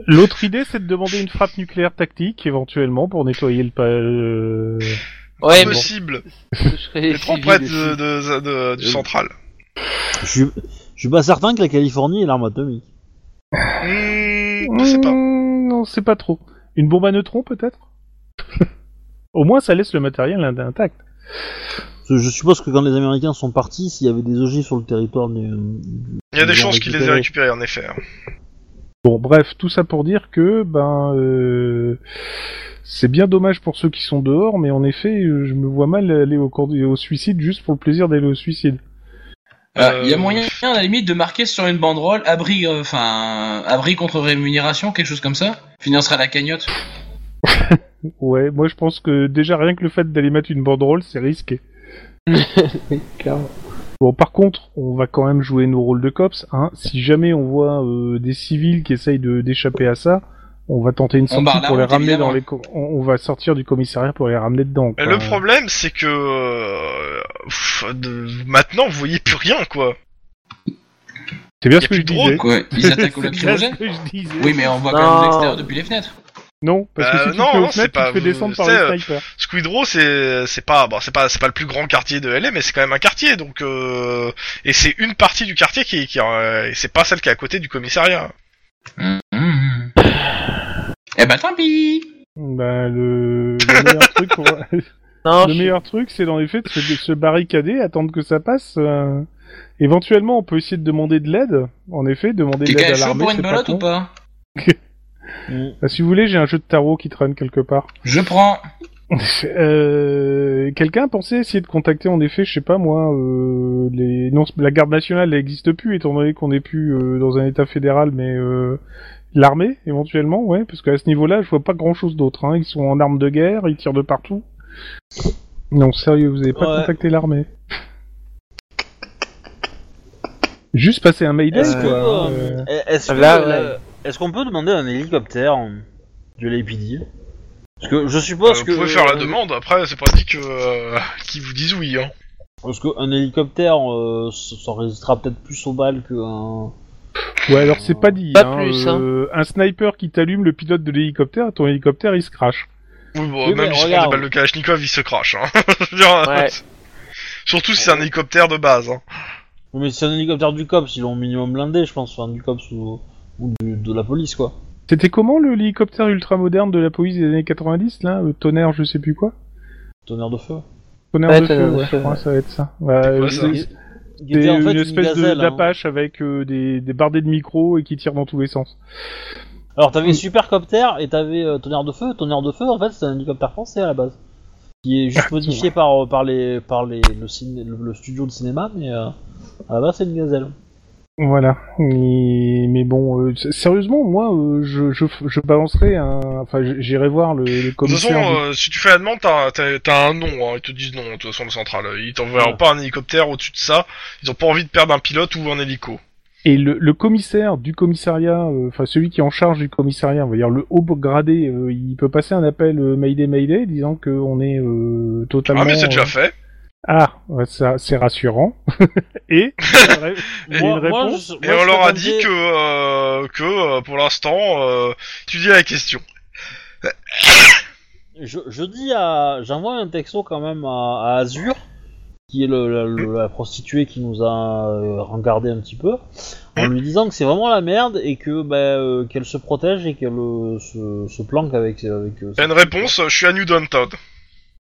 L'autre idée c'est de demander une frappe nucléaire tactique éventuellement pour nettoyer le... pa- euh, Ouais, mais impossible. je serais T'es trop civil près aussi. de, de- de- du Euh, central. Je suis, je suis pas certain que la Californie ait l'arme atomique. Hmm, sais pas. Hmm, Non, c'est pas trop. Une bombe à neutrons peut-être? Au moins ça laisse le matériel in- intact. Je suppose que quand les Américains sont partis, s'il y avait des ogives sur le territoire du... Il y a des chances qu'ils les aient récupéré. récupérés, en effet. hein. Bon, bref, tout ça pour dire que ben euh, c'est bien dommage pour ceux qui sont dehors, mais en effet, euh, je me vois mal aller au, au suicide juste pour le plaisir d'aller au suicide. Euh, Il y a moyen, à la limite, de marquer sur une banderole abri, euh, enfin, abri contre rémunération, quelque chose comme ça. Financera la cagnotte. Ouais, moi je pense que déjà rien que le fait d'aller mettre une banderole, c'est risqué. Oui, clairement. Bon, par contre, on va quand même jouer nos rôles de cops. Hein. Si jamais on voit euh, des civils qui essayent de d'échapper à ça, on va tenter une sortie pour les ramener évidemment. dans les. co- On, va sortir du commissariat pour les ramener dedans. Quoi. le problème, c'est que euh, pff, de- maintenant, vous voyez plus rien, quoi. C'est bien ce que bien ce je disais. Oui, mais on voit Non. quand même de l'extérieur depuis les fenêtres. Non, parce que Euh, si tu non, te fais non, aux c'est fenêtres, pas- tu te fais descendre par les euh, c'est c'est pas bon, c'est pas c'est pas le plus grand quartier de LA, mais c'est quand même un quartier, donc euh, et c'est une partie du quartier qui euh, c'est pas celle qui est à côté du commissariat. Mhm. Eh ben tant pis Ben, le, le meilleur truc pour... Non, le je- meilleur truc, c'est dans les faits de se, de se barricader, attendre que ça passe. euh, Éventuellement, on peut essayer de demander de l'aide. En effet, demander de l'aide à l'armée. pour une belote ou pas Mm. Ah, si vous voulez, j'ai un jeu de tarot qui traîne quelque part. Je prends. Euh, Quelqu'un a pensé essayer de contacter, en effet, je sais pas moi, euh, les... non, la garde nationale n'existe plus, étant donné qu'on n'est plus euh, dans un état fédéral, mais euh, l'armée, éventuellement, ouais, parce qu'à ce niveau-là, je vois pas grand-chose d'autre. Hein. Ils sont en armes de guerre, ils tirent de partout. Non, sérieux, vous avez pas Ouais. contacté l'armée Juste passer un Mayday, Est-ce quoi. hein, euh, est-ce que, Là, euh, est-ce qu'on peut demander un hélicoptère de l'APD Parce que je suppose Euh, vous que pouvez faire la demande. Après, c'est pas dit que euh, qu'ils vous disent oui. Hein. Parce qu'un hélicoptère, euh, ça ça résistera peut-être plus aux balles qu'un. Ouais, alors c'est pas dit. Pas hein, plus, euh, Un sniper qui t'allume le pilote de l'hélicoptère, ton hélicoptère il se crache. Oui, bon, mais même si on regarde. des balles de Kalachnikov, ils se crachent. Hein. Ouais. Surtout si c'est un hélicoptère de base. Hein. Mais c'est un hélicoptère du COPS, ils l'ont minimum blindé, je pense, enfin du COPS ou, ou du- de la police, quoi. C'était comment le hélicoptère ultra moderne de la police des années 90 là euh, Tonnerre, je sais plus quoi? Tonnerre de feu. Tonnerre Ouais, de feu, de ouais, feu, je crois que ça va être ça. Ouais, Était en fait une espèce de- gazelle, hein. d'apache avec euh, des, des bardés de micro et qui tire dans tous les sens. Alors t'avais Supercopter et t'avais euh, Tonnerre de feu. Tonnerre de feu, en fait, c'est un hélicoptère français à la base. Qui est juste modifié par, euh, par, les, par les, le, ciné- le, le studio de cinéma, mais euh, à la base c'est une gazelle. Voilà. Mais, mais bon, euh, sérieusement, moi, euh, je, je, je balancerai un... Enfin, j'irai voir le, le De toute commissaire... façon, du- euh, si tu fais la demande, t'as t'as- t'as un nom. Hein. Ils te disent non, de toute façon, le central. Ils t'enverront Ouais. pas un hélicoptère au-dessus de ça. Ils ont pas envie de perdre un pilote ou un hélico. Et le, le commissaire du commissariat, euh, enfin celui qui est en charge du commissariat, on va dire le haut gradé, euh, il peut passer un appel euh, Mayday Mayday disant qu'on est euh, totalement... Ah, mais c'est déjà euh, fait. Ah, ça, c'est rassurant. Et Moi- moi, réponse je- Et moi, on leur a dit que, euh, que euh, pour l'instant, euh, étudier la question. Je, je dis à. J'envoie un texto quand même à, à Azur, qui est le, la, le- la prostituée qui nous a euh, regardé un petit peu, en lui disant que c'est vraiment la merde et que bah, euh, qu'elle se protège et qu'elle euh, se, se planque avec. avec euh, une réponse, je suis à New Downtown.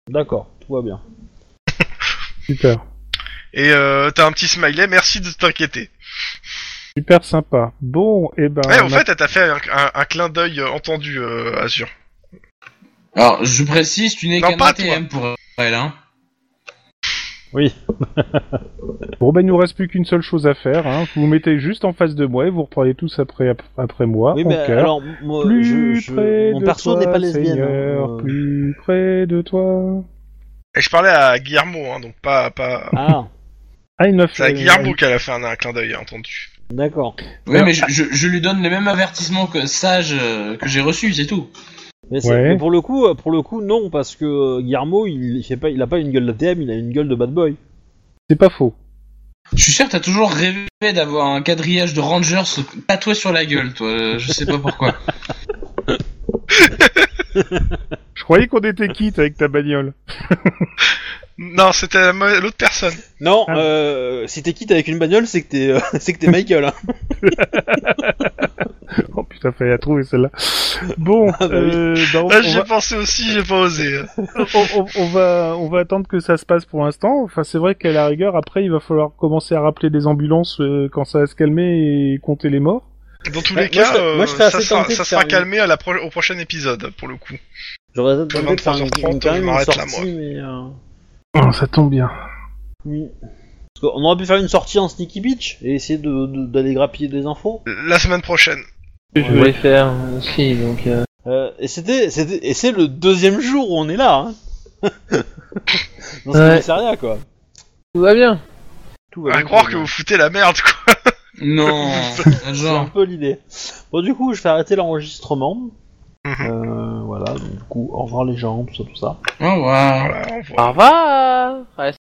D'accord, tout va bien. Super, Et euh, t'as un petit smiley, merci de t'inquiéter. super sympa. Bon, et ben. Ouais, au ma- fait, elle t'a fait un, un- un clin d'œil euh, entendu, euh, Azure. Alors, je précise, tu n'es Non, qu'un pas ATM pour elle, hein. Oui. Bon, ben, il nous reste plus qu'une seule chose à faire. Hein. Vous vous mettez juste en face de moi et vous reprenez tous après, après moi. oui, en mais cœur. alors, moi, plus je, je- près mon de perso n'est pas lesbienne. Seigneur, hein, euh. plus près de toi. Et je parlais à Guillermo, hein, donc pas... pas... Ah, Ah, il. C'est à Guillermo qu'elle a fait un, un clin d'œil, entendu. d'accord. Oui, mais je, je, je lui donne les mêmes avertissements que sage euh, que j'ai reçus, c'est tout. Mais, Ouais. pour le coup, euh, pour le coup, non, parce que euh, Guillermo, il, il fait pas, il a pas une gueule d'ATM, il a une gueule de bad boy. C'est pas faux. Je suis sûr que t'as toujours rêvé d'avoir un quadrillage de Rangers tatoué sur la gueule, toi. euh, Je sais pas pourquoi. Je croyais qu'on était quitte avec ta bagnole. Non, c'était l'autre personne. Non, Ah. euh, si t'es quitte avec une bagnole, c'est que t'es, euh, c'est que t'es Michael. Hein. Oh putain, fallait la trouver celle-là. Bon, Ah bah oui. euh, bah, on, Là, on j'y ai va, pensé aussi, j'ai pas osé. on, on- on va, on va attendre que ça se passe pour l'instant. Enfin, c'est vrai qu'à la rigueur, après, il va falloir commencer à rappeler des ambulances euh, quand ça va se calmer et compter les morts. Dans tous Ouais, les moi, cas, je euh, moi, je serais ça sera, ça une- calmé à la pro- au prochain épisode, pour le coup. J'aurais tenté de faire une, 23h30, une- quand même une là, mais euh, Oh, ça tombe bien. oui. Parce qu'on aurait pu faire une sortie en Sneaky Beach et essayer de, de- d'aller grappiller des infos. La semaine prochaine. Je voulais faire aussi, donc... Euh... Euh, et c'était, c'était, et c'est le deuxième jour où on est là. Hein. Dans ce Ouais. commissariat, quoi. Tout va bien. Tout va À bien, croire que vous foutez la merde, quoi. Non, C'est un peu l'idée. Bon, du coup, je vais arrêter l'enregistrement. Mhm. Euh, voilà, donc, du coup, au revoir les gens, tout ça, tout ça. Au revoir. Au revoir. Au revoir Reste